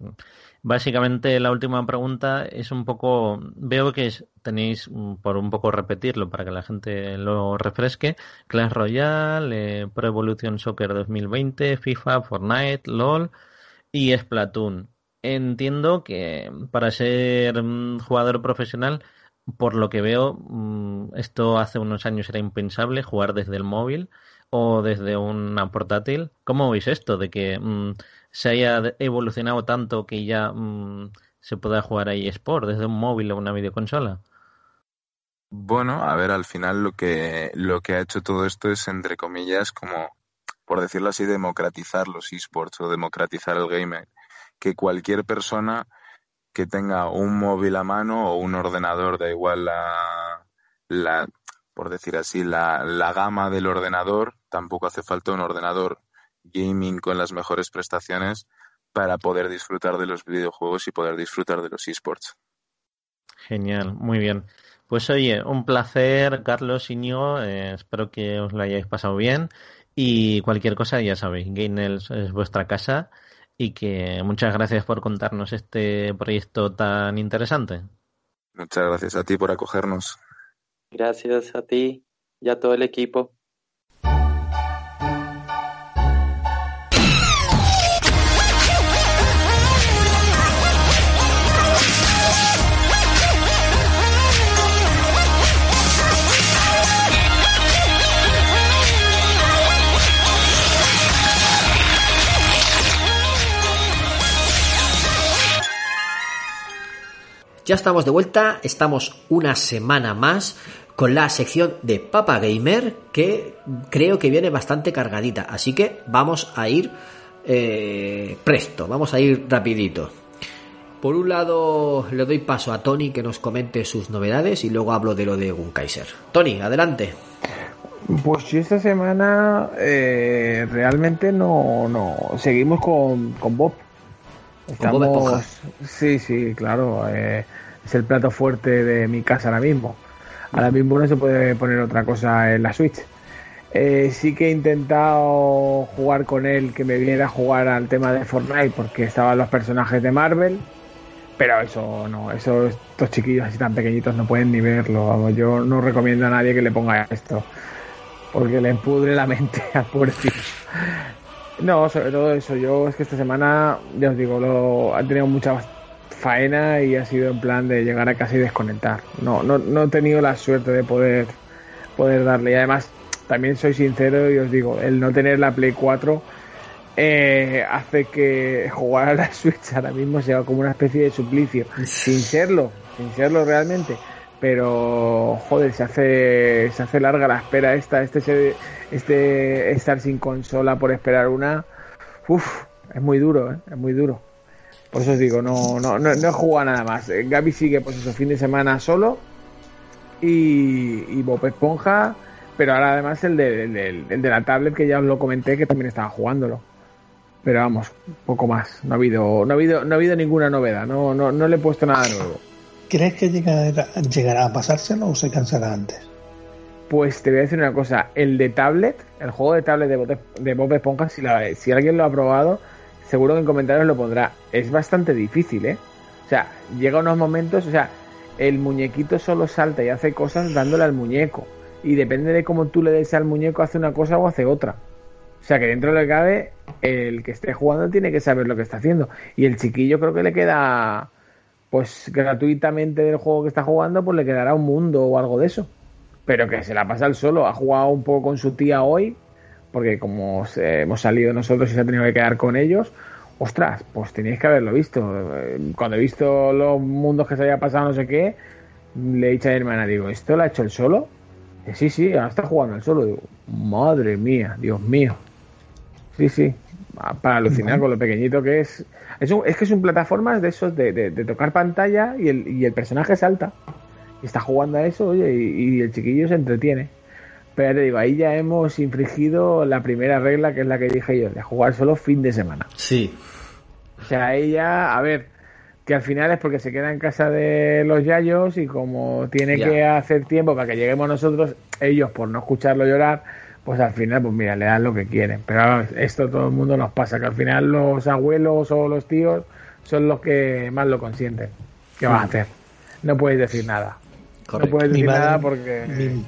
G: Básicamente la última pregunta es un poco, veo que tenéis, mm, por un poco repetirlo para que la gente lo refresque, Clash Royale, eh, Pro Evolution Soccer 2020, FIFA, Fortnite, LOL y Splatoon. Entiendo que para ser mm, jugador profesional, por lo que veo, mm, esto hace unos años era impensable, jugar desde el móvil o desde una portátil. ¿Cómo veis esto de que se haya evolucionado tanto que ya mm, se pueda jugar ahí Sport desde un móvil o una videoconsola?
I: Bueno, a ver, al final lo que, lo que ha hecho todo esto es, entre comillas, como, por decirlo así, democratizar los esports o democratizar el gaming. Que cualquier persona que tenga un móvil a mano o un ordenador, da igual la, la por decir así, la, la gama del ordenador, tampoco hace falta un ordenador gaming con las mejores prestaciones para poder disfrutar de los videojuegos y poder disfrutar de los esports.
G: Genial, muy bien. Pues oye, un placer, Carlos Iñigo. Eh, espero que os lo hayáis pasado bien. Y cualquier cosa, ya sabéis, Gainels es vuestra casa. Y que muchas gracias por contarnos este proyecto tan interesante.
I: Muchas gracias a ti por acogernos.
H: Gracias a ti y a todo el equipo.
A: Ya estamos de vuelta, estamos una semana más con la sección de Papa Gamer que creo que viene bastante cargadita, así que vamos a ir eh, presto, vamos a ir rapidito. Por un lado le doy paso a Tony que nos comente sus novedades y luego hablo de lo de Gunkaiser. Tony, adelante.
F: Pues esta semana eh, realmente no, no, seguimos con, con Bob. Estamos, sí, sí, claro. Eh, es el plato fuerte de mi casa ahora mismo. Ahora mismo no se puede poner otra cosa en la Switch. Eh, sí que he intentado jugar con él, que me viniera a jugar al tema de Fortnite, porque estaban los personajes de Marvel. Pero eso no, eso, estos chiquillos así tan pequeñitos no pueden ni verlo. Vamos, yo no recomiendo a nadie que le ponga esto, porque le empudre la mente al pobrecito. No, sobre todo eso. Yo es que esta semana, ya os digo, lo, han tenido mucha faena y ha sido en plan de llegar a casa y desconectar. No, no, no he tenido la suerte de poder, poder darle. Y además, también soy sincero y os digo, el no tener la Play 4 eh, hace que jugar a la Switch ahora mismo sea como una especie de suplicio. sin serlo, sin serlo realmente. Pero, joder, se hace, se hace larga la espera esta, este, este estar sin consola por esperar una. Uf, es muy duro, ¿eh? es muy duro. Por eso os digo, no, no, no, no he jugado nada más. Gaby sigue, pues eso, fin de semana solo. Y, y Bob Esponja. Pero ahora además el de, el, de, el de la tablet que ya os lo comenté que también estaba jugándolo. Pero vamos, poco más. No ha habido, no ha habido, no ha habido ninguna novedad. No, no, no le he puesto nada nuevo.
B: ¿Crees que llegará, llegará a pasárselo o se cansará antes?
F: Pues te voy a decir una cosa. El de tablet, el juego de tablet de Bob, de Bob Esponja, si, la, si alguien lo ha probado, seguro que en comentarios lo pondrá. Es bastante difícil, ¿eh? O sea, llega unos momentos, o sea, el muñequito solo salta y hace cosas dándole al muñeco. Y depende de cómo tú le des al muñeco, hace una cosa o hace otra. O sea que dentro de lo que cabe, el que esté jugando tiene que saber lo que está haciendo. Y el chiquillo creo que le queda, pues gratuitamente del juego que está jugando, pues le quedará un mundo o algo de eso. Pero que se la pasa al solo. Ha jugado un poco con su tía hoy, porque como hemos salido nosotros y se ha tenido que quedar con ellos, ostras, pues teníais que haberlo visto. Cuando he visto los mundos que se había pasado, no sé qué, le he dicho a mi hermana, digo, ¿esto lo ha hecho el solo? Y sí, sí, ahora está jugando el solo. Digo, madre mía, Dios mío. Sí, sí, para alucinar con lo pequeñito que es. Es, un, es que es un plataformas de esos de, de, de, tocar pantalla y el, y el personaje salta. Y está jugando a eso, oye, y, y el chiquillo se entretiene. Pero ya te digo, ahí ya hemos infringido la primera regla, que es la que dije yo, de jugar solo fin de semana.
A: Sí.
F: O sea, ella, a ver, que al final es porque se queda en casa de los yayos y como tiene
A: Ya.
F: que hacer tiempo para que lleguemos nosotros, ellos por no escucharlo llorar, pues al final, pues mira, le dan lo que quieren. Pero esto todo el mundo nos pasa, que al final los abuelos o los tíos son los que más lo consienten. ¿Qué vas a hacer? No puedes decir nada. No puedes decir
B: madre-
F: nada porque...
B: Mi,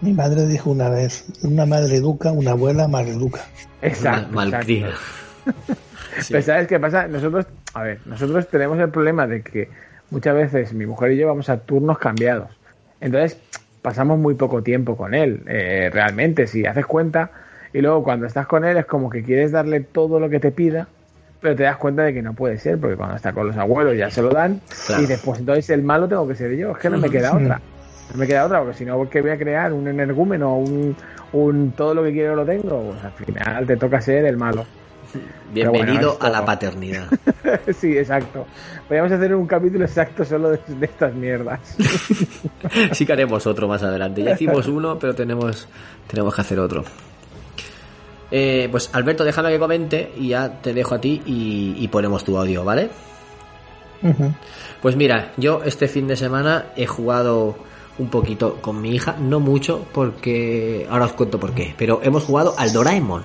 B: mi madre dijo una vez, una madre educa, una abuela maleduca.
F: Exacto.
A: Mal- malcría.
F: exacto. Pero ¿sabes qué pasa? Nosotros, a ver, nosotros tenemos el problema de que muchas veces mi mujer y yo vamos a turnos cambiados. Entonces, pasamos muy poco tiempo con él, eh, realmente, si haces cuenta. Y luego cuando estás con él es como que quieres darle todo lo que te pida, pero te das cuenta de que no puede ser, porque cuando está con los abuelos ya se lo dan.
A: Claro.
F: Y después entonces el malo tengo que ser yo, es que no me queda otra. No me queda otra, porque si no, ¿qué voy a crear? ¿Un energúmeno? ¿Un, un todo lo que quiero lo tengo? Pues al final te toca ser el malo. Bueno,
A: Bienvenido
F: esto-
A: a la paternidad.
F: sí, exacto. Podríamos hacer un capítulo exacto solo de, de estas mierdas.
A: sí que haremos otro más adelante. Ya hicimos uno, pero tenemos, tenemos que hacer otro. Eh, pues Alberto, déjame que comente y ya te dejo a ti y, y ponemos tu audio, ¿vale? Pues mira, yo este fin de semana he jugado un poquito con mi hija, no mucho, porque ahora os cuento por qué, pero hemos jugado al Doraemon.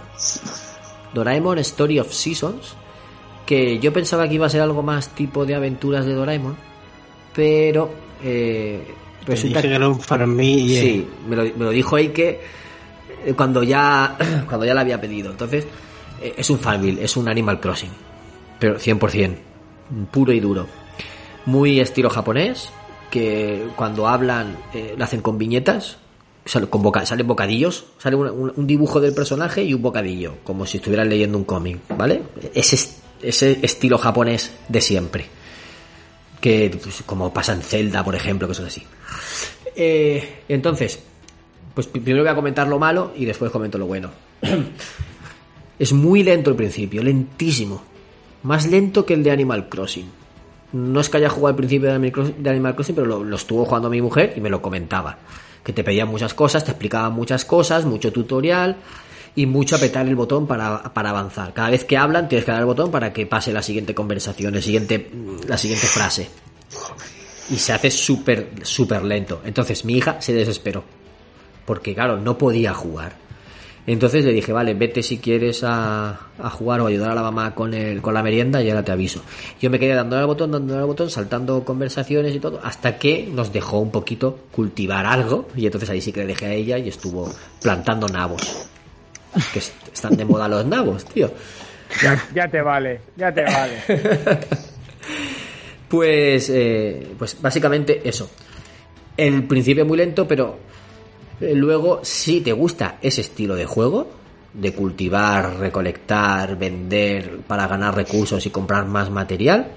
A: Doraemon Story of Seasons, que yo pensaba que iba a ser algo más tipo de aventuras de Doraemon, pero eh, resulta
C: que.
A: Sí, me lo, me lo dijo ahí que eh, cuando ya cuando ya la había pedido. Entonces, eh, es un Farmville, es un Animal Crossing. Pero 100%, puro y duro. Muy estilo japonés, que cuando hablan eh, lo hacen con viñetas, sale- con boca- salen bocadillos, sale un, dibujo del personaje y un bocadillo, como si estuvieran leyendo un cómic, ¿vale? Ese, es- ese estilo japonés de siempre. Que pues, como pasa en Zelda, por ejemplo, cosas así. Eh, entonces, pues pri- primero voy a comentar lo malo y después comento lo bueno. es muy lento el principio, lentísimo. Más lento que el de Animal Crossing. No es que haya jugado al principio de Animal Crossing, pero lo, estuvo jugando mi mujer y me lo comentaba. Que te pedía muchas cosas, te explicaba muchas cosas, mucho tutorial y mucho apretar el botón para, para avanzar. Cada vez que hablan tienes que dar el botón para que pase la siguiente conversación, el siguiente, la siguiente frase y se hace súper, súper lento. Entonces mi hija se desesperó. Porque claro, no podía jugar. Entonces le dije, vale, vete si quieres a, a jugar o ayudar a la mamá con, el, con la merienda y ahora te aviso. Yo me quedé dándole al botón, dándole al botón, saltando conversaciones y todo, hasta que nos dejó un poquito cultivar algo. Y entonces ahí sí que le dejé a ella y estuvo plantando nabos. Que est- están de moda los nabos, tío.
F: Ya, ya te vale, ya te vale.
A: Pues, eh, pues básicamente eso. El principio muy lento, pero luego, si te gusta ese estilo de juego, de cultivar, recolectar, vender para ganar recursos y comprar más material,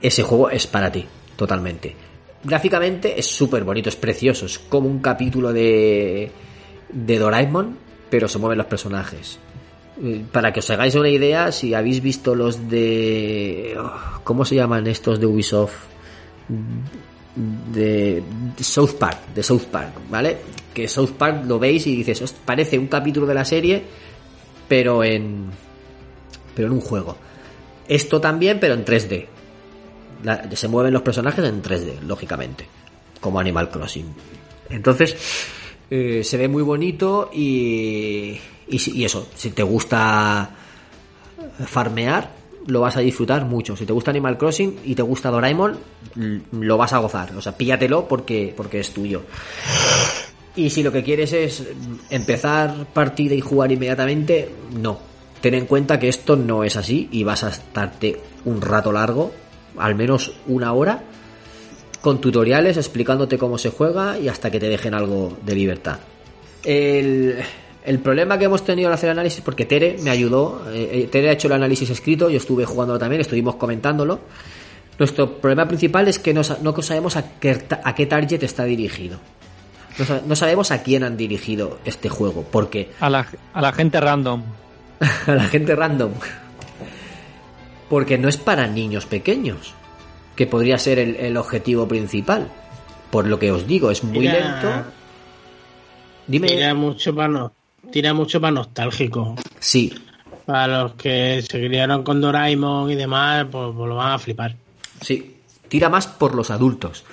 A: ese juego es para ti, totalmente. Gráficamente es súper bonito, es precioso, es como un capítulo de, de Doraemon, pero se mueven los personajes. Eh, Para que os hagáis una idea, si habéis visto los de... oh, ¿Cómo se llaman estos de Ubisoft? De, South Park, de South Park, ¿vale? Que South Park lo veis y dices, "Host, parece un capítulo de la serie, pero en... pero en un juego. Esto también, pero en 3D. La- se mueven los personajes en 3D, lógicamente, como Animal Crossing. Entonces, eh, se ve muy bonito y, y, y eso, si te gusta farmear, lo vas a disfrutar mucho. Si te gusta Animal Crossing y te gusta Doraemon, lo vas a gozar. O sea, píllatelo porque, porque es tuyo. Y si lo que quieres es empezar partida y jugar inmediatamente, no. Ten en cuenta que esto no es así y vas a estarte un rato largo, al menos una hora, con tutoriales explicándote cómo se juega y hasta que te dejen algo de libertad. El, el problema que hemos tenido al hacer el análisis, porque Tere me ayudó, eh, eh, Tere ha hecho el análisis escrito, yo estuve jugándolo también, estuvimos comentándolo. Nuestro problema principal es que no, no sabemos a qué, a qué target está dirigido. No, sa- no sabemos a quién han dirigido este juego, porque
D: A la, a la gente random.
A: a la gente random. Porque no es para niños pequeños, que podría ser el, el objetivo principal. Por lo que os digo, es muy lento. Dime.
C: Tira mucho para no, tira mucho para nostálgico.
A: Sí,
C: Para los que se criaron con Doraemon y demás, pues, pues lo van a flipar.
A: sí. Tira más por los adultos.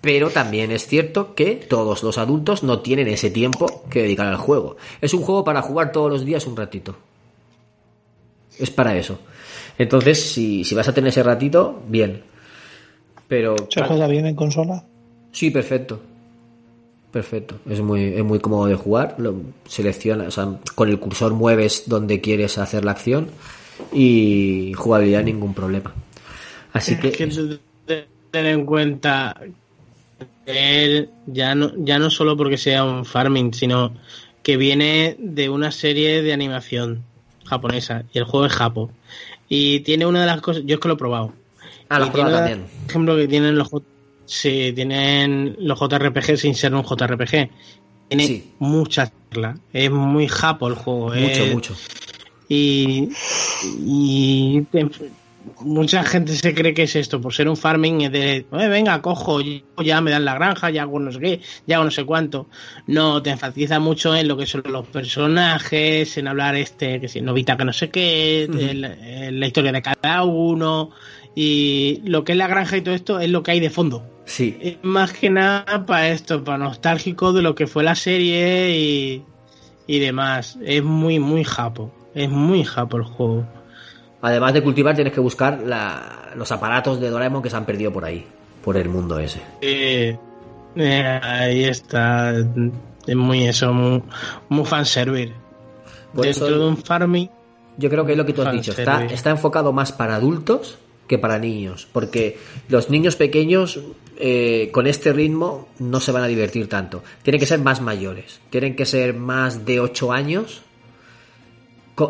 A: Pero también es cierto que todos los adultos no tienen ese tiempo que dedicar al juego. Es un juego para jugar todos los días un ratito. Es para eso. Entonces, si, si vas a tener ese ratito, bien. Pero.
B: ¿Se juega bien en consola?
A: Sí, perfecto. Perfecto. Es muy, es muy cómodo de jugar. Lo selecciona, o sea, con el cursor mueves donde quieres hacer la acción y jugabilidad ningún problema. Así que,
C: Es que tú te- ten en cuenta él ya no, ya no solo porque sea un farming, sino que viene de una serie de animación japonesa y el juego es japo. Y tiene una de las cosas, yo es que lo he probado.
A: Ah, lo
C: tiene
A: probado también.
C: Por ejemplo, que tienen los, J- sí, tienen los JRPG sin ser un JRPG. Tiene
A: Sí.
C: mucha charla. Es muy japo el juego.
A: mucho,
C: es-
A: mucho.
C: y, y mucha gente se cree que es esto, por ser un farming, es de, "Eh, venga, cojo, ya me dan la granja, ya hago no sé qué, ya hago no sé cuánto. No, te enfatiza mucho en lo que son los personajes, en hablar este, que si Novita que no sé qué, la historia de cada uno, y lo que es la granja y todo esto es lo que hay de fondo.
A: Sí.
C: Es más que nada para esto, para nostálgico de lo que fue la serie y, y demás. Es muy, muy japo. Es muy japo el juego.
A: Además de cultivar, tienes que buscar la- los aparatos de Doraemon que se han perdido por ahí, por el mundo ese.
C: Eh, eh, ahí está. Es muy eso, muy, muy fanservice.
A: Por
C: Dentro
A: eso-
C: de un farming.
A: Yo creo que es lo que tú has dicho. Está, está enfocado más para adultos que para niños. Porque los niños pequeños eh, con este ritmo no se van a divertir tanto. Tienen que ser más mayores. Tienen que ser más de 8 años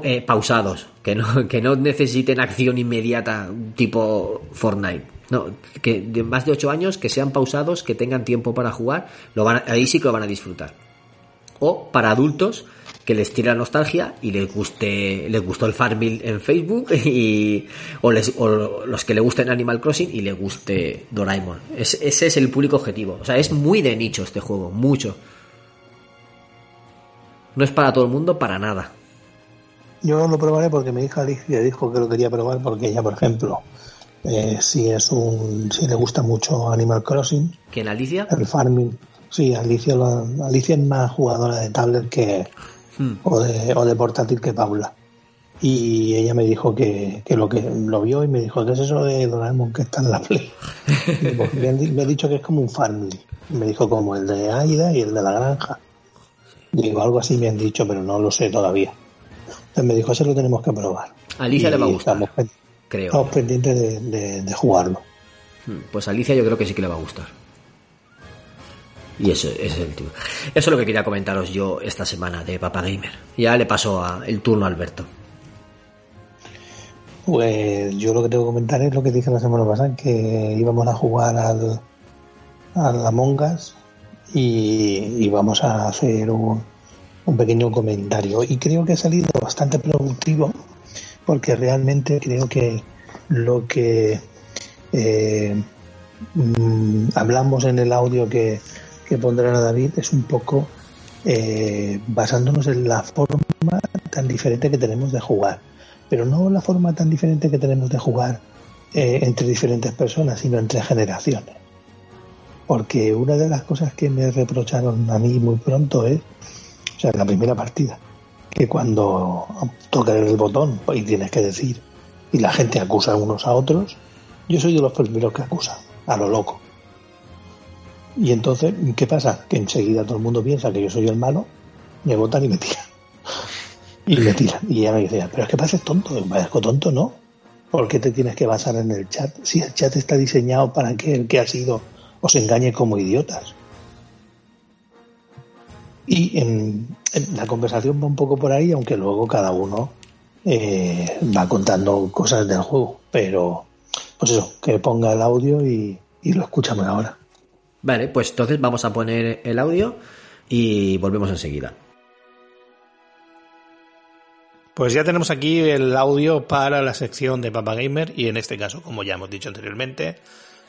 A: eh, pausados. Que no, que no necesiten acción inmediata tipo Fortnite. No, que de más de 8 años que sean pausados, que tengan tiempo para jugar. Lo van ahí sí que lo van a disfrutar o para adultos que les tire la nostalgia y les guste les gustó el Farmville en Facebook y o, les, o los que le gusten Animal Crossing y le guste Doraemon. Es- ese es el público objetivo. O sea es muy de nicho este juego mucho. No es para todo el mundo para nada.
B: Yo lo probaré porque mi hija Alicia dijo que lo quería probar porque ella, por ejemplo, eh, si es un, si le gusta mucho Animal Crossing,
A: que en Alicia
B: el farming, sí, Alicia, lo- Alicia es más jugadora de tablet que
A: Hmm.
B: o de, o de portátil que Paula. Y ella me dijo que, que lo que lo vio y me dijo, ¿qué es eso de Doraemon que está en la Play? Pues me, han me ha dicho que es como un farming. Me dijo como el de Aida y el de la granja. Digo, algo así me han dicho, pero no lo sé todavía. Entonces me dijo, eso lo tenemos que probar.
A: A Alicia
B: Y
A: le va a gustar,
B: Estamos,
A: creo.
B: estamos pendientes de, de- de jugarlo.
A: Hmm, Pues a Alicia yo creo que sí que le va a gustar. Y eso, ese es el. Eso es lo que quería comentaros yo esta semana de Papa Gamer. Ya le paso a- el turno a Alberto.
B: Pues yo lo que tengo que comentar es lo que dije la semana pasada, que íbamos a jugar al, al Among Us y, y vamos a hacer un, un pequeño comentario. Y creo que ha salido bastante productivo porque realmente creo que lo que eh, mm, hablamos en el audio que, que pondrá David es un poco eh, basándonos en la forma tan diferente que tenemos de jugar pero no la forma tan diferente que tenemos de jugar eh, entre diferentes personas, sino entre generaciones. Porque una de las cosas que me reprocharon a mí muy pronto es, o sea, en la primera partida, que cuando tocas el botón y tienes que decir, y la gente acusa unos a otros, yo soy de los primeros que acusan, a lo loco. Y entonces, ¿qué pasa? Que enseguida todo el mundo piensa que yo soy el malo, me votan y me tiran. Y me tiran. Y ella me decía, pero es que pareces tonto. Parezco tonto, ¿no? ¿Por qué te tienes que basar en el chat? Si el chat está diseñado para que el que ha sido os engañe como idiotas. Y en, en la conversación va un poco por ahí, aunque luego cada uno eh, va contando cosas del juego. Pero, pues eso, que ponga el audio y, y lo escuchamos ahora.
A: Vale, pues entonces vamos a poner el audio y volvemos enseguida.
J: Pues ya tenemos aquí el audio para la sección de Papa Gamer y en este caso, como ya hemos dicho anteriormente,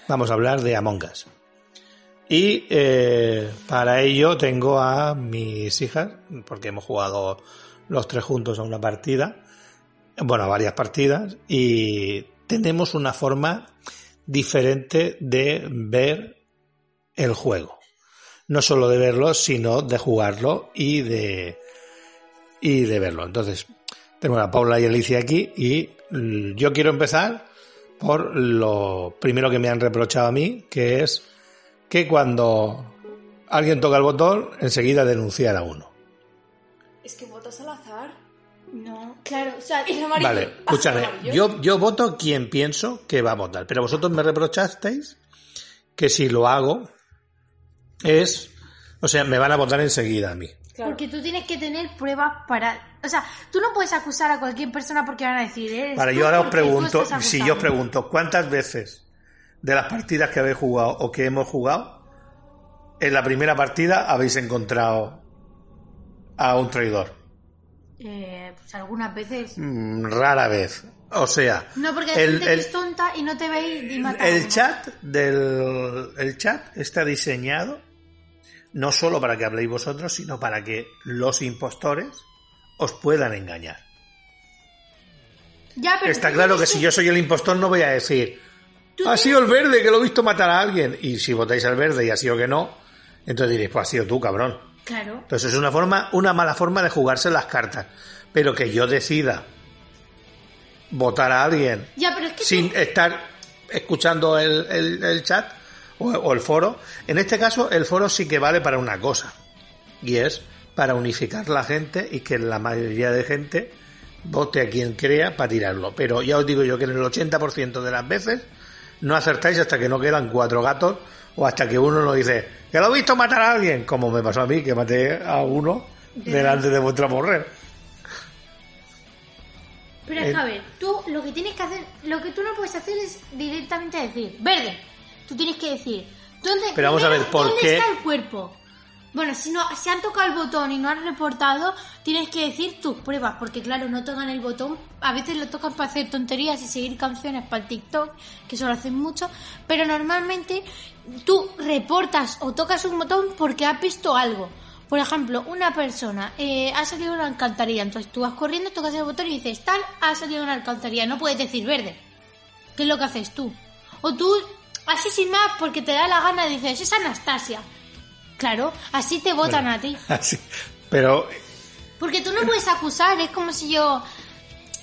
J: vamos a hablar de Among Us. Y eh, para ello tengo a mis hijas, porque hemos jugado los tres juntos a una partida, bueno, a varias partidas, y tenemos una forma diferente de ver el juego. No solo de verlo, sino de jugarlo y de, y de verlo. Entonces, tenemos a Paula y Alicia aquí y mm, yo quiero empezar por lo primero que me han reprochado a mí, que es que cuando alguien toca el botón, enseguida denunciar a uno.
K: Es que votas al azar. No, claro, o sea, el amarillo.
J: Vale, escúchame, yo, yo voto quien pienso que va a votar, pero vosotros me reprochasteis que si lo hago es, o sea, me van a votar enseguida a mí.
K: Porque tú tienes que tener pruebas para. O sea, tú no puedes acusar a cualquier persona porque van a decir. eres
J: Vale,
K: tú
J: yo ahora os pregunto, si yo os pregunto, ¿cuántas veces de las partidas que habéis jugado o que hemos jugado, en la primera partida habéis encontrado a un traidor?
K: Eh, pues algunas veces.
J: Mm, Rara vez. O sea,
K: No, porque
J: el,
K: gente que
J: el-
K: es tonta y no te ve y, y mata a
J: el chat del el chat está diseñado no solo para que habléis vosotros, sino para que los impostores os puedan engañar.
K: Ya, pero
J: Está claro que si yo soy el impostor no voy a decir ha sido el verde que lo he visto matar a alguien. Y si votáis al verde y ha sido que no, entonces diréis, pues ha sido tú, cabrón.
K: Claro.
J: Entonces es una forma, una mala forma de jugarse las cartas. Pero que yo decida votar a alguien
K: Ya, pero es que
J: sin estar escuchando el, el- el chat o, o el foro. En este caso, el foro sí que vale para una cosa. Y es para unificar la gente y que la mayoría de gente vote a quien crea para tirarlo. Pero ya os digo yo que en el 80% de las veces no acertáis hasta que no quedan cuatro gatos o hasta que uno nos dice que lo he visto matar a alguien, como me pasó a mí, que maté a uno delante de vuestra mujer.
K: Pero es que,
J: Eh,
K: a ver, tú lo que tienes que hacer, lo que tú no puedes hacer es directamente decir, verde. Tú tienes que decir, ¿dónde,
J: Pero vamos a ver, ¿por
K: ¿dónde
J: qué?
K: está el cuerpo? Bueno, si no, si han tocado el botón y no han reportado, tienes que decir tus pruebas, porque claro, no tocan el botón, a veces lo tocan para hacer tonterías y seguir canciones para el TikTok, que eso lo hacen mucho, pero normalmente tú reportas o tocas un botón porque has visto algo. Por ejemplo, una persona eh, ha salido de una alcantarilla, entonces tú vas corriendo, tocas el botón y dices, tal, ha salido de una alcantarilla, no puedes decir verde, que es lo que haces tú. O tú, así sin más, porque te da la gana, dices, es Anastasia. Claro, así te votan
J: Bueno.
K: a ti.
J: Así. Pero
K: Porque tú no puedes acusar, es como si yo,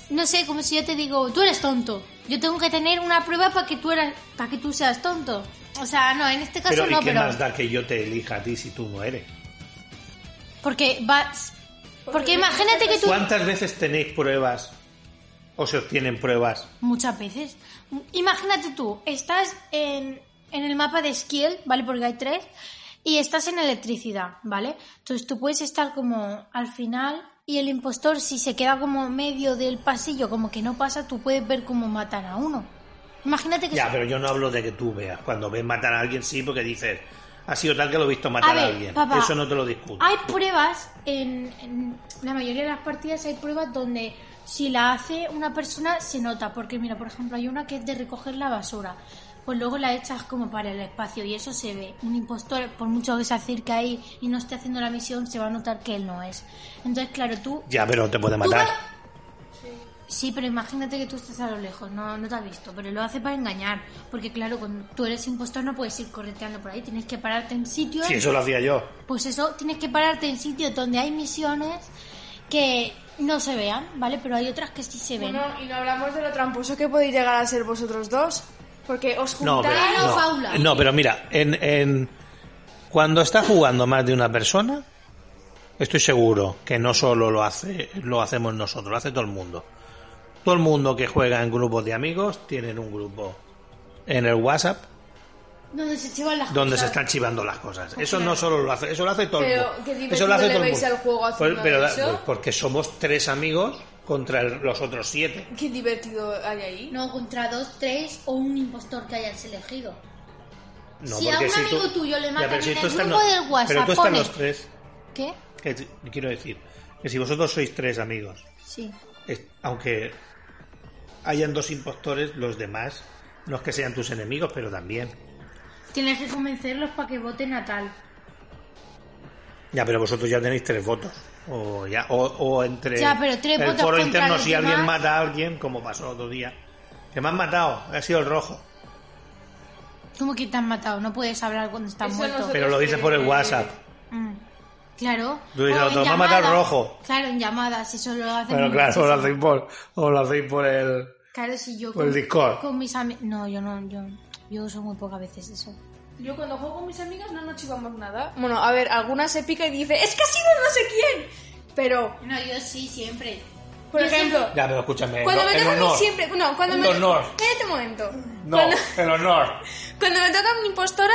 K: no sé, como si yo te digo, tú eres tonto. Yo tengo que tener una prueba para que tú eras, para que tú seas tonto. O sea, no, en este caso
J: Pero, ¿y
K: no,
J: qué
K: pero
J: más da que yo te elija a ti si tú no eres?
K: Porque vas... Porque imagínate que tú...
J: ¿Cuántas veces tenéis pruebas o se obtienen pruebas?
K: Muchas veces. Imagínate tú, estás en, en el mapa de skill, ¿vale? Porque hay tres. Y estás en electricidad, ¿vale? Entonces tú puedes estar como al final y el impostor si se queda como medio del pasillo, como que no pasa, tú puedes ver cómo matan a uno. Imagínate que...
J: Ya, pero yo no hablo de que tú veas. Cuando ves matar a alguien, sí, porque dices, ha sido tal que lo he visto matar a,
K: ver,
J: alguien.
K: papá,
J: Eso no te lo discuto.
K: Hay pruebas, en, en la mayoría de las partidas hay pruebas donde si la hace una persona se nota, porque mira, por ejemplo, hay una que es de recoger la basura, pues luego la echas como para el espacio y eso se ve. Un impostor, por mucho que se acerque ahí y no esté haciendo la misión, se va a notar que él no es. Entonces, claro, tú...
J: Ya, pero te puede matar.
K: Sí, pero imagínate que tú estás a lo lejos, no, no te has visto, pero lo hace para engañar, porque claro, cuando tú eres impostor no puedes ir correteando por ahí, tienes que pararte en sitios...
J: Sí, eso lo hacía yo.
K: Pues eso, tienes que pararte en sitios donde hay misiones que no se vean, ¿vale? Pero hay otras que sí se ven.
L: Bueno, y no hablamos de lo tramposo que podéis llegar a ser vosotros dos. Porque os
J: No,
L: juntáis.
J: pero, no, no, pero mira, en, en- cuando está jugando más de una persona, estoy seguro que no solo lo hace, lo hacemos nosotros, lo hace todo el mundo. Todo el mundo que juega en grupos de amigos tienen un grupo en el WhatsApp
K: Donde se chivan las
J: donde se
K: cosas.
J: están chivando las cosas.
K: Pues
J: Eso
K: claro.
J: no solo lo hace, eso lo hace todo el
L: Pero,
J: mundo.
L: ¿qué
J: Eso
L: divertido
J: lo hace
L: le
J: todo el mundo.
L: al juego
J: Pues, pero,
L: eso?
J: pues porque somos tres amigos contra el- los otros siete.
L: Qué divertido hay ahí.
K: No, contra dos, tres o un impostor que hayas elegido.
J: No,
K: Si a
J: porque
K: un
J: si
K: amigo
J: tú-
K: tuyo le matan
J: si
K: en el grupo
J: no,
K: del WhatsApp,
J: Pero tú estás
K: pone-
J: los tres.
K: ¿Qué?
J: que quiero decir que si vosotros sois tres amigos,
K: Sí.
J: es- aunque hayan dos impostores, los demás no es que sean tus enemigos, pero también.
K: Tienes que convencerlos para que voten a tal.
J: Ya, pero vosotros ya tenéis tres votos. O, ya, o, o entre
K: Ya, pero tres
J: el
K: votos
J: foro interno, si alguien mata a alguien, como pasó otro día, que me han matado, ha sido el rojo.
K: ¿Cómo que te han matado? No puedes hablar cuando estás
L: Eso
K: muerto.
J: Pero lo dices por el WhatsApp.
K: Mm, Claro.
J: Tú dices,
K: O
J: "Otro,
K: en
J: me ha matado el
K: llamadas.
J: rojo".
K: Claro, en llamadas, eso lo hacen
J: Pero claro, o lo hacéis por, o lo hacéis por el.
K: Claro, si yo
J: por el Discord.
K: con mis amigos... No, yo no, yo, yo uso muy pocas veces eso.
L: Yo cuando juego con mis amigas no nos chivamos nada. Bueno, a ver, alguna se pica y dice, es que ha sido no sé quién. Pero,
K: No, yo sí, siempre.
L: por
K: Yo
L: ejemplo,
K: siempre-
J: Ya, pero escúchame.
L: cuando
J: el,
L: me toca a mí
J: honor.
L: siempre... No, cuando
J: El
L: me...
J: honor.
L: Espérate un momento.
J: No,
L: Cuando,
J: el honor.
L: cuando me toca una impostora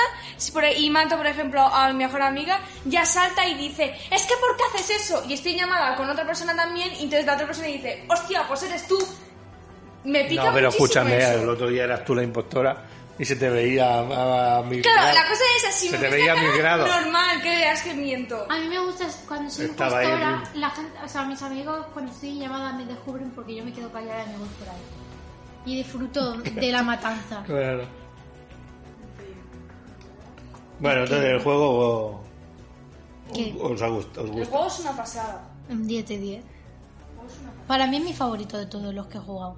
L: y mato, por ejemplo, a mi mejor amiga, ya salta y dice, es que ¿por qué haces eso? Y estoy llamada con otra persona también y entonces la otra persona dice, hostia, pues eres tú. Me pica
J: No, pero
L: muchísimo
J: escúchame,
L: eso.
J: el otro día eras tú la impostora y se te veía a, a mil
L: Claro,
J: grados.
L: la cosa es así.
J: Se te veía a mil grados.
L: Normal, que veas que miento.
K: A mí me gusta cuando soy
J: Estaba
K: impostora, la gente, o sea, mis amigos cuando estoy llamada me descubren porque yo me quedo callada y me voy por ahí. Y disfruto de la matanza.
J: Claro. Bueno, entonces el juego
K: ¿Qué?
J: os, os ha gustado. Os
L: El
J: gusta.
L: juego es una pasada.
K: Un 10 de 10. Para mí es mi favorito de todos los que he jugado.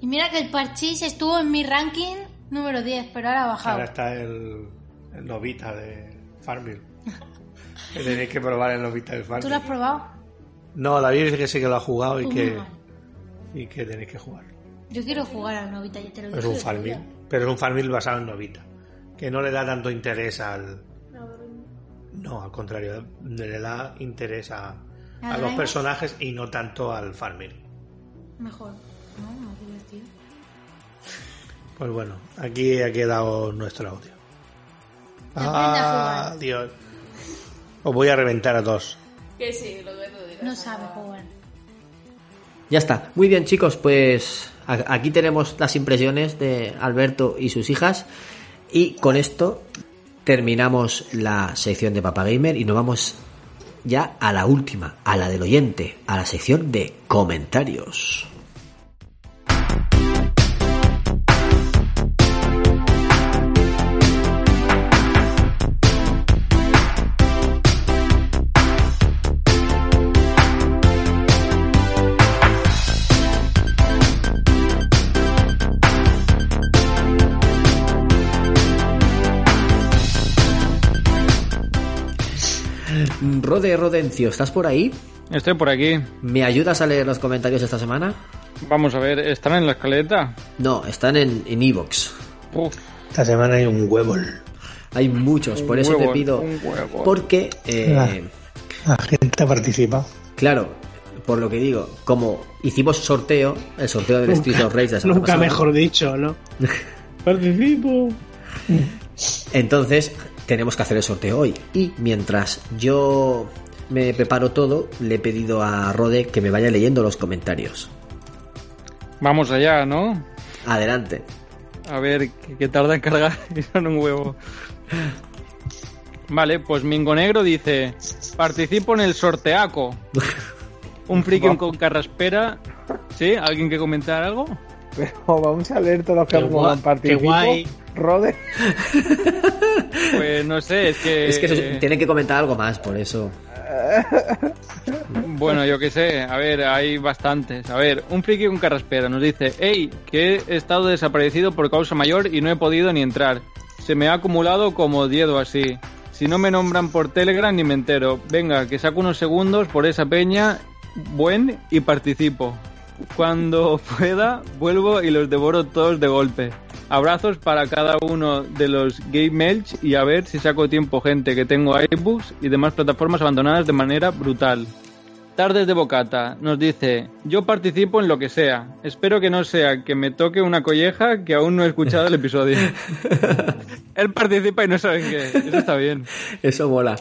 K: Y mira que el Parchís estuvo en mi ranking número 10, pero ahora ha bajado.
J: Ahora está el, el Novita de Farmville. Que Tenéis que probar el Novita de
K: ¿Tú lo has
J: Farmville.
K: probado?
J: No, David dice que sí que lo ha jugado y
K: Pues
J: que,
K: mal.
J: y que tenéis que jugar.
K: Yo quiero jugar al Novita, ya te lo
J: Es
K: dije
J: un. Farmville, pero es un Farmville basado en Novita. Que no le da tanto interés al. No, al contrario, le da interés a,
K: ¿Al
J: a los personajes y no tanto al Farmville.
K: Mejor. No.
J: Pues bueno, aquí ha quedado nuestro audio. Ah, Dios. Os voy a reventar a todos.
L: Que sí, lo dudo de
K: No sabe jugar.
A: Ya está. Muy bien, chicos, pues aquí tenemos las impresiones de Alberto y sus hijas. Y con esto terminamos la sección de Papa Gamer y nos vamos ya a la última, a la del oyente, a la sección de comentarios. Rode Rodencio, ¿estás por ahí?
D: Estoy por aquí.
A: ¿Me ayudas a leer los comentarios esta semana?
D: Vamos a ver, ¿están en la escaleta?
A: No, están en en Evox.
D: Uf,
J: Esta semana hay un huevo.
A: Hay muchos, por eso te pido.
D: un huevo.
A: Porque eh,
J: Ah.
B: La gente ha participado.
A: Claro, por lo que digo, como hicimos sorteo, el sorteo del Street of Rage de la semana
M: Nunca
A: pasada,
M: mejor dicho, ¿no? Participo.
A: Entonces, tenemos que hacer el sorteo hoy. Y mientras yo me preparo todo, le he pedido a Rode que me vaya leyendo los comentarios.
D: Vamos allá, ¿no?
A: Adelante.
D: A ver, que, tarda en cargar y son un huevo. Vale, pues Mingo Negro dice: Participo en el sorteaco. Un friki con carraspera. ¿Sí? ¿Alguien que comentar algo?
F: Pero vamos a leer todos los que han participado.
D: qué guay.
F: Rode.
D: Pues no sé, es que.
A: Es que eso- tienen que comentar algo más, por eso.
D: Bueno, yo qué sé, a ver, hay bastantes. A ver, un friki con carraspera nos dice, hey, que he estado desaparecido por causa mayor y no he podido ni entrar. Se me ha acumulado como 10 o así. Si no me nombran por Telegram ni me entero. Venga, que saco unos segundos por esa peña, buen, y participo. Cuando pueda, vuelvo y los devoro todos de golpe. Abrazos para cada uno de los Game Melch y a ver si saco tiempo, gente, que tengo iBooks y demás plataformas abandonadas de manera brutal. Tardes de Bocata nos dice, yo participo en lo que sea. Espero que no sea que me toque una colleja que aún no he escuchado el episodio. Él participa y no sabe qué. Eso está bien.
A: Eso mola.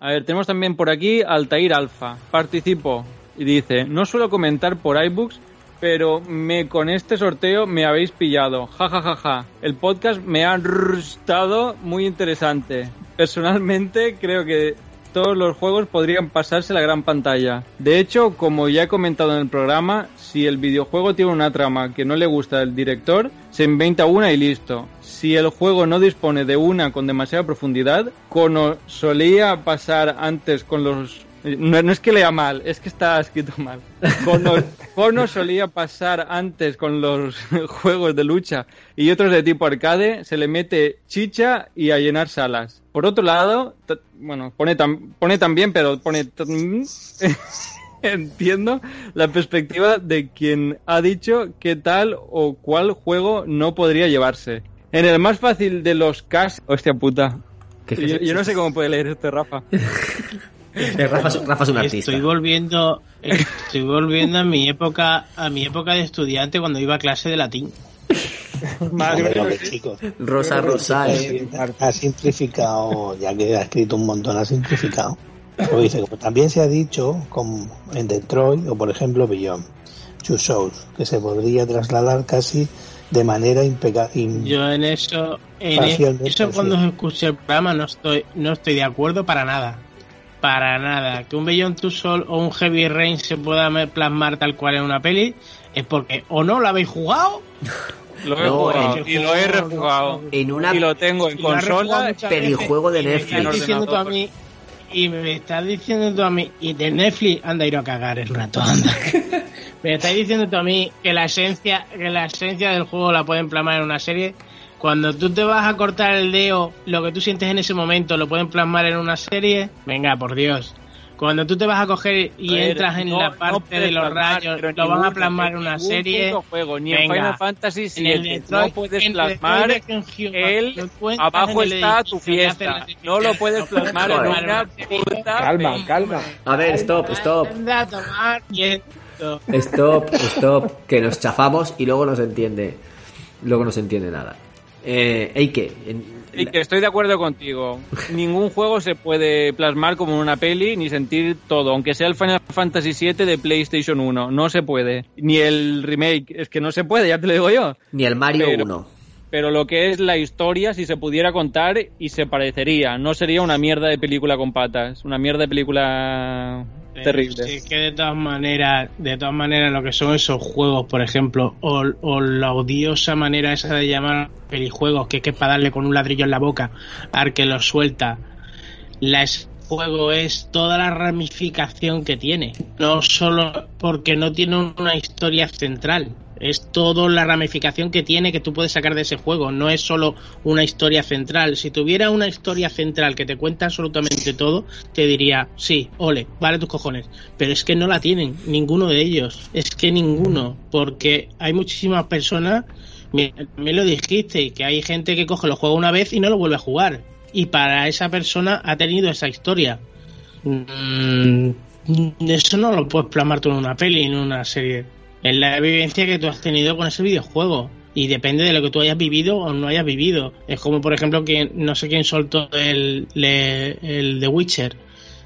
D: A ver, tenemos también por aquí Altair Alfa. Participo. Y dice, no suelo comentar por iBooks, pero me con este sorteo me habéis pillado. Ja, ja, ja, ja. El podcast me ha estado muy interesante. Personalmente creo que todos los juegos podrían pasarse la gran pantalla. De hecho, como ya he comentado en el programa, si el videojuego tiene una trama que no le gusta al director, se inventa una y listo. Si el juego no dispone de una con demasiada profundidad, como solía pasar antes con los... No, no es que lea mal, es que está escrito mal. Como, como solía pasar antes con los juegos de lucha y otros de tipo arcade, se le mete chicha y a llenar salas. Por otro lado, bueno, pone, tam- pone también, pero pone... t- Entiendo la perspectiva de quien ha dicho qué tal o cuál juego no podría llevarse. En el más fácil de los casos... Hostia puta.
A: ¿Qué-
D: Yo, yo no sé cómo puede leer este Rafa.
A: Eh, Rafa, es- Rafa es un artista.
C: Estoy volviendo, estoy volviendo a mi época, a mi época de estudiante cuando iba a clase de latín.
B: Hombre, hombre, chicos.
A: Rosa Rosa, eh.
B: Ha simplificado, ya que ha escrito un montón, ha simplificado. Lo dice, como también se ha dicho como en Detroit o por ejemplo Beyond Two Souls, que se podría trasladar casi de manera impecable.
C: Yo en eso, en eso cuando escuché el programa no estoy, no estoy de acuerdo para nada. Para nada. Que un Beyond Two Soul o un Heavy Rain se pueda plasmar tal cual en una peli es porque o no lo habéis jugado
D: Lo he
A: No,
D: jugado
A: en-
D: y lo he rejugado.
A: En una
D: Y lo tengo en consola.
A: pelijuego de
C: veces, y me
A: Netflix.
C: estás diciendo tú a mí y me estás diciendo tú a mí y de Netflix anda a ir a cagar el rato anda me estás diciendo tú a mí que la esencia que la esencia del juego la pueden plasmar en una serie cuando tú te vas a cortar el dedo lo que tú sientes en ese momento lo pueden plasmar en una serie venga por Dios cuando tú te vas a coger y
D: A ver,
C: entras en
D: no-
C: la parte de los
D: plasmar,
C: rayos lo van a plasmar en una serie
D: juego, ni en
C: venga,
D: Final Fantasy
C: en el
D: VII
C: Detroit-
D: no puedes
C: en el
D: plasmar el abajo
C: en el
D: está tu fiesta. No lo puedes plasmar en una puta
F: Calma, calma.
A: A ver, stop, stop. Stop, stop, que nos chafamos y luego no se entiende. Luego no se entiende nada. Eh, Eike,
D: que estoy de acuerdo contigo. Ningún juego se puede plasmar como una peli ni sentir todo, aunque sea el Final Fantasy VII de PlayStation 1. No se puede. Ni el remake. Es que no se puede, ya te lo digo yo.
A: ni el Mario
D: Pero-
A: 1.
D: Pero lo que es la historia, si se pudiera contar, y se parecería. No sería una mierda de película con patas. Una mierda de película terrible.
C: Sí, que de todas maneras, de todas maneras, lo que son esos juegos, por ejemplo, o, o la odiosa manera esa de llamar pelijuegos, que es que es para darle con un ladrillo en la boca al que lo suelta, la es- juego es toda la ramificación que tiene, no solo porque no tiene una historia central. Es toda la ramificación que tiene que tú puedes sacar de ese juego. No es solo una historia central. Si tuviera una historia central que te cuenta absolutamente todo, te diría, sí, ole, vale tus cojones. Pero es que no la tienen, ninguno de ellos. Es que ninguno. Porque hay muchísimas personas, también lo dijiste, que hay gente que coge los juegos una vez y no lo vuelve a jugar. Y para esa persona ha tenido esa historia. mm, eso no lo puedes plasmar tú en una peli, en una serie. Es la vivencia que tú has tenido con ese videojuego. Y depende de lo que tú hayas vivido o no hayas vivido. Es como, por ejemplo, que no sé quién soltó el, el The Witcher.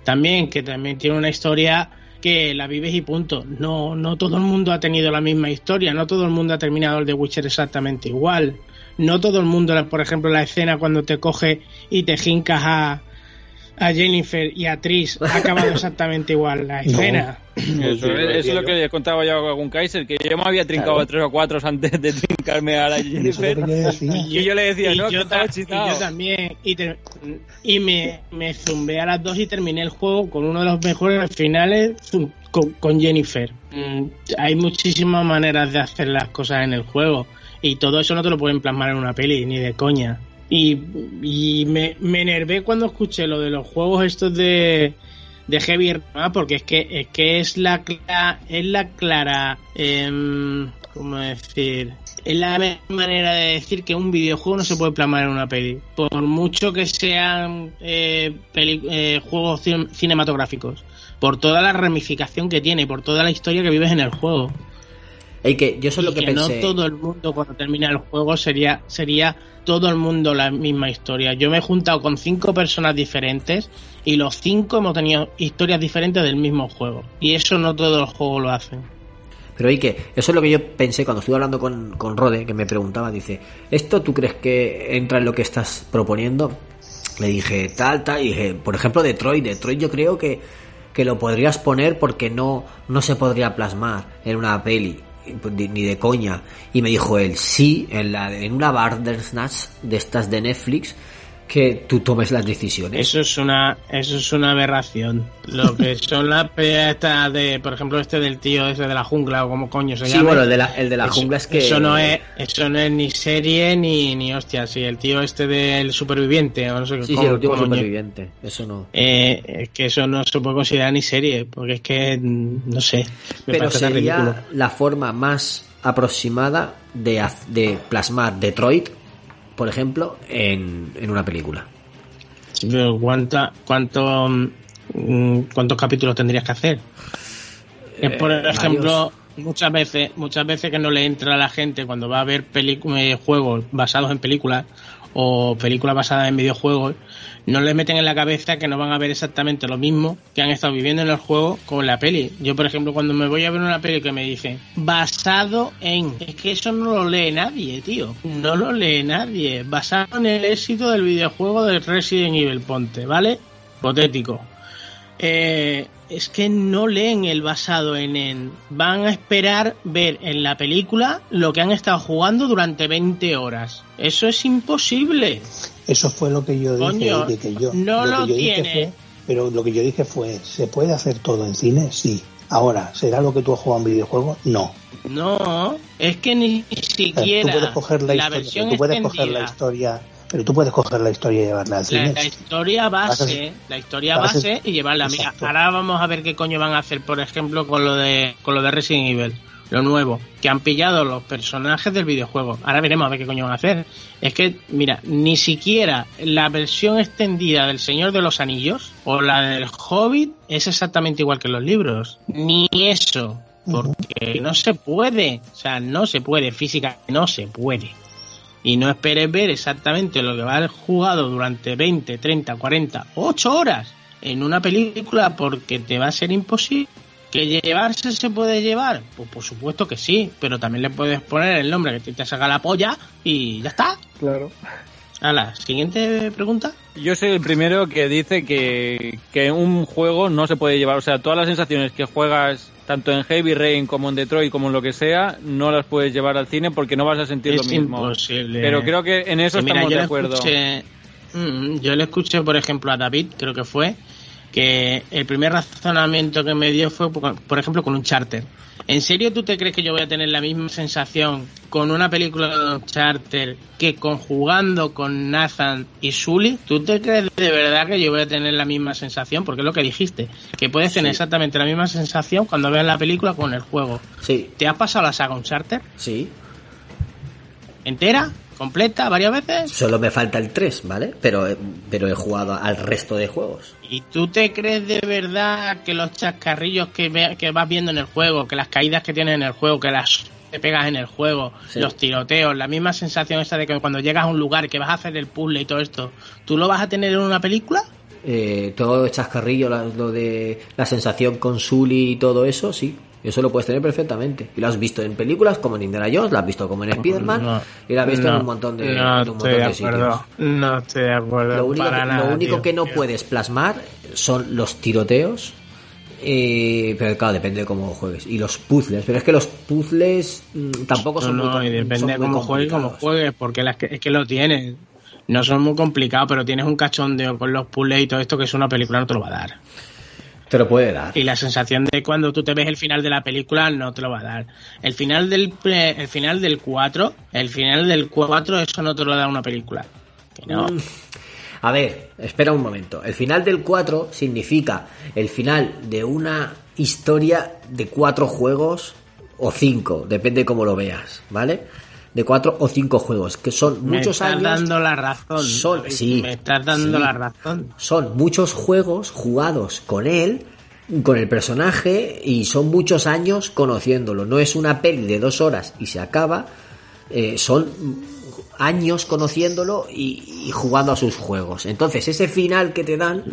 C: También, que también tiene una historia que la vives y punto. No, no todo el mundo ha tenido la misma historia. No todo el mundo ha terminado el The Witcher exactamente igual. No todo el mundo, por ejemplo, la escena cuando te coge y te jincas a, a Jennifer y a Tris ha acabado exactamente igual la escena.
D: Eso, eso es lo que le contaba yo a algún Kaiser, que yo me había trincado
C: Claro.
D: tres o cuatro antes de trincarme a la Jennifer. Y yo le decía,
C: Y
D: no,
C: yo
D: que estaba
C: ta- y yo también. Y, te- y me, me zumbé a las dos y terminé el juego con uno de los mejores finales con, con Jennifer. Mm, Hay muchísimas maneras de hacer las cosas en el juego. Y todo eso no te lo pueden plasmar en una peli, ni de coña. Y, me, me enervé cuando escuché lo de los juegos estos de, de Heavy Rain, porque es que es que es la clara, es la clara em, ¿cómo decir? Es la manera de decir que un videojuego no se puede plasmar en una peli. Por mucho que sean eh, eh, juegos cin- cinematográficos. Por toda la ramificación que tiene, por toda la historia que vives en el juego.
A: Ey, que yo eso es
C: Y
A: lo que,
C: que no todo el mundo cuando termina el juego sería sería todo el mundo la misma historia. Yo me he juntado con cinco personas diferentes y los cinco hemos tenido historias diferentes del mismo juego. Y eso no todos los juegos lo hacen.
A: Pero oye, que eso es lo que yo pensé cuando estuve hablando con, con Rode, que me preguntaba, dice, ¿esto tú crees que entra en lo que estás proponiendo? Le dije, tal, tal, y dije, por ejemplo, Detroit, Detroit yo creo que, que lo podrías poner porque no, no se podría plasmar en una peli, ni de coña. Y me dijo él, sí, en, la, en una Bandersnatch de estas de Netflix, que tú tomes las decisiones.
C: Eso es una eso es una aberración. Lo que son las peleas estas de, por ejemplo, este del tío ese de la jungla o como coño se
A: Sí,
C: llama.
A: bueno, el de la- el de la
C: Eso-
A: jungla es que-
C: eso no es eso no es ni serie ni ni hostia, sí, el tío este del superviviente o no sé
A: Sí, sí, el último superviviente. Eso no.
C: Eh, es que eso no se puede considerar ni serie, porque es que, no sé, me
A: Pero sería
C: ridículo.
A: la forma más aproximada de, de plasmar Detroit, por ejemplo, en, en una película.
C: Sí, pero ¿cuánta, cuánto, mm, ¿cuántos capítulos tendrías que hacer? Por
A: Eh,
C: ejemplo, muchas veces, muchas veces que no le entra a la gente cuando va a ver eh, juegos basados en películas o películas basadas en videojuegos, no les meten en la cabeza que no van a ver exactamente lo mismo que han estado viviendo en el juego con la peli. Yo, por ejemplo, cuando me voy a ver una peli que me dice basado en, es que eso no lo lee nadie, tío. No lo lee nadie. Basado en el éxito del videojuego de Resident Evil, ponte, ¿vale? Hipotético. Eh, es que no leen el basado en en. Van a esperar ver en la película lo que han estado jugando durante 20 horas. Eso es imposible.
B: Eso fue lo que yo dije.
C: Coño,
B: de que yo,
C: no
B: que
C: lo
B: yo dije
C: tiene.
B: fue- pero lo que yo dije fue, ¿se puede hacer todo en cine? Sí. Ahora, ¿será lo que tú has jugado en videojuegos? No.
C: No, es que ni siquiera
B: tú puedes coger la,
C: la
B: historia,
C: versión
B: tú puedes coger la historia, pero tú puedes coger la historia y llevarla al
C: la,
B: cine.
C: la historia base, la historia base y llevarla. Mira,
B: Exacto.
C: ahora vamos a ver qué coño van a hacer, por ejemplo, con lo de con lo de Resident Evil, lo nuevo, que han pillado los personajes del videojuego. Ahora veremos a ver qué coño van a hacer. Es que, mira, ni siquiera la versión extendida del Señor de los Anillos o la del Hobbit es exactamente igual que los libros. Ni eso. Porque no se puede. O sea, no se puede. Física no se puede. Y no esperes ver exactamente lo que va a haber jugado durante 20, 30, 40, 8 horas en una película porque te va a ser imposible. ¿Que llevarse se puede llevar? Pues por supuesto que sí, pero también le puedes poner el nombre que te, te saca la polla y ya está.
F: Claro.
C: A la siguiente pregunta.
D: Yo soy el primero que dice que, que un juego no se puede llevar, o sea, todas las sensaciones que juegas tanto en Heavy Rain como en Detroit como en lo que sea, no las puedes llevar al cine porque no vas a sentir
C: Es
D: lo mismo.
C: imposible.
D: Pero creo que en eso
C: mira,
D: estamos de acuerdo.
C: escuché- Mm, yo le escuché, por ejemplo, a David, creo que fue, que el primer razonamiento que me dio fue, por por ejemplo, con un charter. ¿En serio tú te crees que yo voy a tener la misma sensación con una película de un charter que conjugando con Nathan y Sully? ¿Tú te crees de verdad que yo voy a tener la misma sensación? Porque es lo que dijiste, que puedes tener exactamente la misma sensación cuando veas la película con el juego.
A: Sí.
C: ¿Te has pasado la saga un charter?
A: Sí.
C: ¿Entera? completa varias veces.
A: Solo me falta el 3, ¿vale? Pero, pero he jugado al resto de juegos.
C: ¿Y tú te crees de verdad que los chascarrillos que, ve- que vas viendo en el juego, que las caídas que tienes en el juego, que las que pegas en el juego,
A: Sí.
C: los tiroteos, la misma sensación esa de que cuando llegas a un lugar que vas a hacer el puzzle y todo esto, ¿tú lo vas a tener en una película?
A: Eh, todo el chascarrillo, lo de la sensación con Sully y todo eso, sí. Eso lo puedes tener perfectamente. Y lo has visto en películas como en Indiana Jones, lo has visto como en Spider-Man
C: No,
A: y lo has visto en un montón de,
C: no
A: en un montón
C: de
A: sitios.
C: No estoy de acuerdo.
A: Lo único,
C: para
A: que,
C: nada,
A: lo único
C: tío.
A: que no puedes plasmar son los tiroteos. eh, pero claro, depende de cómo juegues. Y los puzzles. Pero es que los puzzles mm, tampoco son
C: no,
A: muy
C: no, y
A: son
C: depende de cómo juegues, cómo juegues, porque las que, es que lo tienes. No son muy complicados, pero tienes un cachondeo con los puzzles y todo esto que es una película no te lo va a dar.
A: Te lo puede dar.
C: Y la sensación de cuando tú te ves el final de la película no te lo va a dar. El final del pre- el final del 4, el final del 4 eso no te lo da una película. Que no.
A: Mm. A ver, espera un momento. El final del 4 significa el final de una historia de cuatro juegos o cinco, depende cómo lo veas, ¿vale? De cuatro o cinco juegos, que son
C: me
A: muchos
C: estás
A: años.
C: dando la razón.
A: Son, sí,
C: me estás dando
A: sí.
C: la razón.
A: Son muchos juegos jugados con él, con el personaje, y son muchos años conociéndolo. No es una peli de dos horas y se acaba. eh, son años conociéndolo y, y jugando a sus juegos. Entonces, ese final que te dan.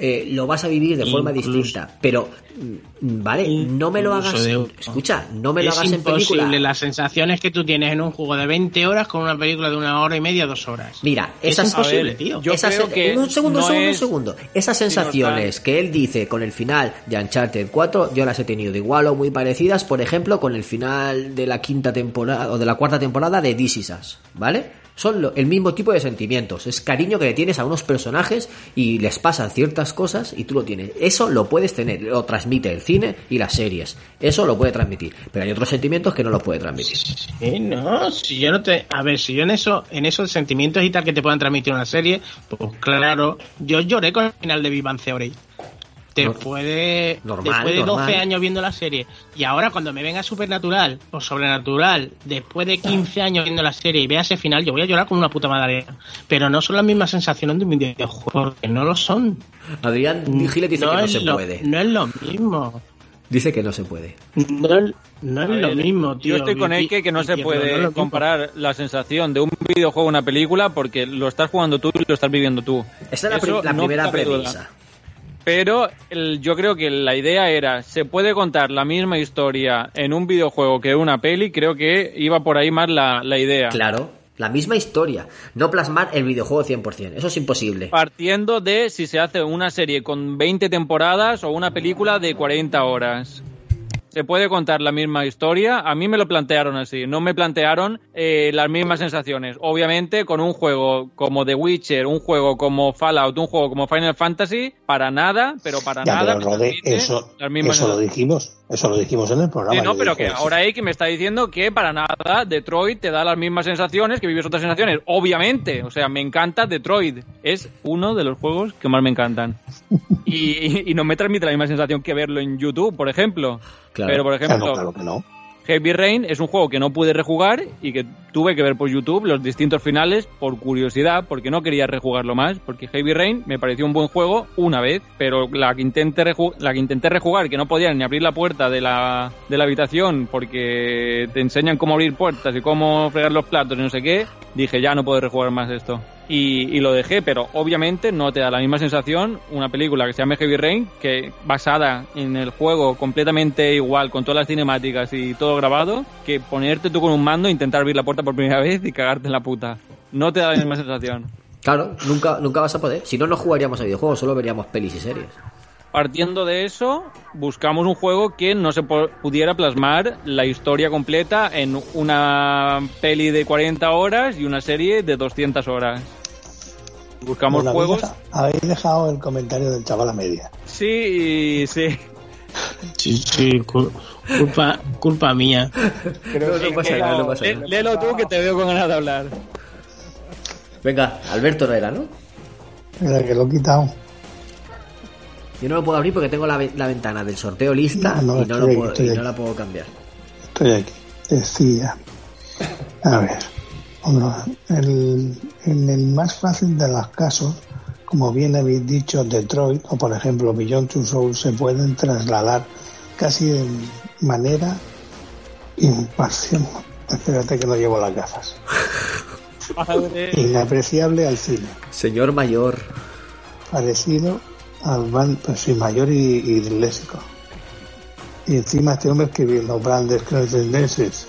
A: Eh, lo vas a vivir de forma
C: Incluso-
A: distinta, pero mm, vale, no me lo hagas.
C: de-
A: Escucha, no me lo
C: es
A: hagas en película.
C: imposible las sensaciones que tú tienes en un juego de 20 horas con una película de una hora y media, dos horas.
A: Mira,
C: es
A: esas
C: imposible,
D: A ver,
C: tío.
D: yo
A: Esas-
D: creo que
A: un segundo,
D: no
A: un segundo, un
D: es-
A: segundo. Esas sensaciones que él dice con el final de Uncharted 4, yo las he tenido de igual o muy parecidas, por ejemplo, con el final de la quinta temporada o de la cuarta temporada de This Is Us, ¿vale? Son lo- el mismo tipo de sentimientos. Es cariño que le tienes a unos personajes y les pasan ciertas cosas y tú lo tienes. Eso lo puedes tener, lo transmite el cine y las series. Eso lo puede transmitir. Pero hay otros sentimientos que no lo puede transmitir.
C: Sí, no, si yo no te, a ver, si yo en eso, en esos sentimientos y tal que te puedan transmitir una serie, pues claro, yo lloré con el final de Vivan Theory. Después de,
A: Normal,
C: después de 12
A: normal.
C: años viendo la serie y ahora cuando me venga Supernatural o Sobrenatural después de 15 años viendo la serie y vea ese final yo voy a llorar como una puta madre pero no son las mismas sensaciones de un videojuego porque no lo son
A: Adrián Giles dice que no se
C: lo,
A: puede.
C: no es lo mismo
A: Dice que no se puede.
C: no es, no lo mismo tío
D: Yo estoy con Eike que no se
C: pero no lo
D: puede
C: mismo.
D: comparar la sensación de un videojuego a una película porque lo estás jugando tú y lo estás viviendo tú.
A: Esa es la,
D: Eso
A: pri- la
D: no
A: primera
D: duda. Pero el- yo creo que la idea era, se puede contar la misma historia en un videojuego que una peli, creo que iba por ahí más la, la idea.
A: Claro, la misma historia. No plasmar el videojuego 100%. Eso es imposible.
D: Partiendo de si se hace una serie con 20 temporadas o una película de 40 horas. Se puede contar la misma historia. A mí me lo plantearon así. No me plantearon eh, las mismas sensaciones. Obviamente, con un juego como The Witcher, un juego como Fallout, un juego como Final Fantasy, para nada, pero para
B: Ya,
D: nada.
B: pero Rode, eso, lo dijimos, eso lo dijimos en el programa.
D: Sí, no, pero que
B: eso.
D: ahora X me está diciendo que para nada Detroit te da las mismas sensaciones, que vives otras sensaciones. Obviamente, o sea, me encanta Detroit. Es uno de los juegos que más me encantan. Y, y no me transmite la misma sensación que verlo en YouTube, por ejemplo.
A: Claro.
D: Pero, por
B: Claro,
D: ejemplo,
B: claro que no.
D: Heavy Rain es un juego que no pude rejugar y que tuve que ver por YouTube los distintos finales por curiosidad, porque no quería rejugarlo más, porque Heavy Rain me pareció un buen juego una vez, pero la que intenté, reju- la que intenté rejugar, que no podía ni abrir la puerta de la, de la habitación porque te enseñan cómo abrir puertas y cómo fregar los platos y no sé qué, dije ya no puedo rejugar más esto. Y, y lo dejé, pero obviamente no te da la misma sensación una película que se llama Heavy Rain, que basada en el juego completamente igual, con todas las cinemáticas y todo grabado, que ponerte tú con un mando e intentar abrir la puerta por primera vez y cagarte en la puta. No te da la misma sensación.
A: Claro, nunca, nunca vas a poder. Si no, no jugaríamos a videojuegos, solo veríamos pelis y series.
D: Partiendo de eso, buscamos un juego que no se pudiera plasmar la historia completa en una peli de 40 horas y una serie de 200 horas. Buscamos
B: habéis
D: juegos.
B: Habéis dejado el comentario del chaval a media.
D: Sí, sí.
C: Sí, sí, cul- culpa, culpa mía.
A: No, no pasa nada, no pasa
D: Lé-
A: nada.
D: Léelo tú que te veo con ganas de hablar.
A: Venga, Alberto no era, ¿no?
B: Mira que lo he quitado.
A: Yo no lo puedo abrir porque tengo la, la ventana del sorteo lista
B: No, no,
A: y, no
B: estoy
A: lo
B: aquí,
A: puedo,
B: estoy
A: y no la puedo cambiar.
B: Estoy aquí. Decía. A ver. Bueno, el- en el más fácil de los casos, como bien habéis dicho, Detroit o por ejemplo Beyond Two Souls se pueden trasladar casi de manera imparcial. Espérate que no llevo las gafas. Inapreciable al cine.
A: Señor mayor.
B: Parecido al van, pues sí, mayor y, y disléxico. Y encima este hombre escribiendo grandes tendencias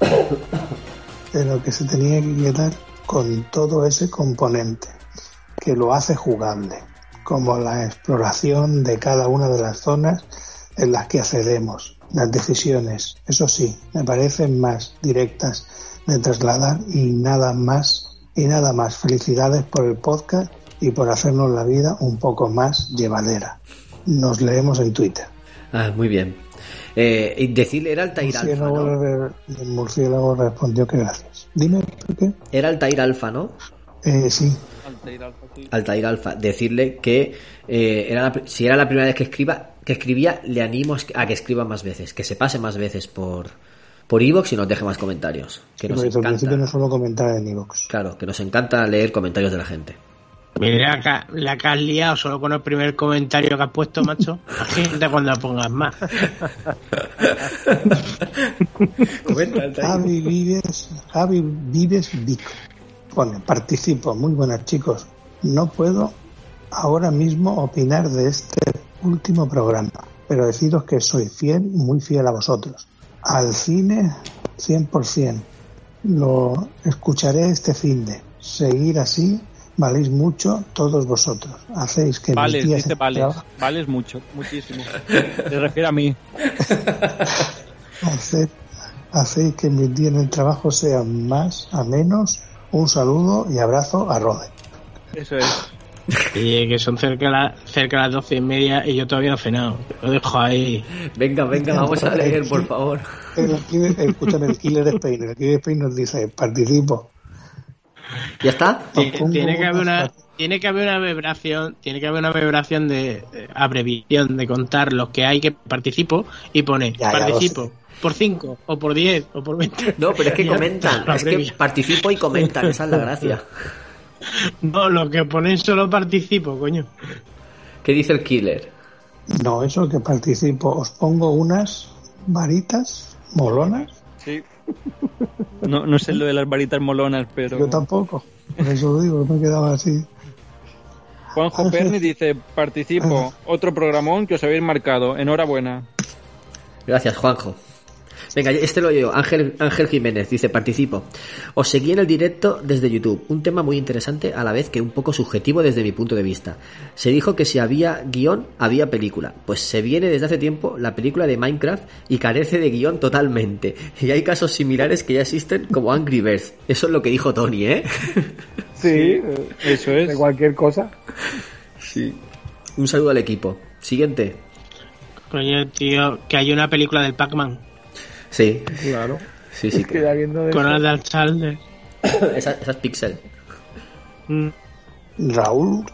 B: de lo que se tenía que quedar con todo ese componente que lo hace jugable, como la exploración de cada una de las zonas en las que accedemos, las decisiones, eso sí, me parecen más directas de trasladar y nada más y nada más. Felicidades por el podcast y por hacernos la vida un poco más llevadera. Nos leemos en Twitter.
A: Ah, muy bien. Eh, y decirle, era Altair Alfa, ¿no?
B: re- el murciélago respondió que gracias. Dime por qué.
A: Era Altair Alfa, ¿no?
B: Eh, sí,
A: Altair Alfa. Decirle que eh, era la si era la primera vez que escriba que escribía, le animo a que escriba más veces, que se pase más veces por por iVoox y nos deje más comentarios. Que nos
B: porque al
A: encanta.
B: principio no solo comentar en iVoox.
A: Claro, que nos encanta leer comentarios de la gente.
N: Mira la, la que has liado solo con el primer comentario que has puesto, macho. Imagínate cuando pongas más.
B: Javi Vives, Javi Vives Vico. Pone, participo, muy buenas chicos. No puedo ahora mismo opinar de este último programa, pero deciros que soy fiel, muy fiel a vosotros. Al cine, 100%. Lo escucharé este fin de. Seguir así, valéis mucho todos vosotros. Hacéis que
D: Vales,
B: mis días
D: dice vales.
B: trabajo-
D: Vales mucho, muchísimo. Se refiere a mí.
B: Hacéis que mis días en el trabajo sean más a menos. Un saludo y abrazo a Rode.
D: Eso es.
N: Y que son cerca de, la- cerca de las doce y media y yo todavía no he cenado. Lo dejo ahí.
A: Venga, venga, vamos a leer, por favor.
B: El killer- escúchame, el Killer Spain. El Killer Spain nos dice: participo.
A: ¿Ya está?
N: Tiene, tiene que haber una tiene que haber una vibración tiene que haber una vibración de eh, abreviación de contar los que hay que participo y pone
A: Ya, ya lo
N: participo por 5 o por 10 o por 20
A: No, pero es que comentan. Es que participo y comentan. Esa es la gracia.
N: no lo que ponen solo participo coño
A: ¿Qué dice el killer?
B: No, eso que participo. Os pongo unas varitas molonas.
D: Sí. No, no sé lo de las varitas molonas, pero.
B: Yo tampoco. Por eso lo digo, me he quedado así.
D: Juanjo Perni dice: Participo. Otro programón que os habéis marcado. Enhorabuena.
A: Gracias, Juanjo. Venga, este lo yo. Ángel, Ángel Jiménez dice, participo. Os seguí en el directo desde YouTube. Un tema muy interesante a la vez que un poco subjetivo desde mi punto de vista. Se dijo que si había guion, había película. Pues se viene desde hace tiempo la película de Minecraft y carece de guion totalmente. Y hay casos similares que ya existen como Angry Birds. Eso es lo que dijo Tony, ¿eh?
F: Sí,
D: eso es.
F: De cualquier cosa.
A: Sí. Un saludo al equipo. Siguiente.
N: coño tío que hay una película del Pac-Man
A: Sí.
F: Claro.
A: Sí, sí.
F: Es que ya viendo de
N: con
F: eso-
N: Adam Sandler
A: esa, esa es Pixel.
N: Mm.
B: Raúl.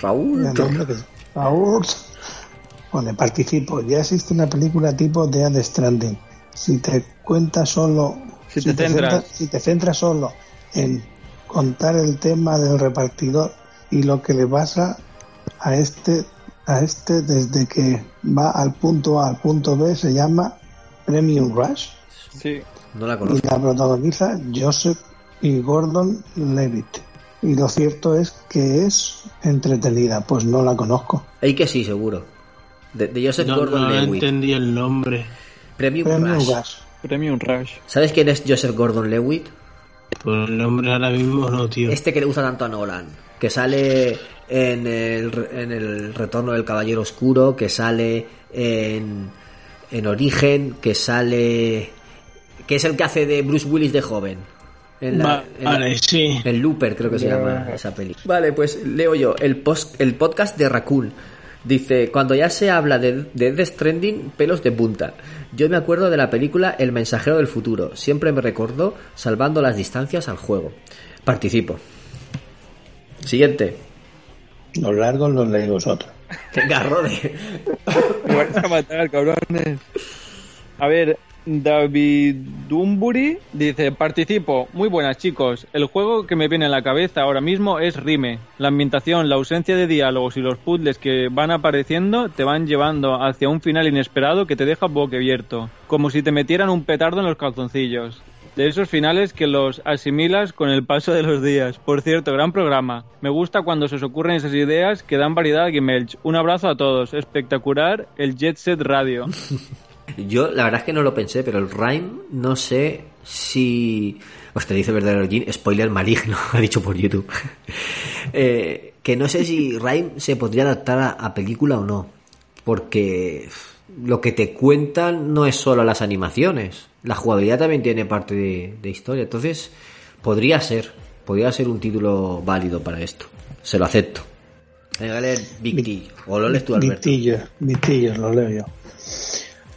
A: Raúl.
B: Raúl. Pone, participo. Ya existe una película tipo de Ad Stranding. Si te cuentas solo.
D: Si te centras.
B: si te centras solo en contar el tema del repartidor y lo que le pasa a este a este desde que va al punto A al punto B se llama Premium Rush
D: Sí.
A: No la
B: y
A: conozco.
B: la protagoniza Joseph y Gordon Levitt. Y lo cierto es que es entretenida, pues no la conozco.
A: Hay que sí, seguro. De, de Joseph
N: no,
A: Gordon
N: no
A: Lewitt.
N: entendí el nombre
A: Premium,
B: Premium
A: Rush.
B: Rush.
D: Premium Rush.
A: ¿Sabes quién es Joseph Gordon Lewitt?
N: por el nombre ahora mismo no tío
A: Este que le gusta tanto a Nolan. Que sale en el, en el Retorno del Caballero Oscuro, que sale en, en Origen, que sale... que es el que hace de Bruce Willis de joven. En la-
N: Va-
A: en la-
N: vale sí
A: El Looper creo que se llama esa peli. Vale, pues leo yo. El, post, el podcast de Raccoon. Dice, cuando ya se habla de, de Death Stranding, pelos de punta. Yo me acuerdo de la película El mensajero del futuro. Siempre me recordó salvando las distancias al juego. Participo. Siguiente.
B: Los largos los leéis vosotros.
D: Me vais a matar, cabrones. A ver, David Dumbury dice, participo. Muy buenas chicos. El juego que me viene a la cabeza ahora mismo es Rime. La ambientación, la ausencia de diálogos y los puzzles que van apareciendo te van llevando hacia un final inesperado que te deja boquiabierto. Como si te metieran un petardo en los calzoncillos. De esos finales que los asimilas con el paso de los días. Por cierto, gran programa. Me gusta cuando se os ocurren esas ideas que dan variedad a Gimelch. Un abrazo a todos. Espectacular el Jet Set Radio.
A: Yo, la verdad es que no lo pensé, pero el Rhyme, no sé si. Hostia, dice verdadero Jin, spoiler maligno, ha dicho por YouTube. Eh, que no sé si Rhyme se podría adaptar a, a película o no. Porque lo que te cuentan no es solo las animaciones. La jugabilidad también tiene parte de, de historia. Entonces, podría ser. Podría ser un título válido para esto. Se lo acepto. Venga, a leer Big T. O lo lees tú, Alberto.
B: Vitillos, Vitillos, lo leo yo.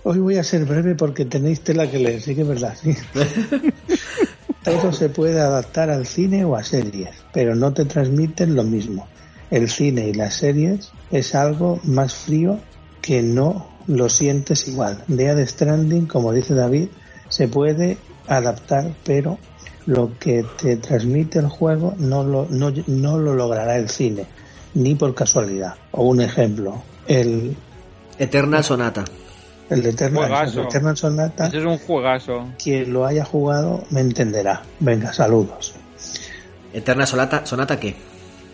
B: Hoy voy a ser breve porque tenéis tela que leer, sí que es verdad, sí. Todo se puede adaptar al cine o a series, pero no te transmiten lo mismo. El cine y las series es algo más frío que no lo sientes igual. Dead Stranding, como dice David, se puede adaptar, pero lo que te transmite el juego no lo, no, no lo logrará el cine, ni por casualidad. O un ejemplo, el
A: Eternal Sonata.
B: el de Eternal,
D: Juegazo.
B: el Eternal Sonata,
D: Ese es un juegazo.
B: quien lo haya jugado me entenderá. Venga, saludos.
A: Eternal Sonata, ¿Sonata qué?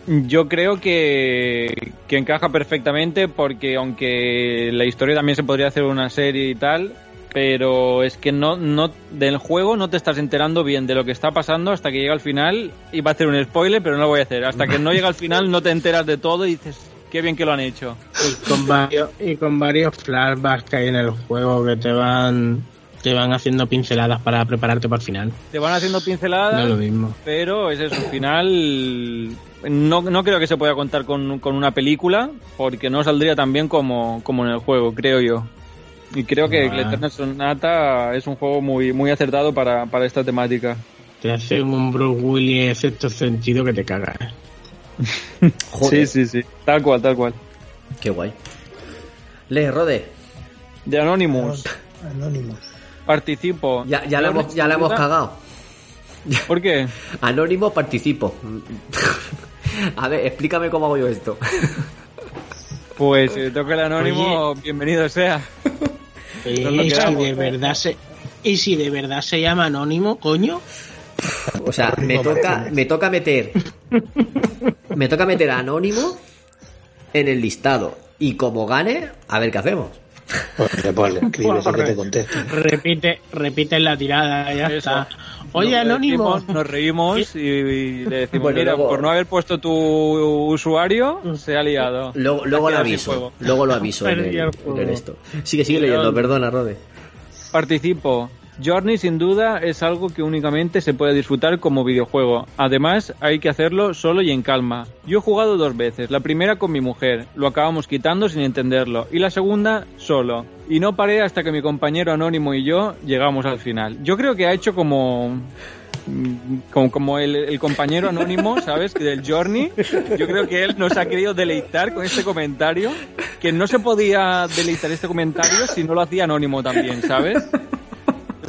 D: Yo creo que, que encaja perfectamente porque aunque la historia también se podría hacer una serie y tal, pero es que no, no del juego no te estás enterando bien de lo que está pasando hasta que llega al final. Iba a hacer un spoiler, pero no lo voy a hacer. Hasta que no llega al final no te enteras de todo y dices, qué bien que lo han hecho.
N: Y con varios, y con varios flashbacks que hay en el juego que te van te van haciendo pinceladas para prepararte para el final.
D: Te van haciendo pinceladas,
N: No es lo mismo.
D: pero es eso, al final no, no creo que se pueda contar con, con una película porque no saldría tan bien como, como en el juego, creo yo. Y creo que
N: Ah.
D: Eternal Sonata es un juego muy, muy acertado para, para esta temática.
N: Te hacen un Bruce Willis en cierto sentido que te cagas. ¿eh?
D: Sí, sí, sí. Tal cual, tal cual.
A: Qué guay. Lee, Rode.
D: De Anonymous.
B: Anónimos.
D: Participo.
A: Ya, ya, la hemos, ya la hemos cagado.
D: ¿Por qué?
A: Anónimo participo. A ver, explícame cómo hago yo esto.
D: Pues si toca el anónimo, bienvenido sea.
N: Y
D: que
N: si de verdad se y si de verdad se llama anónimo, coño.
A: O sea, me toca, me toca meter. Me toca meter a Anónimo en el listado. Y como gane, a ver qué hacemos.
B: Pues, pues le escribes y que te conteste.
N: Repite, repite la tirada, ya
D: Eso.
N: está. Oye,
D: Nos
N: anónimo.
D: decimos- Nos reímos y, y le decimos,
A: Bueno,
D: mira,
A: luego-
D: por no haber puesto tu usuario, se ha liado.
A: Luego, lo aviso. Luego lo aviso en,
N: Perdí
A: el,
N: el juego.
A: en esto. Sigue, sigue leyendo, perdona, Rode.
D: Participo. Journey sin duda es algo que únicamente se puede disfrutar como videojuego. Además, hay que hacerlo solo y en calma. Yo he jugado dos veces, la primera con mi mujer, lo acabamos quitando sin entenderlo, y la segunda solo. Y no paré hasta que mi compañero anónimo y yo llegamos al final. Yo creo que ha hecho como... mm, Como, como el, el compañero anónimo, ¿sabes? Del Journey. Yo creo que él nos ha querido deleitar con este comentario. Que no se podía deleitar este comentario si no lo hacía anónimo también, ¿sabes?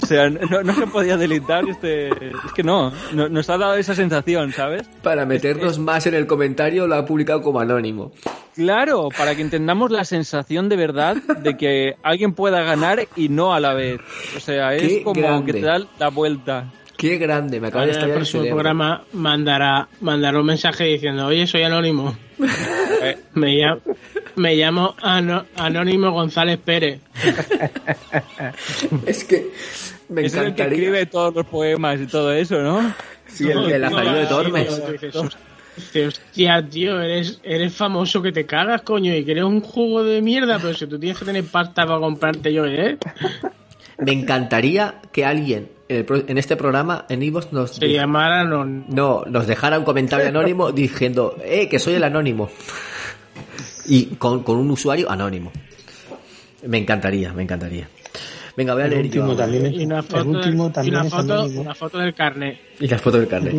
D: O sea, no, no se podía deleitar este... Es que no, no- nos ha dado esa sensación, ¿sabes?
A: Para meternos más en el comentario, lo ha publicado como Anónimo.
D: Claro, para que entendamos la sensación de verdad de que alguien pueda ganar y no a la vez. O sea, es
A: Qué
D: como
A: grande.
D: que te da la vuelta.
A: Qué grande, me acaba de
N: en el próximo programa mandará, mandará un mensaje diciendo, oye, soy anónimo.
D: Eh,
N: Me llamo, me llamo Ano- Anónimo González Pérez.
A: Es que me
D: es el que
A: encantaría.
D: escribe todos los poemas y todo eso, ¿no?
A: Sí, el de la
N: No,
A: salida de Tormes.
N: hostia, tío, eres, eres famoso que te cagas, coño, y que eres un juego de mierda, pero si tú tienes que tener pasta para comprarte yo, ¿eh?
A: Me encantaría que alguien en, el este programa, en Ivos, nos,
N: Se llamara no,
A: no, nos dejara un comentario anónimo diciendo, eh, que soy el anónimo. Y con, con un usuario anónimo. Me encantaría, me encantaría. Venga, voy a
B: El
A: leer
B: último
A: yo.
B: también
N: y una
B: el
N: foto,
B: último
N: y
B: también
N: una foto,
B: anónimo.
N: una foto del carnet.
A: Y las fotos del carnet.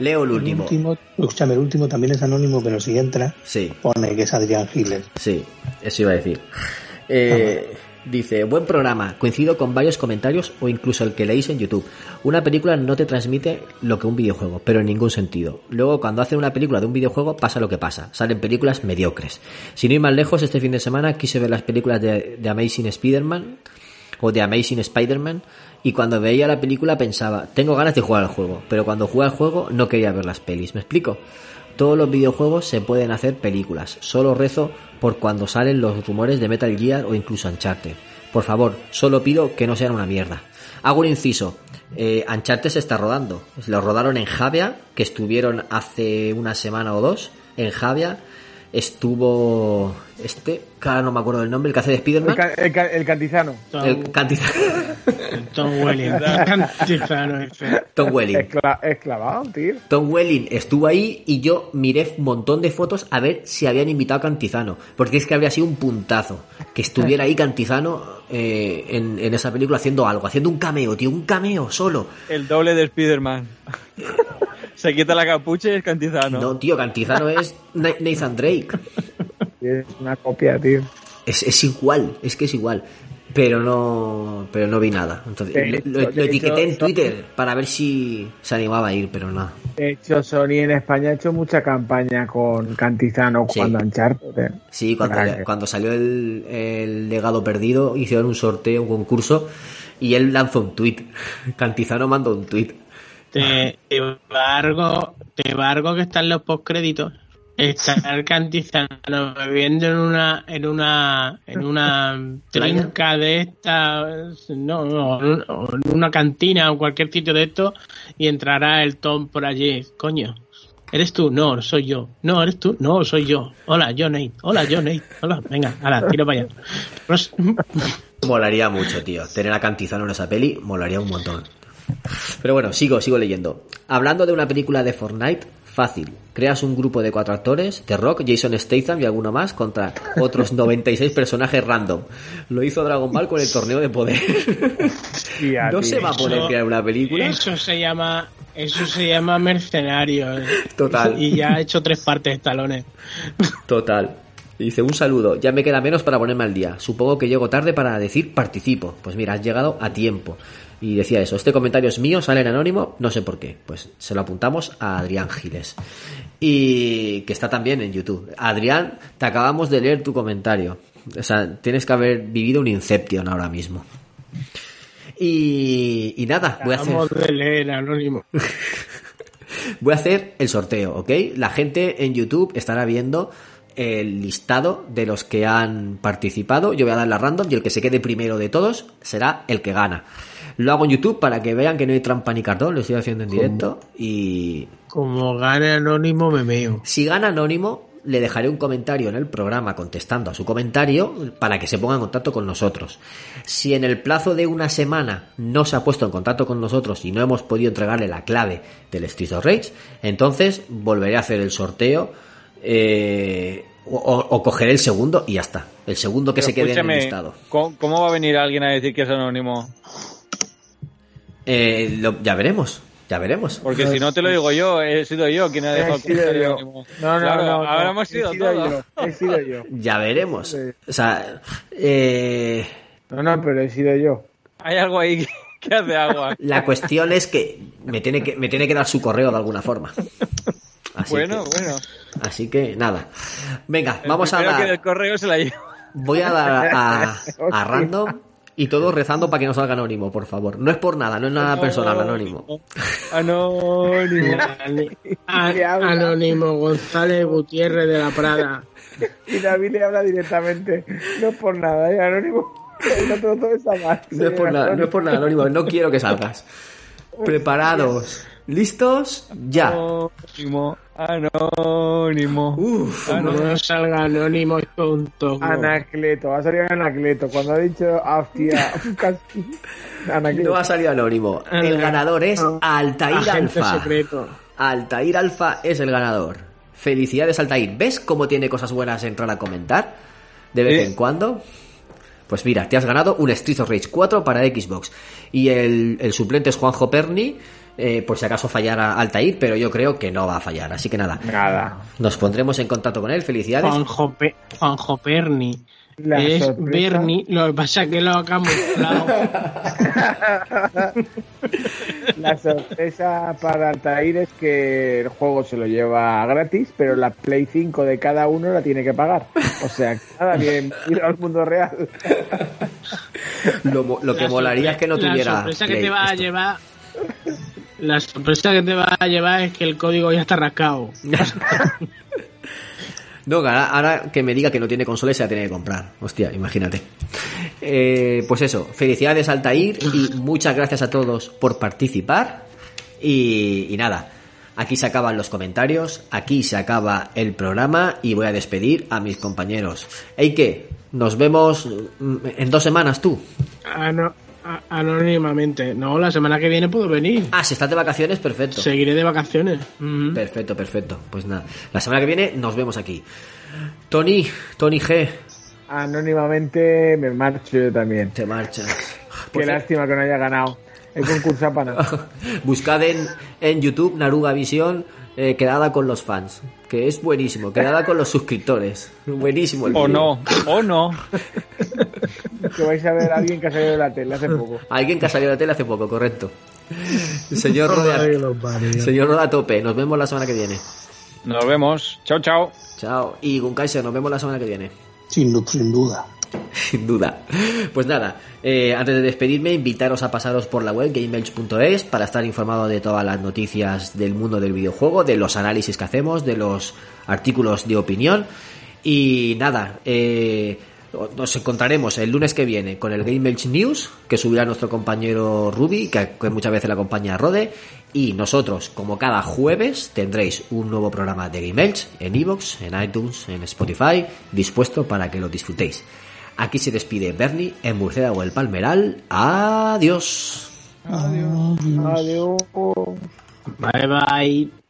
A: Leo el
B: El
A: último.
B: último, escúchame, el último también es anónimo, pero si entra,
A: Sí,
B: pone que es Adrián Giles.
A: sí, eso iba a decir. Eh, Dice, buen programa, coincido con varios comentarios o incluso el que leéis en YouTube. Una película no te transmite lo que un videojuego, pero en ningún sentido. Luego, cuando hacen una película de un videojuego, pasa lo que pasa. Salen películas mediocres. Sin ir más lejos, este fin de semana quise ver las películas de, de Amazing Spider-Man o de Amazing Spider-Man y cuando veía la película pensaba, tengo ganas de jugar al juego, pero cuando jugué al juego no quería ver las pelis. ¿Me explico? Todos los videojuegos se pueden hacer películas. Solo rezo por cuando salen los rumores de Metal Gear o incluso Uncharted. Por favor, solo pido que no sean una mierda. Hago un inciso. Eh, Uncharted se está rodando. Lo rodaron en Javia, que estuvieron hace una semana o dos en Javia. Estuvo este, ahora no me acuerdo del nombre, el que hace de Spiderman.
F: El, ca- el ca- el cantizano.
A: El cantizano.
N: Tom Welling. Cantizano ese.
A: Tom Welling.
F: Escla- esclavado, tío.
A: Tom Welling estuvo ahí y yo miré un montón de fotos a ver si habían invitado a Cantizano. Porque es que habría sido un puntazo que estuviera ahí Cantizano eh, en, en esa película haciendo algo, haciendo un cameo, tío, un cameo solo.
D: El doble de Spider-Man. Se quita la capucha y es cantizano.
A: No, tío, Cantizano es Na- Nathan Drake.
F: Es una copia, tío.
A: Es, es igual, es que es igual. Pero no, pero no vi nada. Entonces,
F: De
A: lo,
F: hecho-
A: lo
F: de
A: etiqueté en Twitter para ver si se animaba a ir, pero nada.
F: De hecho, Sony en España ha hecho mucha campaña con Cantizano
A: Sí.
F: cuando Uncharted. eh.
A: Sí, cuando, cuando salió el, el legado perdido, hicieron un sorteo, un concurso, y él lanzó un tuit. Cantizano mandó un tuit.
N: Te, te embargo, te embargo que están los postcréditos. Está el cantizano bebiendo en una, en una, en una trinca de esta, no, no, en una cantina o cualquier sitio de esto y entrará el Tom por allí. Coño, ¿eres tú? No, soy yo. No, ¿eres tú? No, soy yo. Hola, yo Nate. Hola, yo Nate. Hola, venga, ahora, tiro para allá.
A: Molaría mucho, tío. Tener a Cantizano en esa peli molaría un montón. Pero bueno, sigo, sigo leyendo. Hablando de una película de Fortnite, fácil. Creas un grupo de cuatro actores, The Rock, Jason Statham y alguno más, contra otros 96 personajes random. Lo hizo Dragon Ball con el torneo de poder.
F: Tía,
A: ¿No
F: tío.
A: se va a poder
N: Eso-
A: crear una película?
N: Eso se llama, eso se llama mercenario. eh.
A: Total.
N: Y ya ha hecho tres partes de talones.
A: Total. Dice, un saludo, ya me queda menos para ponerme al día. Supongo que llego tarde para decir participo. Pues mira, has llegado a tiempo. Y decía eso, este comentario es mío, sale en anónimo, no sé por qué. Pues se lo apuntamos a Adrián Giles. Y que está también en YouTube. Adrián, te acabamos de leer tu comentario. O sea, tienes que haber vivido un Inception ahora mismo. Y, y nada, voy a hacer...
N: De leer anónimo.
A: Voy a hacer el sorteo, ¿ok? La gente en YouTube estará viendo el listado de los que han participado. Yo voy a dar la random y el que se quede primero de todos será el que gana. Lo hago en YouTube para que vean que no hay trampa ni cartón, lo estoy haciendo en directo. Y
N: Como gane anónimo, me meo.
A: si gana Anónimo, le dejaré un comentario en el programa contestando a su comentario para que se ponga en contacto con nosotros. Si en el plazo de una semana no se ha puesto en contacto con nosotros y no hemos podido entregarle la clave del Street of Rage, entonces volveré a hacer el sorteo eh, o, o- cogeré el segundo y ya está. El segundo que
D: Pero
A: se quede en el listado.
D: ¿cómo, cómo va a venir alguien a decir que es anónimo?
A: Eh, lo- ya veremos, ya veremos.
D: Porque si no te lo digo yo, he sido yo quien ha
F: He
D: dejado
F: sido yo.
D: anónimo.
F: No, no,
D: Claro,
F: no, no.
D: Ahora hemos
F: He
D: sido,
F: sido
D: todos.
F: yo. He sido yo.
A: Ya veremos. O sea, eh,
F: No, no, pero he sido yo.
D: Hay algo ahí que, que hace agua.
A: La cuestión es que me tiene que, me tiene que dar su correo de alguna forma. Así
D: bueno,
A: que,
D: bueno.
A: así que nada. Venga,
D: El
A: vamos a
D: que
A: dar.
D: del correo se la lleva.
A: Voy a dar a, random y todos rezando para que no salga anónimo, por favor. No es por nada, no es nada personal, anónimo.
D: Anónimo.
N: Anónimo González Gutiérrez de la Prada.
F: Y David le habla directamente. No es por nada, ¿eh? Anónimo. No todo, todo está mal.
A: No es por nada, no es por nada, anónimo. No quiero que salgas. Preparados. ¿Listos? Ya.
D: Anónimo. Anónimo.
A: Uf,
N: Cuando no salga anónimo tonto.
F: Anacleto, va a salir Anacleto. Cuando ha dicho hostia, casi. Anacleto.
A: no ha salido anónimo. El ganador es Altair
N: Agente
A: Alfa.
N: secreto.
A: Altair Alfa es el ganador. Felicidades, Altair. ¿Ves cómo tiene cosas buenas entrar a comentar? De vez
D: Sí.
A: en cuando. Pues mira, te has ganado un Street of Rage 4 para Xbox. Y el, el suplente es Juanjo Perni. Eh, por si acaso fallara Altair, pero yo creo que no va a fallar. Así que nada,
F: Nada.
A: nos pondremos en contacto con él. Felicidades.
N: Juanjo, Pe- Juanjo Perni.
F: La
N: es
F: sorpresa-
N: Bernie, lo que pasa es que lo ha camuflado.
F: La sorpresa para Altair es que el juego se lo lleva gratis, pero la Play 5 de cada uno la tiene que pagar. O sea, nada bien ir al mundo real.
A: Lo, que
N: La
A: molaría es que no tuviera.
N: La sorpresa que te va a llevar. La sorpresa que te va a llevar es que el código ya está rascado.
A: No, ahora, ahora que me diga que no tiene consola se la tiene que comprar. Hostia, imagínate. Eh, pues eso, felicidades Altair y muchas gracias a todos por participar. Y, y nada, aquí se acaban los comentarios, aquí se acaba el programa y voy a despedir a mis compañeros. Eike, nos vemos mm, en dos semanas tú.
N: Ano- a- anónimamente. No, la semana que viene puedo venir.
A: Ah, si estás de vacaciones, perfecto.
N: Seguiré de vacaciones.
A: Perfecto, perfecto. Pues nada, la semana que viene nos vemos aquí. Tony, Tony G.
F: Anónimamente me marcho yo también.
A: Te marchas.
F: Qué lástima que no haya ganado. El concurso para nada.
A: Buscad en, en YouTube Naruga Visión eh, quedada con los fans, que es buenísimo, quedada con los suscriptores. Buenísimo el
D: O no, o no.
F: Que vais a ver a alguien que ha salido de la tele hace poco.
A: Alguien que ha salido de la tele hace poco, correcto. Señor Roda, señor Roda a tope, nos vemos la semana que viene.
D: Nos vemos. Chao, chao.
A: Chao. Y Gunkaiser, nos vemos la semana que viene.
B: Sin, sin duda.
A: Sin duda. Pues nada, eh, antes de despedirme, invitaros a pasaros por la web gamebench.es para estar informado de todas las noticias del mundo del videojuego, de los análisis que hacemos, de los artículos de opinión. Y nada, eh, nos encontraremos el lunes que viene con el Game News, que subirá nuestro compañero Ruby, que, muchas veces la acompaña a Rode. Y nosotros, como cada jueves, tendréis un nuevo programa de Game en iVoox, en iTunes, en Spotify, dispuesto para que lo disfrutéis. Aquí se despide Bernie en Murciélago el Palmeral. Adiós.
F: Adiós.
N: Bye bye.